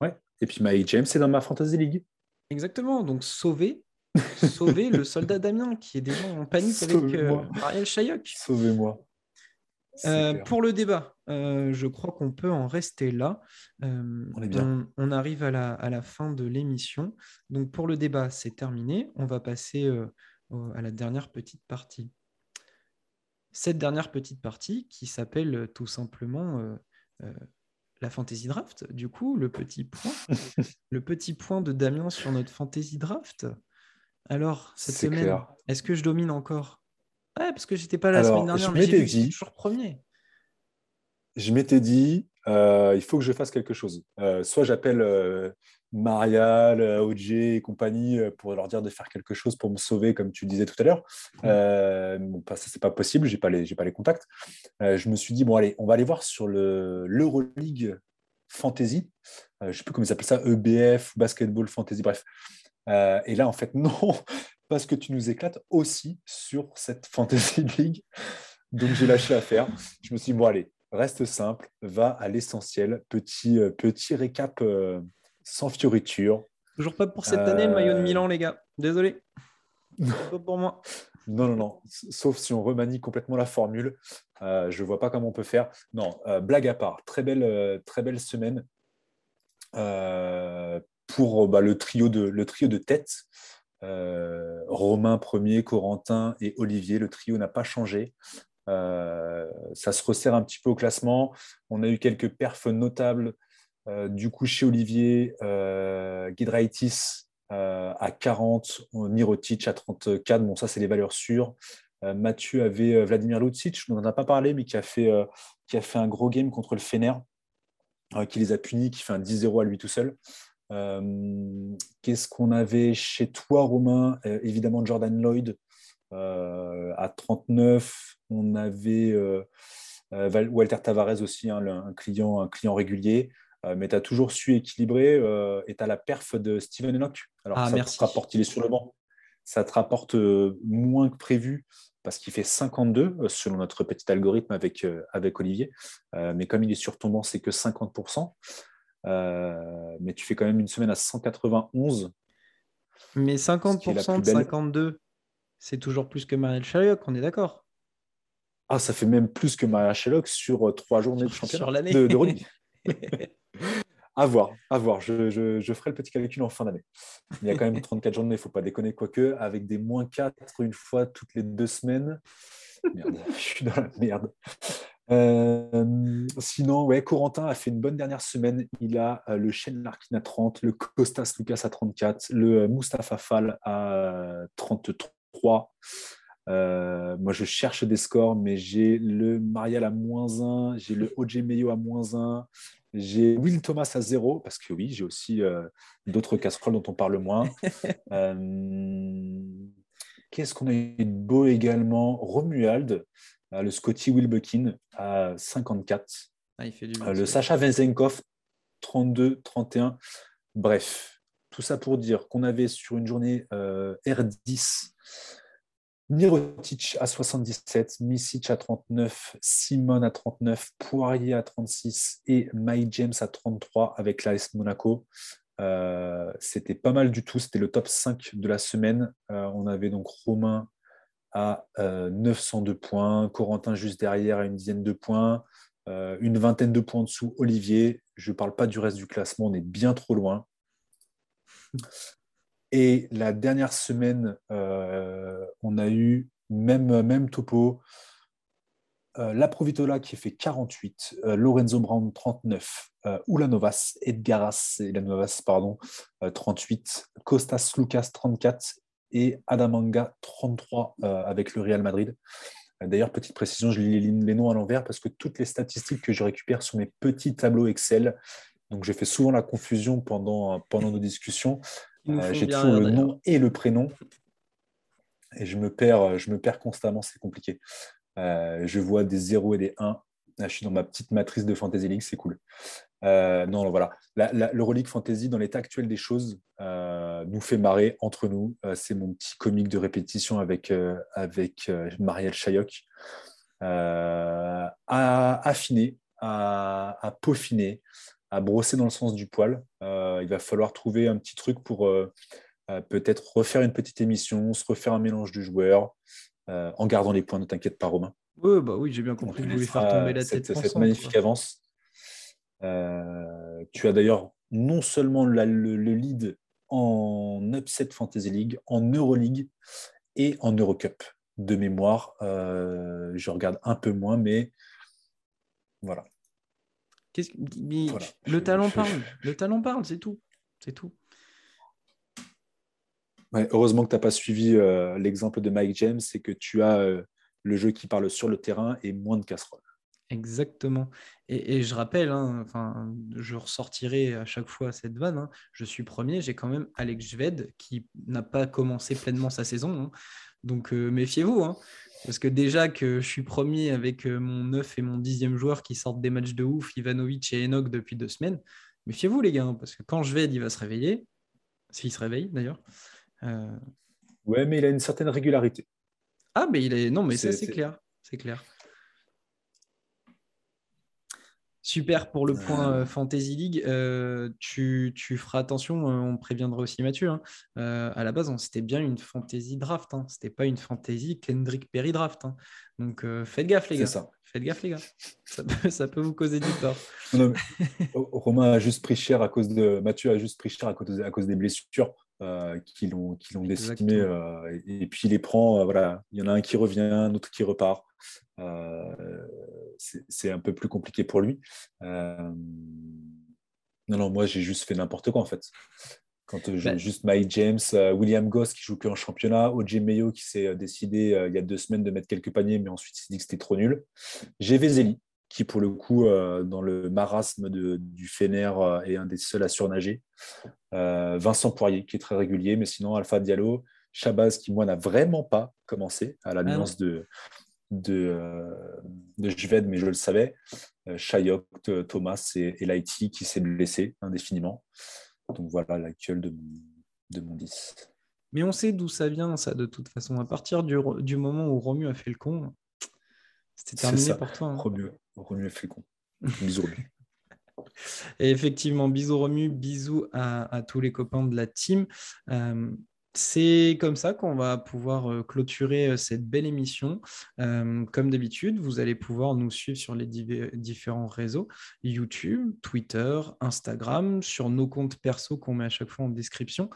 Speaker 2: Ouais, et puis Mike James, c'est dans ma Fantasy League.
Speaker 1: Exactement, donc sauver sauver le soldat Damien qui est déjà en panique avec euh, Ariel Chayoc.
Speaker 2: Sauvez-moi.
Speaker 1: Euh, pour le débat, euh, je crois qu'on peut en rester là. on, est bien. On, arrive à la, à la fin de l'émission. Donc pour le débat, c'est terminé. On va passer à la dernière petite partie. Cette dernière petite partie qui s'appelle tout simplement la fantasy draft. Du coup, le petit point, le petit point de Damien sur notre fantasy draft. Alors, cette semaine, est-ce que je domine encore? Ouais, parce que j'étais pas la semaine dernière, mais j'ai dit, toujours premier.
Speaker 2: Je m'étais dit, euh, il faut que je fasse quelque chose. Euh, soit j'appelle euh, Marial, OJ et compagnie pour leur dire de faire quelque chose pour me sauver, comme tu disais tout à l'heure. bon, ça, c'est pas possible, j'ai pas les, pas les contacts. je me suis dit, bon, allez, on va aller voir sur l'Euroleague Fantasy. je sais plus comment ils appellent ça, EBF, Basketball Fantasy, bref. Euh, et là, en fait, non, parce que tu nous éclates aussi sur cette Fantasy League. Donc, j'ai lâché l'affaire. Je me suis dit, bon, allez, reste simple, va à l'essentiel. Petit, euh, petit récap euh, sans fioriture.
Speaker 1: Toujours pas pour cette année, le maillot de Milan, les gars. Désolé. pas pour moi.
Speaker 2: Non, non, non. Sauf si on remanie complètement la formule. je ne vois pas comment on peut faire. Non, blague à part. Très belle, très belle semaine pour bah, le, trio de, tête. Euh, Romain premier, Corentin et Olivier. Le trio n'a pas changé. Euh, ça se resserre un petit peu au classement. On a eu quelques perfs notables. Euh, du coup, chez Olivier, Gidraitis à 40, Mirotic à 34. Bon, ça, c'est les valeurs sûres. Mathieu avait Vladimir Lucic, on n'en a pas parlé, mais qui a, fait, qui a fait un gros game contre le Fener, qui les a punis, qui fait un 10-0 à lui tout seul. Euh, qu'est-ce qu'on avait chez toi, Romain? Euh, Évidemment, Jordan Lloyd euh, à 39. On avait Walter Tavares aussi, hein, un, client, un client régulier. mais tu as toujours su équilibrer et tu as la perf de Steven Enoch. Alors, ah, ça te rapporte, il est sur le banc. Ça te rapporte moins que prévu parce qu'il fait 52 selon notre petit algorithme avec, avec Olivier. mais comme il est sur ton banc, c'est que 50%. Euh, mais tu fais quand même une semaine à 191.
Speaker 1: Mais 50% de 52, c'est toujours plus que Marielle Sherlock, on est d'accord
Speaker 2: Ah, ça fait même plus que Marielle Sherlock sur euh, trois journées de championnat sur l'année. de, de à voir, à voir. Je, je, ferai le petit calcul en fin d'année. Il y a quand même 34 journées, il ne faut pas déconner, quoique, avec des moins 4 une fois toutes les deux semaines. Merde, je suis dans la merde. Euh, sinon, ouais, Corentin a fait une bonne dernière semaine. Il a euh, le Shen Larkin à 30, le Costas Lucas à 34, le euh, Mustapha Fall à 33. moi, je cherche des scores, mais j'ai le Marial à moins 1, j'ai le OJ Meyo à moins 1, j'ai Will Thomas à 0, parce que oui, j'ai aussi d'autres casseroles dont on parle moins. Qu'est-ce qu'on a eu de beau également? Romuald le Scotty Wilbekin à 54. Ah, euh, le Sacha Venzenkov 32, 31. Bref, tout ça pour dire qu'on avait sur une journée euh, R10 Mirotic à 77, Misic à 39, Simon à 39, Poirier à 36 et Mike James à 33 avec l'AS Monaco. c'était pas mal du tout. C'était le top 5 de la semaine. on avait donc Romain à 902 points, Corentin juste derrière à une dizaine de points, une vingtaine de points en dessous, Olivier. Je ne parle pas du reste du classement, on est bien trop loin. Et la dernière semaine, on a eu même, même topo. Euh, la Provitola qui fait 48, euh, Lorenzo Brown 39, euh, Ulanovas, Edgaras, Ulanovas, pardon, 38, Costas Lucas 34 et Adamanga 33 avec le Real Madrid. D'ailleurs, petite précision, je lis les noms à l'envers parce que toutes les statistiques que je récupère sur mes petits tableaux Excel, donc je fais souvent la confusion pendant, pendant nos discussions. J'ai toujours le nom et le prénom et je me perds, je me perds constamment, c'est compliqué. Euh, je vois des 0 et des 1. je suis dans ma petite matrice de Fantasy League, c'est cool. Euh, non, voilà. L'Euroleague Fantasy, dans l'état actuel des choses, euh, nous fait marrer entre nous. c'est mon petit comique de répétition avec, avec Marielle Chayoc. à affiner, à, à, peaufiner, à brosser dans le sens du poil. il va falloir trouver un petit truc pour peut-être refaire une petite émission, se refaire un mélange de joueurs, euh, en gardant les points, ne t'inquiète pas, Romain.
Speaker 1: Oui, bah oui j'ai bien compris vous voulez faire tomber la
Speaker 2: tête. Cette, magnifique avance. Euh, tu as d'ailleurs non seulement le, lead en Upset Fantasy League, en Euroleague et en Eurocup. De mémoire, euh, je regarde un peu moins, mais voilà.
Speaker 1: Le talent parle. Le talent parle, c'est tout. C'est tout
Speaker 2: heureusement que tu n'as pas suivi euh, l'exemple de Mike James, c'est que tu as euh, le jeu qui parle sur le terrain et moins de casseroles.
Speaker 1: Exactement. Et, je rappelle, hein, enfin, je ressortirai à chaque fois cette vanne. Hein. je suis premier, j'ai quand même Alex Jved qui n'a pas commencé pleinement sa saison. Hein. donc euh, méfiez-vous. parce que déjà que je suis premier avec mon 9 et mon 10e joueur qui sortent des matchs de ouf, Ivanovic et Enoch depuis deux semaines, méfiez-vous les gars, parce que quand Jved il va se réveiller, s'il se réveille d'ailleurs,
Speaker 2: euh, ouais, mais il a une certaine régularité.
Speaker 1: Ah, mais il est. Non, mais ça, c'est clair. C'est clair. Super pour le point euh, Fantasy League. Euh, tu, feras attention, on préviendra aussi Mathieu. Hein. à la base, c'était bien une Fantasy Draft. Hein. C'était pas une Fantasy Kendrick Perry Draft. Hein. Donc faites gaffe, les gars. Ça. Faites gaffe, les gars. Ça peut, vous causer du tort.
Speaker 2: Romain a juste pris cher à cause de. Mathieu a juste pris cher à cause, à cause des blessures. Euh, qui l'ont décimé euh, et, puis il les prend euh, voilà il y en a un qui revient un autre qui repart c'est un peu plus compliqué pour lui non non moi j'ai juste fait n'importe quoi en fait quand je bah juste Mike James, William Goss qui joue que en championnat, OJ Mayo qui s'est décidé il y a deux semaines de mettre quelques paniers, mais ensuite il s'est dit que c'était trop nul. J'ai Vezeli, qui pour le coup, euh, dans le marasme du Fener, euh, est un des seuls à surnager. Euh, Vincent Poirier, qui est très régulier, mais sinon Alpha Diallo, Chabaz, qui moi n'a vraiment pas commencé, à la ah nuance de, Jved, mais je le savais. Chayok, Thomas et, et qui s'est blessé indéfiniment. Donc voilà l'actuel de, de mon 10.
Speaker 1: Mais on sait d'où ça vient, ça, de toute façon. À partir du, du moment où Romu a fait le con, c'était terminé pour toi. Hein.
Speaker 2: Romu, a fait le con. Bisous Romu.
Speaker 1: Et effectivement, bisous Romu, bisous à, tous les copains de la team. Euh, c'est comme ça qu'on va pouvoir euh, clôturer euh, cette belle émission. Euh, comme d'habitude, vous allez pouvoir nous suivre sur les différents réseaux YouTube, Twitter, Instagram, sur nos comptes perso qu'on met à chaque fois en description.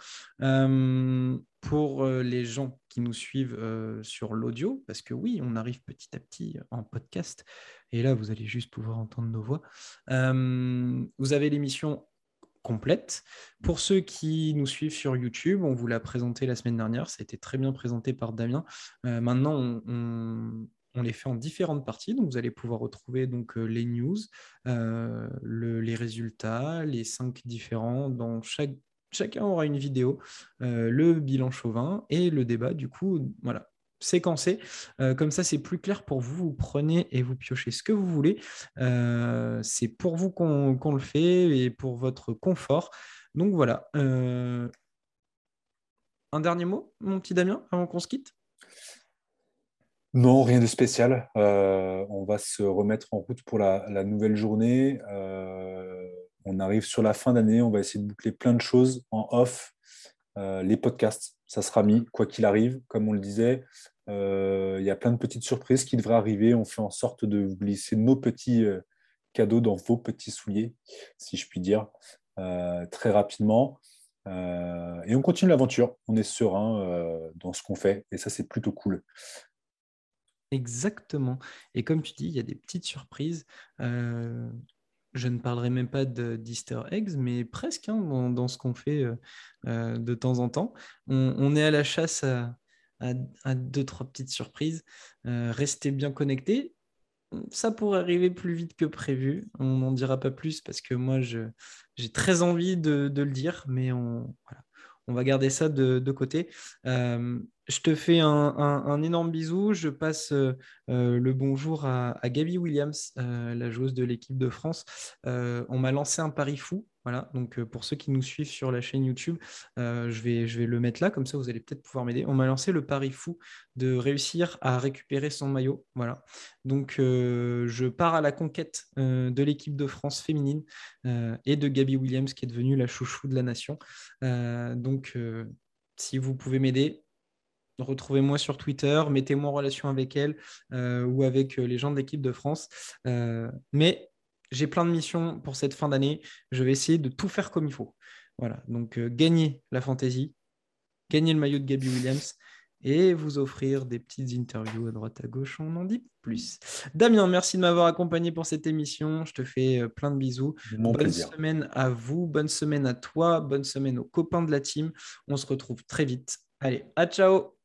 Speaker 1: pour les gens qui nous suivent sur l'audio, parce que oui, on arrive petit à petit en podcast, et là, vous allez juste pouvoir entendre nos voix. vous avez l'émission complète. Pour ceux qui nous suivent sur YouTube, on vous l'a présenté la semaine dernière, ça a été très bien présenté par Damien. Euh, maintenant, on, les fait en différentes parties, donc vous allez pouvoir retrouver donc euh, les news, euh, les résultats, les cinq différents dans chaque chacun aura une vidéo, le bilan chauvin et le débat. Du coup, voilà, séquencé. Euh, comme ça, c'est plus clair pour vous. Vous prenez et vous piochez ce que vous voulez. Euh, c'est pour vous qu'on le fait et pour votre confort. Donc voilà. Euh, un dernier mot, mon petit Damien, avant qu'on se quitte?
Speaker 2: Non, rien de spécial. on va se remettre en route pour la, nouvelle journée. on arrive sur la fin d'année, on va essayer de boucler plein de choses en off. les podcasts, ça sera mis, quoi qu'il arrive, comme on le disait. Il y a plein de petites surprises qui devraient arriver. On fait en sorte de vous glisser nos petits cadeaux dans vos petits souliers, si je puis dire, très rapidement. et on continue l'aventure. On est serein dans ce qu'on fait. Et ça, c'est plutôt cool.
Speaker 1: Exactement. Et comme tu dis, il y a des petites surprises. Euh, je ne parlerai même pas d'Easter eggs, mais presque hein, dans, ce qu'on fait euh, euh, de temps en temps. On, est à la chasse à, deux, trois petites surprises. restez bien connectés. Ça pourrait arriver plus vite que prévu. On n'en dira pas plus parce que moi, j'ai très envie de, le dire, mais on, va garder ça de, côté. Je te fais un, énorme bisou. Je passe euh, euh, le bonjour à, à Gabi Williams, euh, la joueuse de l'équipe de France. on m'a lancé un pari fou voilà, donc euh, pour ceux qui nous suivent sur la chaîne YouTube, euh, je, vais, je le mettre là, comme ça vous allez peut-être pouvoir m'aider. On m'a lancé le pari fou de réussir à récupérer son maillot. Voilà. Donc euh, je pars à la conquête de l'équipe de France féminine et de Gabi Williams qui est devenue la chouchou de la nation. donc si vous pouvez m'aider, retrouvez-moi sur Twitter, mettez-moi en relation avec elle ou avec les gens de l'équipe de France. mais j'ai plein de missions pour cette fin d'année. Je vais essayer de tout faire comme il faut. Voilà, donc euh, gagner la fantasy, gagner le maillot de Gabby Williams et vous offrir des petites interviews à droite à gauche. On en dit plus. Damien, merci de m'avoir accompagné pour cette émission. Je te fais euh, plein de bisous. bonne semaine à vous, bonne semaine à toi, bonne semaine aux copains de la team. On se retrouve très vite. Allez, à ciao.